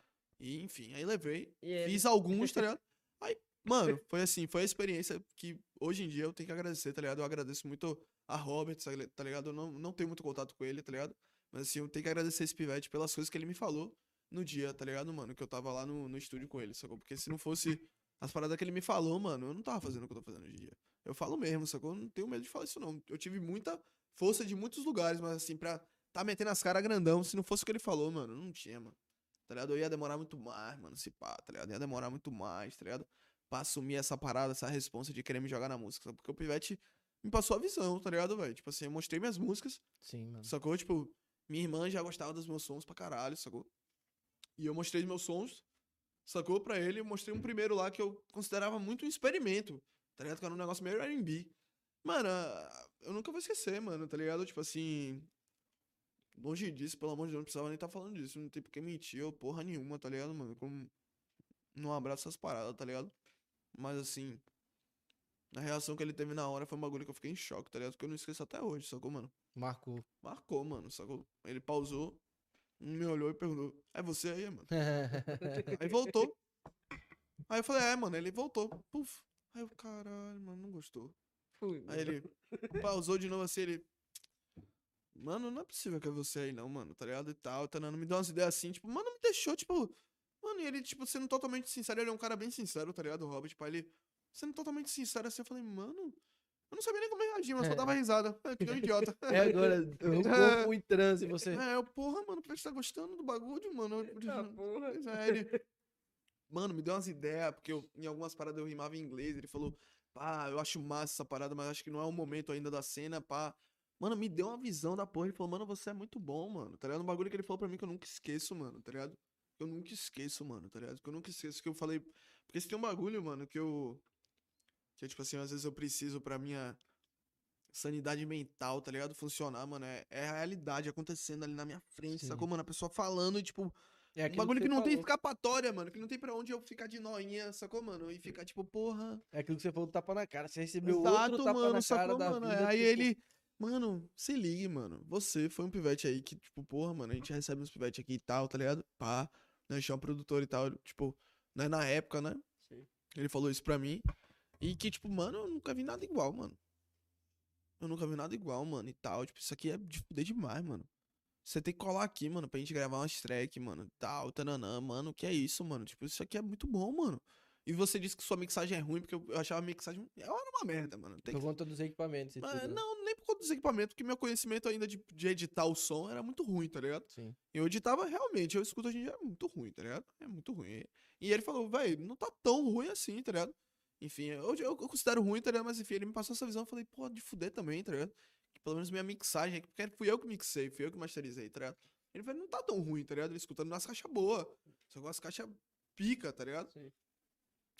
Speaker 2: E, enfim, aí levei. Fiz alguns, tá ligado? [LAUGHS] Aí, mano, foi assim, foi a experiência que hoje em dia eu tenho que agradecer, tá ligado? Eu agradeço muito a Robert, tá ligado? Eu não, não tenho muito contato com ele, tá ligado? Mas assim, eu tenho que agradecer esse pivete pelas coisas que ele me falou no dia, tá ligado, mano? Que eu tava lá no, no estúdio com ele, sacou? Porque se não fosse as paradas que ele me falou, mano, eu não tava fazendo o que eu tô fazendo hoje em dia. Eu falo mesmo, sacou? Eu não tenho medo de falar isso, não. Eu tive muita força de muitos lugares, mas assim, pra tá metendo as caras grandão, se não fosse o que ele falou, mano, não tinha, mano. Tá ligado? Eu ia demorar muito mais, mano, se pá, tá ligado? Ia demorar muito mais, tá ligado? pra assumir essa parada, essa responsa de querer me jogar na música. sabe? Porque o Pivete me passou a visão, tá ligado, velho? Tipo assim, eu mostrei minhas músicas,
Speaker 3: Sim, mano.
Speaker 2: sacou? Tipo, minha irmã já gostava dos meus sons pra caralho, sacou? E eu mostrei os meus sons, sacou? Pra ele, eu mostrei um primeiro lá que eu considerava muito um experimento, tá ligado? Que era um negócio meio R&B. Mano, ah, eu nunca vou esquecer, mano, tá ligado? Tipo assim, longe disso, pelo amor de Deus, não precisava nem estar falando disso, não tem porque mentir ou porra nenhuma, tá ligado, mano? Como não abraço essas paradas, tá ligado? Mas assim, a reação que ele teve na hora foi um bagulho que eu fiquei em choque, tá ligado? Que eu não esqueço até hoje, sacou, mano?
Speaker 3: Marcou.
Speaker 2: Marcou, mano, sacou? Ele pausou, me olhou e perguntou: É você aí, mano? [LAUGHS] Aí voltou. Aí eu falei: É, mano, ele voltou. Puf. Aí eu, caralho, mano, não gostou.
Speaker 1: Fui.
Speaker 2: Aí ele pausou de novo assim, ele. Mano, não é possível que é você aí, não, mano, tá ligado? E tal, tá dando, me deu umas ideias assim, tipo, mano, me deixou, tipo. Mano, e ele, tipo, sendo totalmente sincero, ele é um cara bem sincero, tá ligado? O Robert, tipo, aí ele. Sendo totalmente sincero assim, eu falei, mano. Eu não sabia nem como reagir, mas só
Speaker 3: É.
Speaker 2: dava risada. É, que nem um idiota. [LAUGHS]
Speaker 3: É agora, [LAUGHS] o corpo em transe, você.
Speaker 2: É, eu, porra, mano, o Peixe tá gostando do bagulho, mano.
Speaker 1: Eita porra.
Speaker 2: É, ele. Mano, me deu umas ideias, porque eu, em algumas paradas eu rimava em inglês. Ele falou, pá, eu acho massa essa parada, mas acho que não é o momento ainda da cena, pá. Mano, me deu uma visão da porra. Ele falou, mano, você é muito bom, mano. Tá ligado? Um bagulho que ele falou pra mim que eu nunca esqueço, mano, tá ligado? Eu nunca esqueço, mano, tá ligado? Que eu nunca esqueço que eu falei. Porque se tem um bagulho, mano, que eu. Que é tipo assim, às vezes eu preciso pra minha sanidade mental, tá ligado? Funcionar, mano. É, é a realidade acontecendo ali na minha frente,
Speaker 3: Sim.
Speaker 2: sacou, mano? A pessoa falando e, tipo,
Speaker 3: É
Speaker 2: um bagulho que
Speaker 3: você
Speaker 2: não tem
Speaker 3: falou.
Speaker 2: escapatória, mano. Que não tem pra onde eu ficar de noinha, sacou, mano? E ficar tipo, porra.
Speaker 3: É aquilo que você falou do tapa na cara. Você recebeu
Speaker 2: Exato,
Speaker 3: outro tapa
Speaker 2: mano,
Speaker 3: na cara
Speaker 2: sacou,
Speaker 3: da
Speaker 2: mano?
Speaker 3: vida.
Speaker 2: Aí
Speaker 3: tipo,
Speaker 2: ele. Mano, se ligue, mano. Você foi um pivete aí que, tipo, porra, mano, a gente recebe uns pivete aqui e tal, tá ligado? Pá. Né? Chama um produtor e tal. Tipo, né? Na época, né?
Speaker 3: Sim.
Speaker 2: Ele falou isso pra mim. E que, tipo, mano, eu nunca vi nada igual, mano. Eu nunca vi nada igual, mano, e tal. Tipo, isso aqui é de fuder demais, mano. Você tem que colar aqui, mano, pra gente gravar umas track, mano, tal, tananã, mano, que é isso, mano? Tipo, isso aqui é muito bom, mano. E você disse que sua mixagem é ruim, porque eu, achava a mixagem... Era uma merda, mano. Tem
Speaker 3: Por
Speaker 2: que...
Speaker 3: conta dos equipamentos
Speaker 2: Mas,
Speaker 3: tudo. né?
Speaker 2: não, nem por conta dos equipamentos, porque meu conhecimento ainda de, de editar o som era muito ruim, tá ligado?
Speaker 3: Sim.
Speaker 2: Eu editava realmente, eu escuto em dia, é muito ruim, tá ligado? É muito ruim. E ele falou, velho, não tá tão ruim assim, tá ligado? Enfim, eu, eu, considero ruim, tá ligado? Mas enfim, ele me passou essa visão, eu falei, pô, de fuder também, tá ligado? Que pelo menos minha mixagem, aqui, porque fui eu que mixei, fui eu que masterizei, tá ligado? Ele falou, não tá tão ruim, tá ligado? Ele escutando nas caixas boas, só com as caixas pica, tá ligado?
Speaker 3: Sim.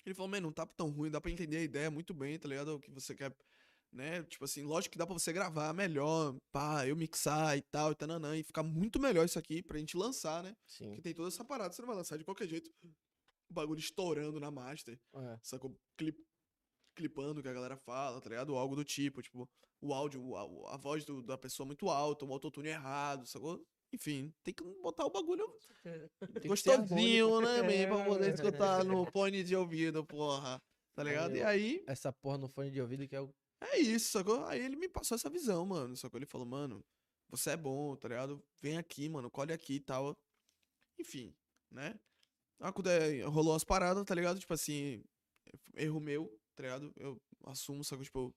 Speaker 2: Ele falou, mano, não tá tão ruim, dá pra entender a ideia muito bem, tá ligado? O que você quer, né? Tipo assim, lógico que dá pra você gravar melhor, pá, eu mixar e tal, e tananã, e ficar muito melhor isso aqui pra gente lançar, né?
Speaker 3: Sim.
Speaker 2: Porque tem toda essa parada, você não vai lançar de qualquer jeito. O bagulho estourando na master,
Speaker 3: É.
Speaker 2: sacou? Clip, clipando o que a galera fala, tá ligado? Ou algo do tipo, tipo, o áudio, o- a, a voz do- da pessoa muito alta, um autotune errado, sacou? Enfim, tem que botar o bagulho gostosinho, né, man? Pra poder
Speaker 3: É.
Speaker 2: escutar no [LAUGHS] fone de ouvido, porra. Tá ligado? E aí,
Speaker 3: Essa porra no fone de ouvido que é o.
Speaker 2: é isso, sacou? Aí ele me passou essa visão, mano. Sacou? Ele falou, mano, você é bom, tá ligado? Vem aqui, mano, colhe aqui e tal. Enfim, né? Ah, quando é- rolou umas paradas, tá ligado? Tipo assim, erro meu, tá ligado? Eu assumo, sacou? Tipo,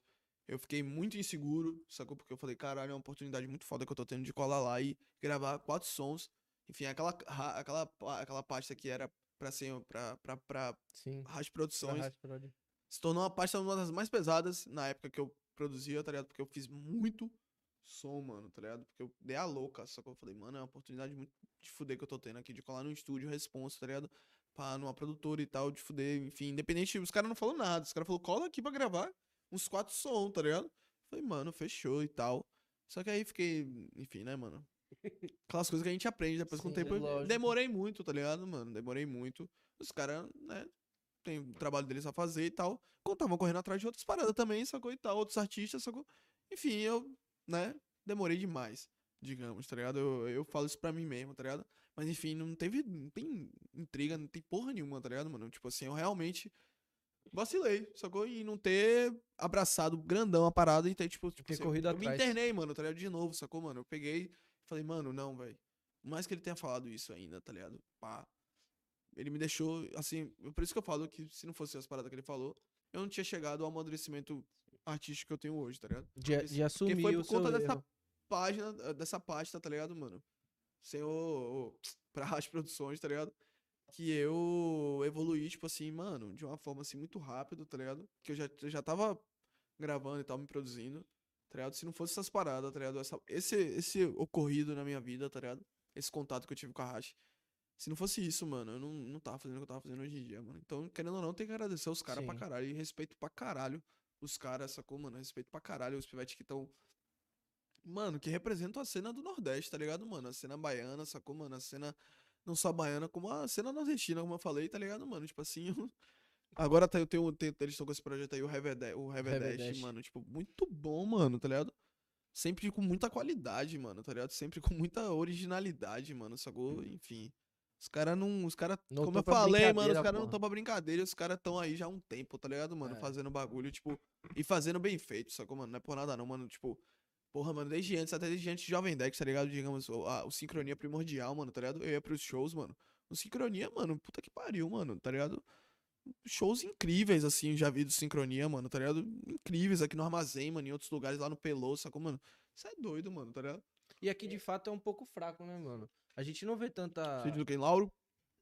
Speaker 2: eu fiquei muito inseguro, sacou? Porque eu falei, caralho, é uma oportunidade muito foda que eu tô tendo de colar lá e gravar quatro sons. Enfim, aquela, aquela, aquela pasta que era pra ser pra, pra, pra
Speaker 3: Sim.
Speaker 2: Rádio
Speaker 3: pra
Speaker 2: Produções
Speaker 3: Rádio Prod.
Speaker 2: se tornou uma pasta uma das mais pesadas na época que eu produzia, tá ligado? Porque eu fiz muito som, mano, tá ligado? Porque eu dei a louca, só que eu falei, mano, é uma oportunidade muito de fuder que eu tô tendo aqui, de colar no estúdio, responsa, tá ligado? Pra numa produtora e tal, de fuder, enfim, independente, os caras não falaram nada, os caras falaram, cola aqui pra gravar uns quatro som, tá ligado? Falei, mano, fechou e tal. Só que aí fiquei, enfim, né, mano? Aquelas coisas que a gente aprende depois com o
Speaker 3: Sim,
Speaker 2: tempo. Demorei muito, tá ligado, mano? Demorei muito. Os caras, né, tem o trabalho deles a fazer e tal. Quando estavam correndo atrás de outras paradas também, sacou? E tal, outros artistas, sacou? Enfim, eu, né, demorei demais, digamos, tá ligado? Eu, eu falo isso pra mim mesmo, tá ligado? Mas enfim, não teve, não tem intriga, não tem porra nenhuma, tá ligado, mano? Tipo assim, eu realmente vacilei, sacou? E não ter abraçado grandão a parada e ter, tipo, tipo
Speaker 3: Ter
Speaker 2: assim,
Speaker 3: corrido
Speaker 2: eu me
Speaker 3: atrás.
Speaker 2: internei, mano, tá ligado? De novo, sacou, mano? Eu peguei e falei, mano, não, velho. Por mais que ele tenha falado isso ainda, tá ligado? Pá. Ele me deixou, assim, por isso que eu falo que se não fosse as paradas que ele falou, eu não tinha chegado ao amadurecimento artístico que eu tenho hoje, tá ligado?
Speaker 3: De,
Speaker 2: Porque-
Speaker 3: de assumir
Speaker 2: foi
Speaker 3: o
Speaker 2: por conta dessa
Speaker 3: erro.
Speaker 2: página, dessa pasta, tá ligado, mano? O [TSK] pra as produções, tá ligado? que eu evoluí, tipo assim, mano, de uma forma assim muito rápido, tá ligado? Que eu já, já tava gravando e tal, me produzindo, tá ligado? Se não fosse essas paradas, tá ligado? Essa- esse, esse ocorrido na minha vida, tá ligado? Esse contato que eu tive com a Hash. Se não fosse isso, mano, eu não, não tava fazendo o que eu tava fazendo hoje em dia, mano. Então, querendo ou não, tem que agradecer os caras pra caralho. E respeito pra caralho os caras, sacou, mano? Respeito pra caralho os pivetes que estão. Mano, que representam a cena do Nordeste, tá ligado, mano? A cena baiana, sacou, mano? A cena não só baiana, como a cena nordestina, como eu falei, tá ligado, mano? Tipo assim. [LAUGHS] Agora tá, eu tenho, tenho- eles estão com esse projeto aí, o Revede- o Revedeste. mano. Tipo, muito bom, mano, tá ligado? Sempre com muita qualidade, mano, tá ligado? Sempre com muita originalidade, mano, sacou? Enfim. Os caras não. Os caras. Como eu falei, mano, os caras não estão pra brincadeira, os caras estão aí já há um tempo, tá ligado, mano?
Speaker 3: É.
Speaker 2: Fazendo bagulho, tipo. E fazendo bem feito, sacou, mano? Não é por nada não, mano. Tipo. Porra, mano, desde antes, até desde antes de Jovem Dex, tá ligado? Digamos, o, a, sincronia primordial, mano, tá ligado? Eu ia pros shows, mano. O sincronia, mano, puta que pariu, mano, tá ligado? Shows incríveis, assim, já vi do sincronia, mano, tá ligado? Incríveis aqui no armazém, mano, em outros lugares lá no Pelô, sacou, mano? Isso é doido, mano, tá ligado?
Speaker 3: E aqui de fato é um pouco fraco, né, mano? A gente não vê tanta.
Speaker 2: Vídeo do quem? Lauro?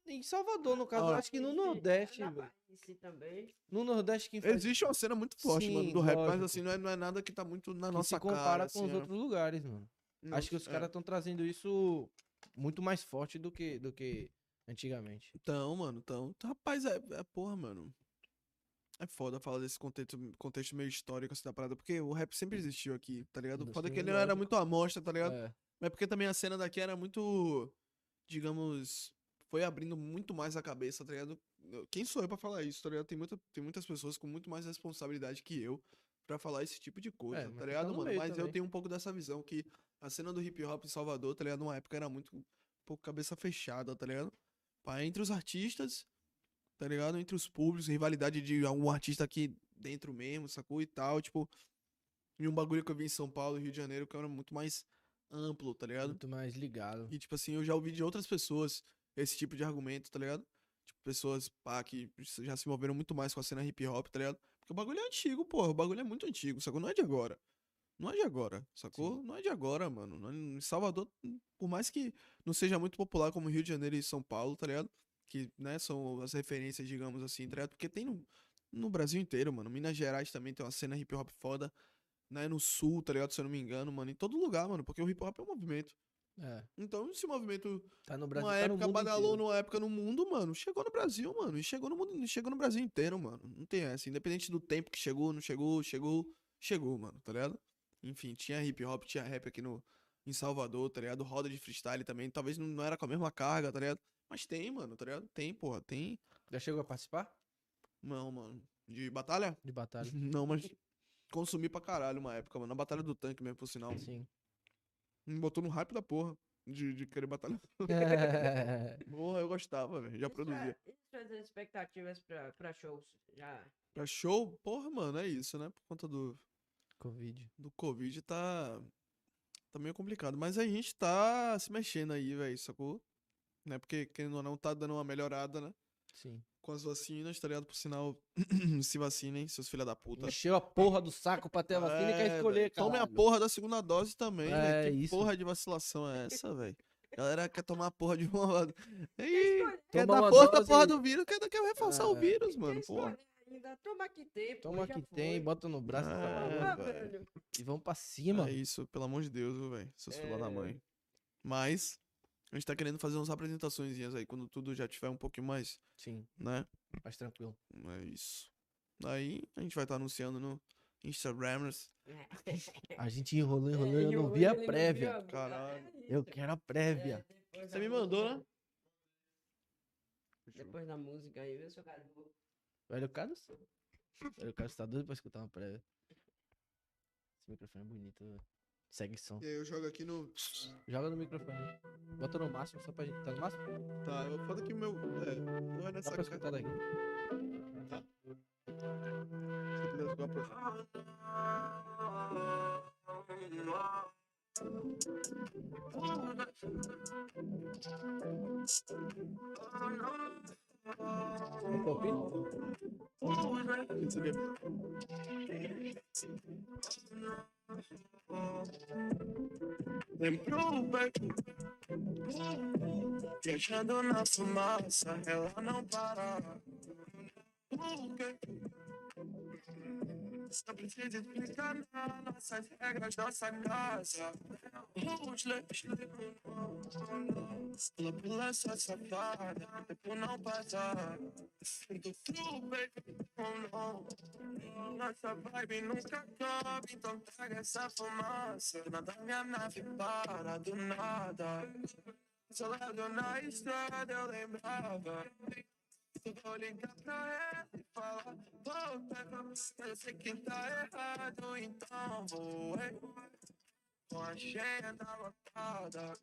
Speaker 3: Em Salvador, no caso,
Speaker 2: Ah.
Speaker 3: acho que no Nordeste,
Speaker 1: na
Speaker 3: velho.
Speaker 1: Também.
Speaker 3: No Nordeste quem faz
Speaker 2: Existe uma cena muito forte, mano,
Speaker 3: Sim,
Speaker 2: do rap, mas
Speaker 3: lógico.
Speaker 2: assim, não é, não é nada que tá muito na
Speaker 3: que
Speaker 2: nossa
Speaker 3: se compara
Speaker 2: cara,
Speaker 3: com
Speaker 2: assim,
Speaker 3: os
Speaker 2: é.
Speaker 3: outros lugares, mano. Acho que os
Speaker 2: É.
Speaker 3: caras estão trazendo isso muito mais forte do que, do que antigamente.
Speaker 2: Então, mano, então. Rapaz, é, é porra, mano. É foda falar desse contexto, contexto meio histórico assim da parada, porque o rap sempre existiu aqui, tá ligado?
Speaker 3: Sim,
Speaker 2: Foda é que ele não era
Speaker 3: lógico.
Speaker 2: muito amostra, tá ligado?
Speaker 3: É,
Speaker 2: Mas porque também a cena daqui era muito, digamos, foi abrindo muito mais a cabeça, tá ligado? Eu- Quem sou eu pra falar isso, tá ligado? Tem, muita, tem muitas pessoas com muito mais responsabilidade que eu pra falar esse tipo de coisa,
Speaker 3: mas tu
Speaker 2: tá ligado,
Speaker 3: no
Speaker 2: mano? Mas eu
Speaker 3: também.
Speaker 2: tenho um pouco dessa visão que a cena do hip hop em Salvador, tá ligado? Numa época era muito, um pouco cabeça fechada, tá ligado? Pá, entre os artistas, tá ligado? Entre os públicos, rivalidade de algum artista aqui dentro mesmo, sacou? E tal, tipo. E um bagulho que eu vi em São Paulo Rio de Janeiro que era muito mais amplo, tá ligado?
Speaker 3: muito mais ligado.
Speaker 2: E, tipo assim, eu já ouvi de outras pessoas esse tipo de argumento, tá ligado? Tipo, pessoas, pá, que já se moveram muito mais com a cena hip hop, tá ligado? Porque o bagulho é antigo, porra. O bagulho é muito antigo, sacou? Não é de agora. Não é de agora, sacou? Não é de agora, mano. É- Em Salvador, por mais que não seja muito popular como Rio de Janeiro e São Paulo, tá ligado? Que, né, são as referências, digamos assim, tá ligado? Porque tem no, no Brasil inteiro, mano. Minas Gerais também tem uma cena hip hop foda, né? No Sul, tá ligado? Se eu não me engano, mano. Em todo lugar, mano. Porque o hip hop é um movimento.
Speaker 3: É,
Speaker 2: Então, esse movimento,
Speaker 3: tá no Brasil,
Speaker 2: uma
Speaker 3: tá
Speaker 2: época badalou
Speaker 3: inteiro.
Speaker 2: numa época no mundo, mano, chegou no Brasil, mano, e chegou no mundo, chegou no Brasil inteiro, mano. Não tem essa, independente do tempo que chegou, não chegou, chegou, chegou, mano, tá ligado? Enfim, tinha hip hop, tinha rap aqui no em Salvador, tá ligado? Roda de freestyle também, talvez não, não era com a mesma carga, tá ligado? Mas tem, mano, tá ligado? Tem, porra, tem.
Speaker 3: Já chegou a participar
Speaker 2: Não, mano. De batalha?
Speaker 3: de batalha? [LAUGHS]
Speaker 2: Não, mas consumi pra caralho uma época, mano. Na batalha do tanque mesmo, por sinal.
Speaker 3: Sim.
Speaker 2: Me botou no hype da porra. De, de querer batalhar. [LAUGHS] Porra, eu gostava, velho. Já
Speaker 1: Isso
Speaker 2: produzia.
Speaker 1: é- isso é as expectativas pra, pra shows. Já.
Speaker 2: Pra show, porra, mano, é isso, né? Por conta do,
Speaker 3: Covid.
Speaker 2: do Covid tá. Tá meio complicado. Mas a gente tá se mexendo aí, velho, sacou? Né? Porque, querendo ou não, tá dando uma melhorada, né?
Speaker 3: Sim.
Speaker 2: Com as vacinas, tá ligado? Por sinal, [CLEARS THROAT] se vacinem, seus filha da puta.
Speaker 3: Encheu a porra do saco pra ter a vacina e quer
Speaker 2: É,
Speaker 3: escolher, cara.
Speaker 2: Tome a porra da segunda dose também,
Speaker 3: É,
Speaker 2: velho. Que
Speaker 3: isso.
Speaker 2: porra de vacilação é essa, velho? Galera quer tomar a porra de uma. Ih, quer
Speaker 3: Toma
Speaker 2: dar
Speaker 3: uma
Speaker 2: força da porra
Speaker 3: e-
Speaker 2: do vírus, quer, quer reforçar o
Speaker 3: É.
Speaker 2: vírus, mano, porra.
Speaker 1: toma que tem, pô,
Speaker 3: Toma que tem, bota no braço e
Speaker 2: É,
Speaker 1: Ah,
Speaker 2: velho.
Speaker 1: velho.
Speaker 3: e vamos pra cima.
Speaker 2: É isso, pelo amor de Deus, viu, velho. Seus filhos da
Speaker 1: É.
Speaker 2: mãe. Mas, a gente tá querendo fazer umas apresentações aí, quando tudo já tiver um pouquinho mais,
Speaker 3: Sim,
Speaker 2: né?
Speaker 3: mais tranquilo.
Speaker 2: É isso. Aí, a gente vai estar anunciando no Instagramers.
Speaker 3: A gente enrolou, enrolou,
Speaker 1: É,
Speaker 3: eu não vi a prévia.
Speaker 2: Caralho.
Speaker 3: Eu quero a prévia.
Speaker 1: É,
Speaker 2: Você me mandou,
Speaker 1: música-
Speaker 2: né?
Speaker 1: Depois da música aí, vê se eu quero.
Speaker 3: Velho Carlos? Velho Carlos tá doido pra escutar uma prévia. Esse microfone é bonito, velho. Segue som.
Speaker 2: E aí eu jogo aqui no.
Speaker 3: Joga no microfone. Bota no máximo só pra gente. Tá no máximo?
Speaker 2: Tá, eu foda que o meu. É, não é
Speaker 3: Dá
Speaker 2: nessa
Speaker 3: pra
Speaker 2: ca-
Speaker 3: escutar daqui.
Speaker 2: Se puder jogar pra-
Speaker 3: Não tá ouvindo?
Speaker 2: Isso aqui. Viajando na fumaça, ela não para. Por quê? Só preciso explicar nossas regras, nossa casa. Os leis, ela pula essa safada, tempo não passa. Sinto frio, baby, oh não. Nossa vibe nunca acaba, então traga essa fumaça. Nada minha nave para do nada. Isolado na estrada eu lembrava. Eu vou ligar pra ela e falar Volta, eu sei que tá errado Então vou com a agenda lotada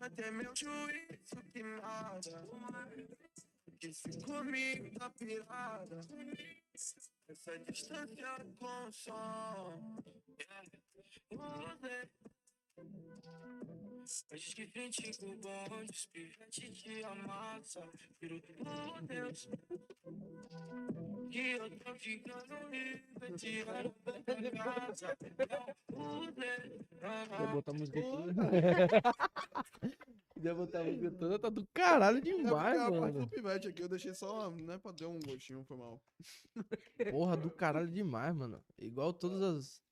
Speaker 2: Manter meu juízo que nada Que se comigo tá pirada. Essa distância com som yeah. Antes que frente com o bonde, os pivetes te amassa. Viro por Deus. Que eu tô ficando livre, tirando pra casa.
Speaker 3: Quer botar a música toda? [LAUGHS] Quer botar a música toda? Tá do caralho demais,
Speaker 2: é a parte
Speaker 3: mano.
Speaker 2: do pivete aqui eu deixei só, né, pra dar um gostinho, foi mal.
Speaker 3: Porra, do caralho demais, mano. Igual todas as.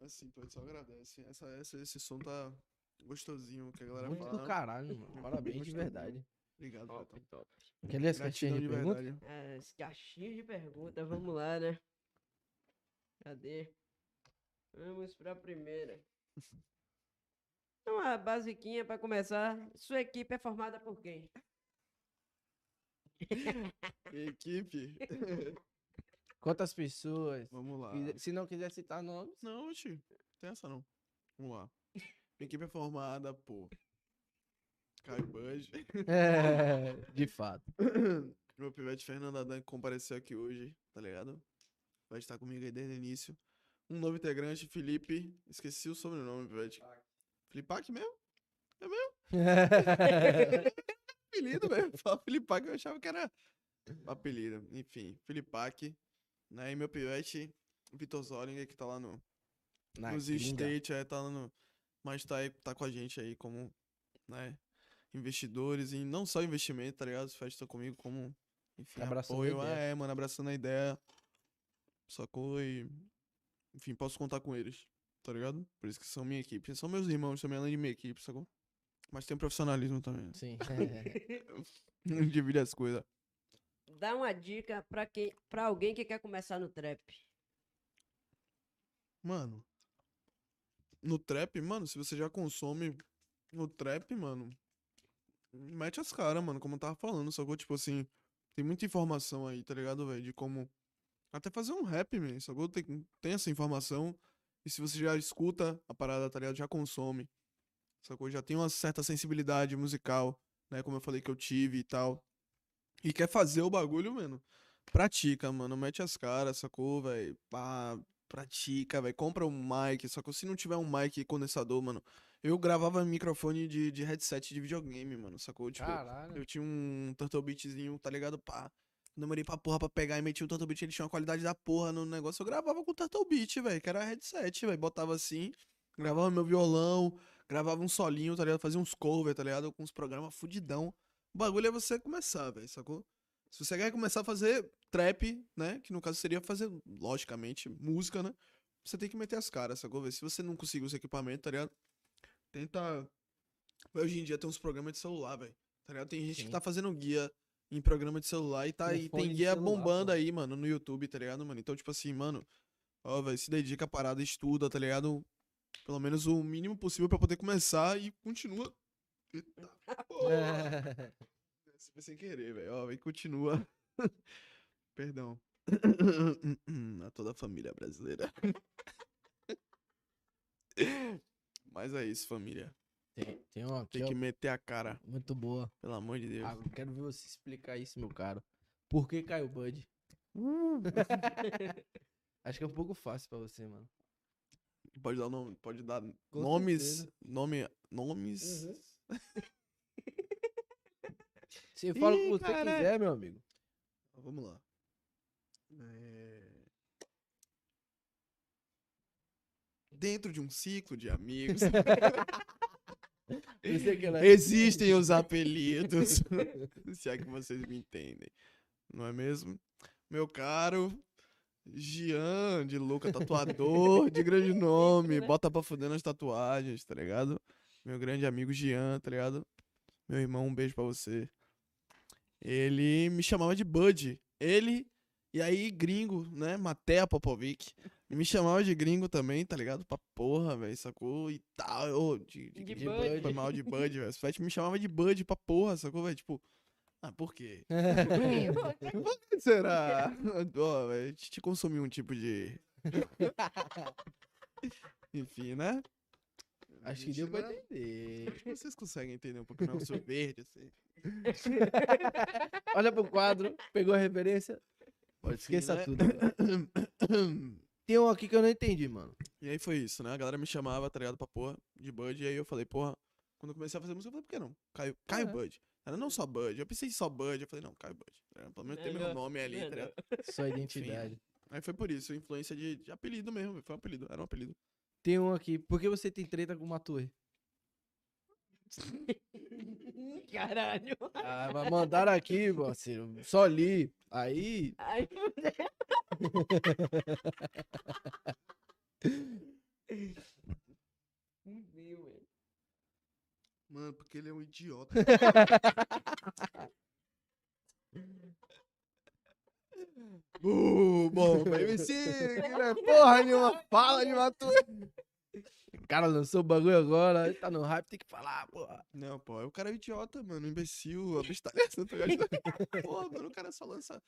Speaker 2: Assim, tu só agradece. Essa, essa, esse som tá gostosinho, que a galera
Speaker 3: Muito
Speaker 2: fala.
Speaker 3: do caralho, mano. Parabéns de verdade.
Speaker 2: Obrigado,
Speaker 1: Top, top.
Speaker 3: Quer ler as caixinhas de
Speaker 2: de
Speaker 3: perguntas?
Speaker 2: verdade.
Speaker 1: Ah, esse caixinha de perguntas, vamos lá, né? Cadê? Vamos pra primeira. Uma basiquinha pra começar. Sua equipe é formada por quem? [LAUGHS]
Speaker 2: Equipe, [LAUGHS]
Speaker 3: Quantas pessoas?
Speaker 2: vamos lá.
Speaker 3: Se não quiser citar nomes.
Speaker 2: Não, oxi, tem essa não. Vamos lá. Minha equipe é formada por Caio Budge. [LAUGHS]
Speaker 3: É, de fato. [COUGHS]
Speaker 2: Meu pivete Fernando Adan que compareceu aqui hoje, tá ligado? Vai estar comigo aí desde o início. Um novo integrante, Felipe. Esqueci o sobrenome, pivete. Felipac mesmo? [LAUGHS] Apelido mesmo. Fala Felipac, eu achava que era apelido. Enfim, Felipac. Né? E meu pivete, Vitor Zollinger, que tá lá no,
Speaker 3: Na
Speaker 2: nos
Speaker 3: gringa.
Speaker 2: State, é, tá lá no. Mas tá, aí, tá com a gente aí como, né? Investidores e não só investimento, tá ligado? Os festas comigo como, enfim,
Speaker 3: Abraçando a
Speaker 2: apoio.
Speaker 3: Ideia.
Speaker 2: é, mano, abraçando a ideia. Sacou? E, enfim, posso contar com eles, tá ligado? Por isso que são minha equipe. São meus irmãos também, além de minha equipe, sacou? Mas tem um profissionalismo também.
Speaker 3: Sim. [LAUGHS]
Speaker 2: Não divide as coisas.
Speaker 1: Dá uma dica pra, quem, pra alguém que quer começar no trap.
Speaker 2: Mano, no trap, mano, se você já consome no trap, mano, mete as caras, mano, como eu tava falando, sacou? Tipo assim, tem muita informação aí, tá ligado, velho? De como até fazer um rap, man, sacou? Tem, tem essa informação. E se você já escuta a parada, tá ligado? Já consome, sacou? Já tem uma certa sensibilidade musical, né? Como eu falei que eu tive e tal. E quer fazer o bagulho, mano, pratica, mano. Mete as caras, sacou, velho? Pá, pratica, velho. Compra um mic, só que se não tiver um mic condensador, mano. Eu gravava microfone de, de headset de videogame, mano, sacou? Tipo,
Speaker 3: Caralho.
Speaker 2: eu tinha um Turtle Beatzinho, tá ligado? Pá. Demorei pra porra pra pegar e meti o Turtle Beat, ele tinha uma qualidade da porra no negócio. Eu gravava com o Turtle Beat, velho, que era headset, velho. Botava assim, gravava meu violão, gravava um solinho, tá ligado? Fazia uns cover, tá ligado? Com uns programas fudidão. O bagulho é você começar, velho, sacou? Se você quer começar a fazer trap, né? Que no caso seria fazer, logicamente, música, né? Você tem que meter as caras, sacou? velho? Se você não conseguir os equipamentos, tá ligado? Tenta. Hoje em dia tem uns programas de celular, velho. Tá ligado? Tem gente
Speaker 3: Sim.
Speaker 2: que tá fazendo guia em programa de celular e tá aí. Tem guia
Speaker 3: celular,
Speaker 2: bombando
Speaker 3: pô.
Speaker 2: aí, mano, no YouTube, tá ligado, mano? Então, tipo assim, mano, ó, velho, se dedica a parada, estuda, tá ligado? Pelo menos o mínimo possível pra poder começar e continua. Eita, [LAUGHS] porra. Isso foi sem querer, velho. Ó, e continua. [LAUGHS] Perdão. [COUGHS] a toda a família brasileira. [LAUGHS] Mas é isso, família.
Speaker 3: Tem, tem uma
Speaker 2: Tem
Speaker 3: ó,
Speaker 2: que meter a cara,
Speaker 3: muito boa.
Speaker 2: pelo amor de Deus.
Speaker 3: Ah, quero ver você explicar isso, meu caro. Por que caiu Bud? Acho que é um pouco fácil pra você, mano.
Speaker 2: Pode dar nome, pode dar
Speaker 3: Com
Speaker 2: nomes,
Speaker 3: certeza.
Speaker 2: nome, nomes.
Speaker 3: Uhum. Você fala o que você
Speaker 2: caralho.
Speaker 3: quiser, meu amigo.
Speaker 2: Vamos lá. É... Dentro de um ciclo de amigos.
Speaker 3: Era-
Speaker 2: Existem os apelidos. [LAUGHS] Se é que vocês me entendem. Não é mesmo? Meu caro Gian, de louca tatuador, de grande [LAUGHS] nome, bota pra fuder nas tatuagens, tá ligado? Meu grande amigo Gian, tá ligado? Meu irmão, um beijo pra você. Ele me chamava de Bud. Ele, e aí gringo, né? Matea Popovic. Me chamava de gringo também, tá ligado? Pra porra, velho, sacou? E tal. ô, de, de,
Speaker 1: De
Speaker 2: de
Speaker 1: Bud.
Speaker 2: Foi mal de Bud, velho. Os Fett me chamava de Bud pra porra, sacou, velho? Tipo, ah, [LAUGHS] por quê? Por que será? Ó, velho, a gente consumiu um tipo de. [LAUGHS] Enfim, né?
Speaker 3: Acho que deu pra entender.
Speaker 2: Acho que Vocês conseguem entender um pouco mais o seu verde, assim. [LAUGHS]
Speaker 3: Olha pro quadro, pegou a referência? Pode
Speaker 2: Enfim,
Speaker 3: esqueça
Speaker 2: né?
Speaker 3: tudo. Tem um aqui que eu não entendi, mano.
Speaker 2: E aí foi isso, né? A galera me chamava, tá ligado, pra porra, de Bud. E aí eu falei, porra, quando eu comecei a fazer música, eu falei, por que não? Caio, Caio
Speaker 3: É.
Speaker 2: Bud. Era não só Bud. Eu pensei em só Bud. Eu falei, não, Caio Bud. tá ligado? Pelo menos tem meu nome ali, tá ligado?
Speaker 3: Sua identidade.
Speaker 2: Aí foi por isso, influência de, de apelido mesmo. Foi um apelido, era um apelido.
Speaker 3: Tem um aqui. Por que você tem treta com o Matue? [LAUGHS]
Speaker 1: Caralho.
Speaker 3: Ah, mas mandaram aqui, parceiro. Só li. Aí.
Speaker 1: Ai, [LAUGHS] velho.
Speaker 2: Mano, porque ele é um idiota. [LAUGHS] Uh, bom, MC, [LAUGHS] que não é porra nenhuma, fala de.
Speaker 3: O cara lançou o bagulho agora. Tá no hype, tem que falar, porra.
Speaker 2: Não, pô, o cara é idiota, mano, imbecil, abestalhaço, tá ligado? [LAUGHS] Porra, mano, o cara só lança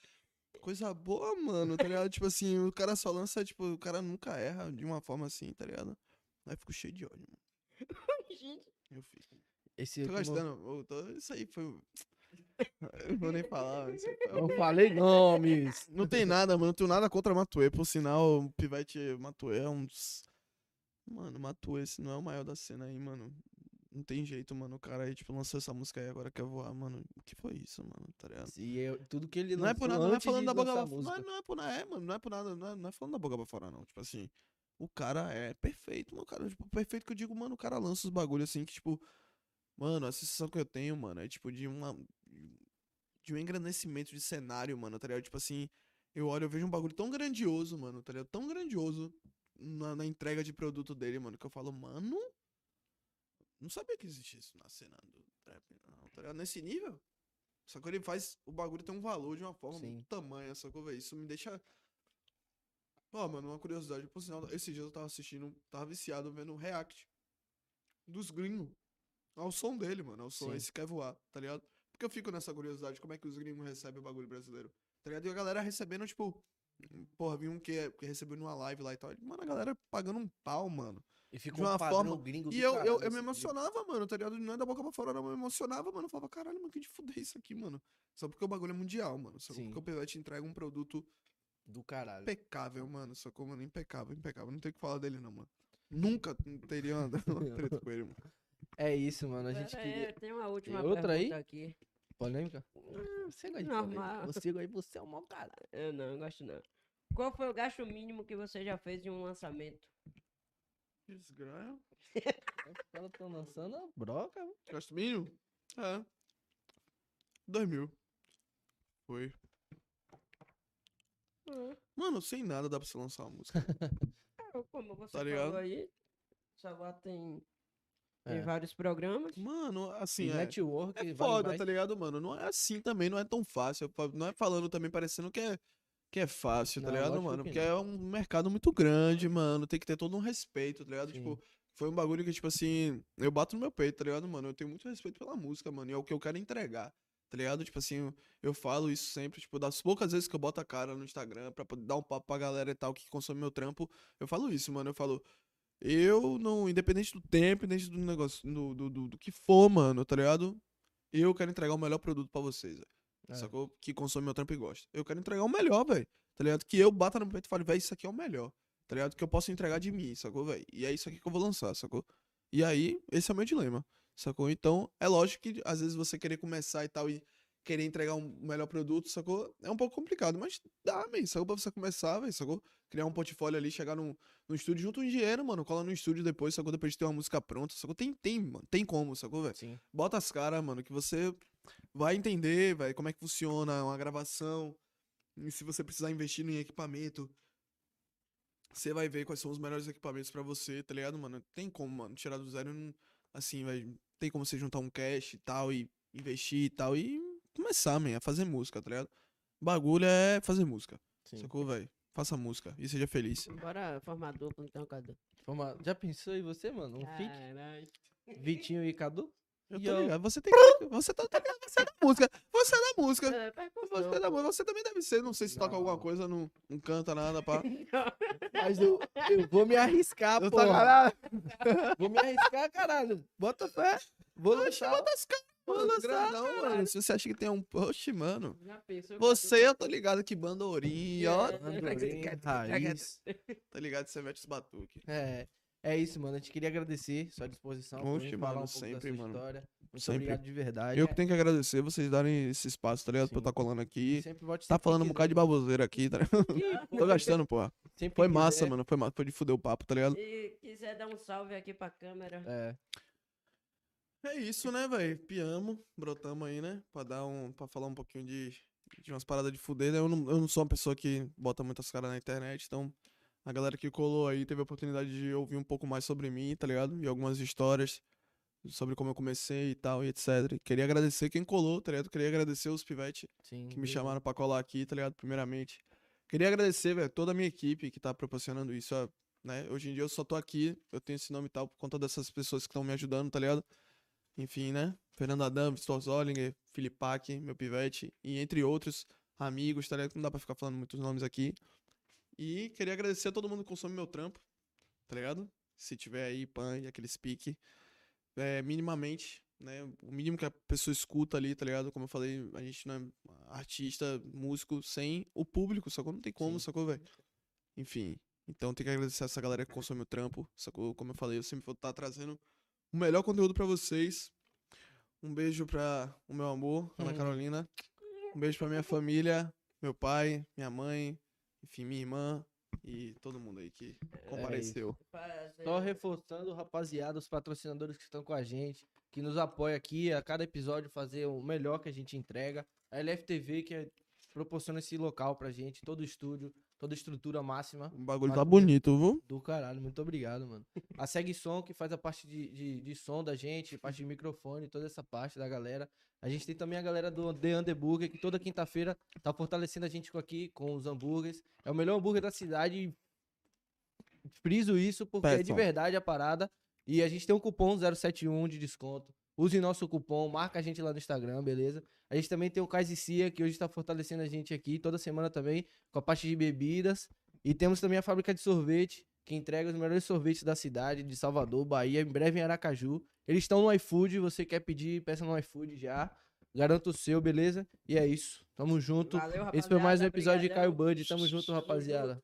Speaker 2: coisa boa, mano, tá ligado? Tipo assim, o cara só lança, tipo, o cara nunca erra de uma forma assim, tá ligado? Aí fico cheio de ódio, mano. [LAUGHS]
Speaker 1: Gente,
Speaker 2: Eu fico.
Speaker 3: Esse
Speaker 2: Tô gostando, tô- isso aí foi. Eu vou nem falar, mas
Speaker 3: Não falei nomes.
Speaker 2: Não tem nada, mano. Não tenho nada contra Matuê. Por sinal, o Pivete Matuê é um dos. Mano, Matuê, se não é o maior da cena aí, mano. Não tem jeito, mano. O cara aí, tipo, lançou essa música aí agora quer voar, mano. O que foi isso, mano? Tá ligado?
Speaker 3: E eu- tudo que ele
Speaker 2: Não é por nada, não é falando da boca pra fora. Não, é- não é por nada, é, mano. Não é por nada, não é, não é falando da boca pra fora, não. Tipo assim, o cara é perfeito, mano. Cara, tipo, perfeito que eu digo, mano, o cara lança os bagulhos assim que, tipo. Mano, a sensação que eu tenho, mano, é tipo de uma. De um engrandecimento de cenário, mano, tá ligado? Tipo assim, eu olho, eu vejo um bagulho tão grandioso, mano, tá ligado? Tão grandioso na, na entrega de produto dele, mano, que eu falo, mano. Não sabia que existia isso na cena do trap, não, tá ligado? Nesse nível. Só que ele faz o bagulho ter um valor de uma forma
Speaker 3: Sim.
Speaker 2: muito tamanha, sacou, velho? Isso me deixa. Ó, mano, uma curiosidade. Por sinal, esses dias eu tava assistindo, tava viciado vendo o react dos gringos ao som dele, mano. Ao som,
Speaker 3: Sim.
Speaker 2: esse quer voar, tá ligado? Porque eu fico nessa curiosidade, como é que os gringos recebem o bagulho brasileiro, tá ligado? E a galera recebendo, tipo. Porra, vi um que, que recebeu numa live lá e tal. Mano, a galera pagando um pau, mano.
Speaker 3: E ficou
Speaker 2: de uma
Speaker 3: um padrão
Speaker 2: forma-
Speaker 3: gringo
Speaker 2: E
Speaker 3: do
Speaker 2: eu, eu,
Speaker 3: caralho
Speaker 2: eu me
Speaker 3: vídeo.
Speaker 2: emocionava, mano, tá ligado? Não é da boca pra fora, não. Eu me emocionava, mano. Eu falava, caralho, mano, que de fuder isso aqui, mano. Só porque o bagulho é mundial, mano. Só
Speaker 3: Sim.
Speaker 2: porque o Pivete entrega um produto
Speaker 3: Do caralho.
Speaker 2: impecável, mano. Só como, mano, impecável, impecável. Não tem o que falar dele, não, mano. Nunca teria andado [LAUGHS] uma treta com ele, mano.
Speaker 3: É isso, mano. A gente
Speaker 1: pera
Speaker 3: queria.
Speaker 1: aí, tem uma última
Speaker 3: outra aí?
Speaker 1: aqui.
Speaker 3: Polêmica? Você gosta de polêmica.
Speaker 1: normal.
Speaker 3: Você aí, você é um mau cara.
Speaker 1: Eu não, eu gosto não. Qual foi o gasto mínimo que você já fez em um lançamento?
Speaker 2: Desgraça.
Speaker 3: Os caras estão lançando a broca. mano.
Speaker 2: Gasto mínimo? É. Dois mil. Foi. Mano, sem nada dá pra você lançar uma música. [LAUGHS]
Speaker 1: Ah, Como você
Speaker 2: Tá ligado?
Speaker 1: falou aí, Salvador tem, tem
Speaker 3: É.
Speaker 1: vários programas.
Speaker 2: Mano, assim,
Speaker 3: E
Speaker 2: é.
Speaker 3: network
Speaker 2: É foda,
Speaker 3: mais.
Speaker 2: tá ligado, mano? Não é assim também, não é tão fácil. Não é falando também parecendo que é, que é fácil, tá
Speaker 3: Não,
Speaker 2: ligado,
Speaker 3: lógico
Speaker 2: mano?
Speaker 3: que
Speaker 2: Porque é um mercado muito grande, mano. Tem que ter todo um respeito, tá ligado?
Speaker 3: Sim.
Speaker 2: Tipo, foi um bagulho que, tipo assim, eu bato no meu peito, tá ligado, mano? Eu tenho muito respeito pela música, mano. E é o que eu quero entregar, tá ligado? Tipo assim, eu, eu falo isso sempre, tipo, das poucas vezes que eu boto a cara no Instagram pra poder dar um papo pra galera e tal que consome meu trampo, eu falo isso, mano. Eu falo. Eu não, independente do tempo, independente do negócio, do, do, do, do que for, mano, tá ligado? Eu quero entregar o melhor produto pra vocês, velho.
Speaker 3: É.
Speaker 2: Sacou? Que consome meu trampo e gosta. Eu quero entregar o melhor, velho. Tá ligado? Que eu bata no peito e fale, velho, isso aqui é o melhor. Tá ligado? Que eu posso entregar de mim, sacou, velho? E é isso aqui que eu vou lançar, sacou? E aí, esse é o meu dilema, sacou? Então, é lógico que às vezes você querer começar e tal e, querer entregar um melhor produto, sacou? É um pouco complicado, mas dá, man, sacou? Pra você começar, velho, sacou? Criar um portfólio ali, chegar num, no estúdio, junto um dinheiro, mano, cola no estúdio depois, sacou? Depois de ter uma música pronta, sacou? Tem, tem, mano, tem como, sacou, velho?
Speaker 3: Sim.
Speaker 2: Bota as caras, mano, que você vai entender, velho, como é que funciona uma gravação. E se você precisar investir em equipamento, você vai ver quais são os melhores equipamentos pra você, tá ligado, mano? Tem como, mano, tirar do zero, não- assim, velho, tem como você juntar um cash e tal, e investir e tal, e começar, man, a fazer música, tá ligado? Bagulho é fazer música,
Speaker 3: Sim.
Speaker 2: sacou, velho? Faça música e seja feliz.
Speaker 1: Bora formar dupla então, Cadu.
Speaker 3: Lá. Já pensou em você, mano? Um?
Speaker 1: Caralho.
Speaker 3: Vitinho e Cadu?
Speaker 2: Eu tô ligado, você tem que, você tá, tá ligado, você é da música, você é da música.
Speaker 1: É,
Speaker 2: Você, é da música, você também deve ser, não sei se toca alguma
Speaker 3: Não.
Speaker 2: coisa, não, não canta nada, pá. [LAUGHS]
Speaker 3: Mas eu, eu vou me arriscar, pô.
Speaker 2: caralho.
Speaker 3: Vou me arriscar, caralho. Bota fé. Vou
Speaker 2: Oxe,
Speaker 3: lançar.
Speaker 2: bota as caras,
Speaker 3: Vou
Speaker 2: mano.
Speaker 3: lançar,
Speaker 2: Grandão, mano. Se você acha que tem um. Oxe, mano. Você, eu tô ligado que bandorinha, ó. [LAUGHS]
Speaker 1: É.
Speaker 3: Raiz. [LAUGHS]
Speaker 2: Tá ligado que você mete os batuques.
Speaker 3: É, é isso, mano. A gente queria agradecer sua disposição.
Speaker 2: Oxe,
Speaker 3: vir falar
Speaker 2: mano,
Speaker 3: um pouco
Speaker 2: sempre,
Speaker 3: da sua
Speaker 2: mano.
Speaker 3: história. Muito
Speaker 2: Sempre.
Speaker 3: obrigado de verdade.
Speaker 2: Eu que tenho que agradecer vocês darem esse espaço, tá ligado? Pra eu
Speaker 3: Sim.
Speaker 2: tá colando aqui.
Speaker 3: Sempre volte
Speaker 2: Tá falando um
Speaker 3: quiser.
Speaker 2: bocado de baboseira aqui, tá ligado? [LAUGHS] Tô gastando, porra.
Speaker 3: Sempre
Speaker 2: Foi
Speaker 3: que
Speaker 2: massa,
Speaker 3: quiser.
Speaker 2: mano. Foi massa. Foi de fuder o papo, tá ligado?
Speaker 1: Se quiser dar um salve aqui pra câmera.
Speaker 3: É.
Speaker 2: É isso, né, velho? Piamo, brotamos aí, né? Pra dar um. pra falar um pouquinho de, de umas paradas de fuder. né? Eu não, eu não sou uma pessoa que bota muitas caras na internet, então a galera que colou aí teve a oportunidade de ouvir um pouco mais sobre mim, tá ligado? E algumas histórias sobre como eu comecei e tal, e etc. Queria agradecer quem colou, tá ligado? Queria agradecer os pivetes que me
Speaker 3: mesmo.
Speaker 2: chamaram pra colar aqui, tá ligado? Primeiramente. Queria agradecer, velho, toda a minha equipe que tá proporcionando isso, né? Hoje em dia eu só tô aqui, eu tenho esse nome e tal por conta dessas pessoas que estão me ajudando, tá ligado? Enfim, né? Fernando Adam, Vitor Zollinger, Filipac, meu pivete, e entre outros amigos, tá ligado? Não dá pra ficar falando muitos nomes aqui. E queria agradecer a todo mundo que consome meu trampo, tá ligado? Se tiver aí pan e aquele speak, é, minimamente, né? O mínimo que a pessoa escuta ali, tá ligado? Como eu falei, a gente não é artista, músico sem o público, sacou? Não tem como,
Speaker 3: Sim.
Speaker 2: sacou, velho? Enfim, então tem que agradecer essa galera que consome o trampo, sacou? Como eu falei, eu sempre vou estar trazendo o melhor conteúdo pra vocês. Um beijo pra o meu amor, Ana
Speaker 3: Hum.
Speaker 2: Carolina. Um beijo pra minha família, meu pai, minha mãe, enfim, minha irmã e todo mundo aí que compareceu.
Speaker 1: Fazer-
Speaker 3: Só reforçando, rapaziada, os patrocinadores que estão com a gente, que nos apoia aqui a cada episódio fazer o melhor que a gente entrega. A LFTV que é- proporciona esse local pra gente, todo o estúdio, toda a estrutura máxima.
Speaker 2: O bagulho tá bonito, viu?
Speaker 3: Do caralho, muito obrigado, mano. A Segue Som, que faz a parte de, de, de som da gente, parte de microfone, toda essa parte da galera. A gente tem também a galera do The Underburger, que toda quinta-feira tá fortalecendo a gente aqui, com os hambúrgueres. É o melhor hambúrguer da cidade. Friso isso porque é de verdade a parada. E a gente tem um cupom 071 de desconto. Use nosso cupom, marca a gente lá no Instagram, beleza? A gente também tem o Cais e Cia, que hoje tá fortalecendo a gente aqui toda semana também, com a parte de bebidas. E temos também a fábrica de sorvete, que entrega os melhores sorvetes da cidade, de Salvador, Bahia, em breve em Aracaju. Eles estão no iFood, você quer pedir, peça no iFood já. Garanta o seu, beleza? E é isso. Tamo junto.
Speaker 1: Valeu,
Speaker 3: Esse foi mais um episódio de Caio. Bud. Tamo junto, rapaziada.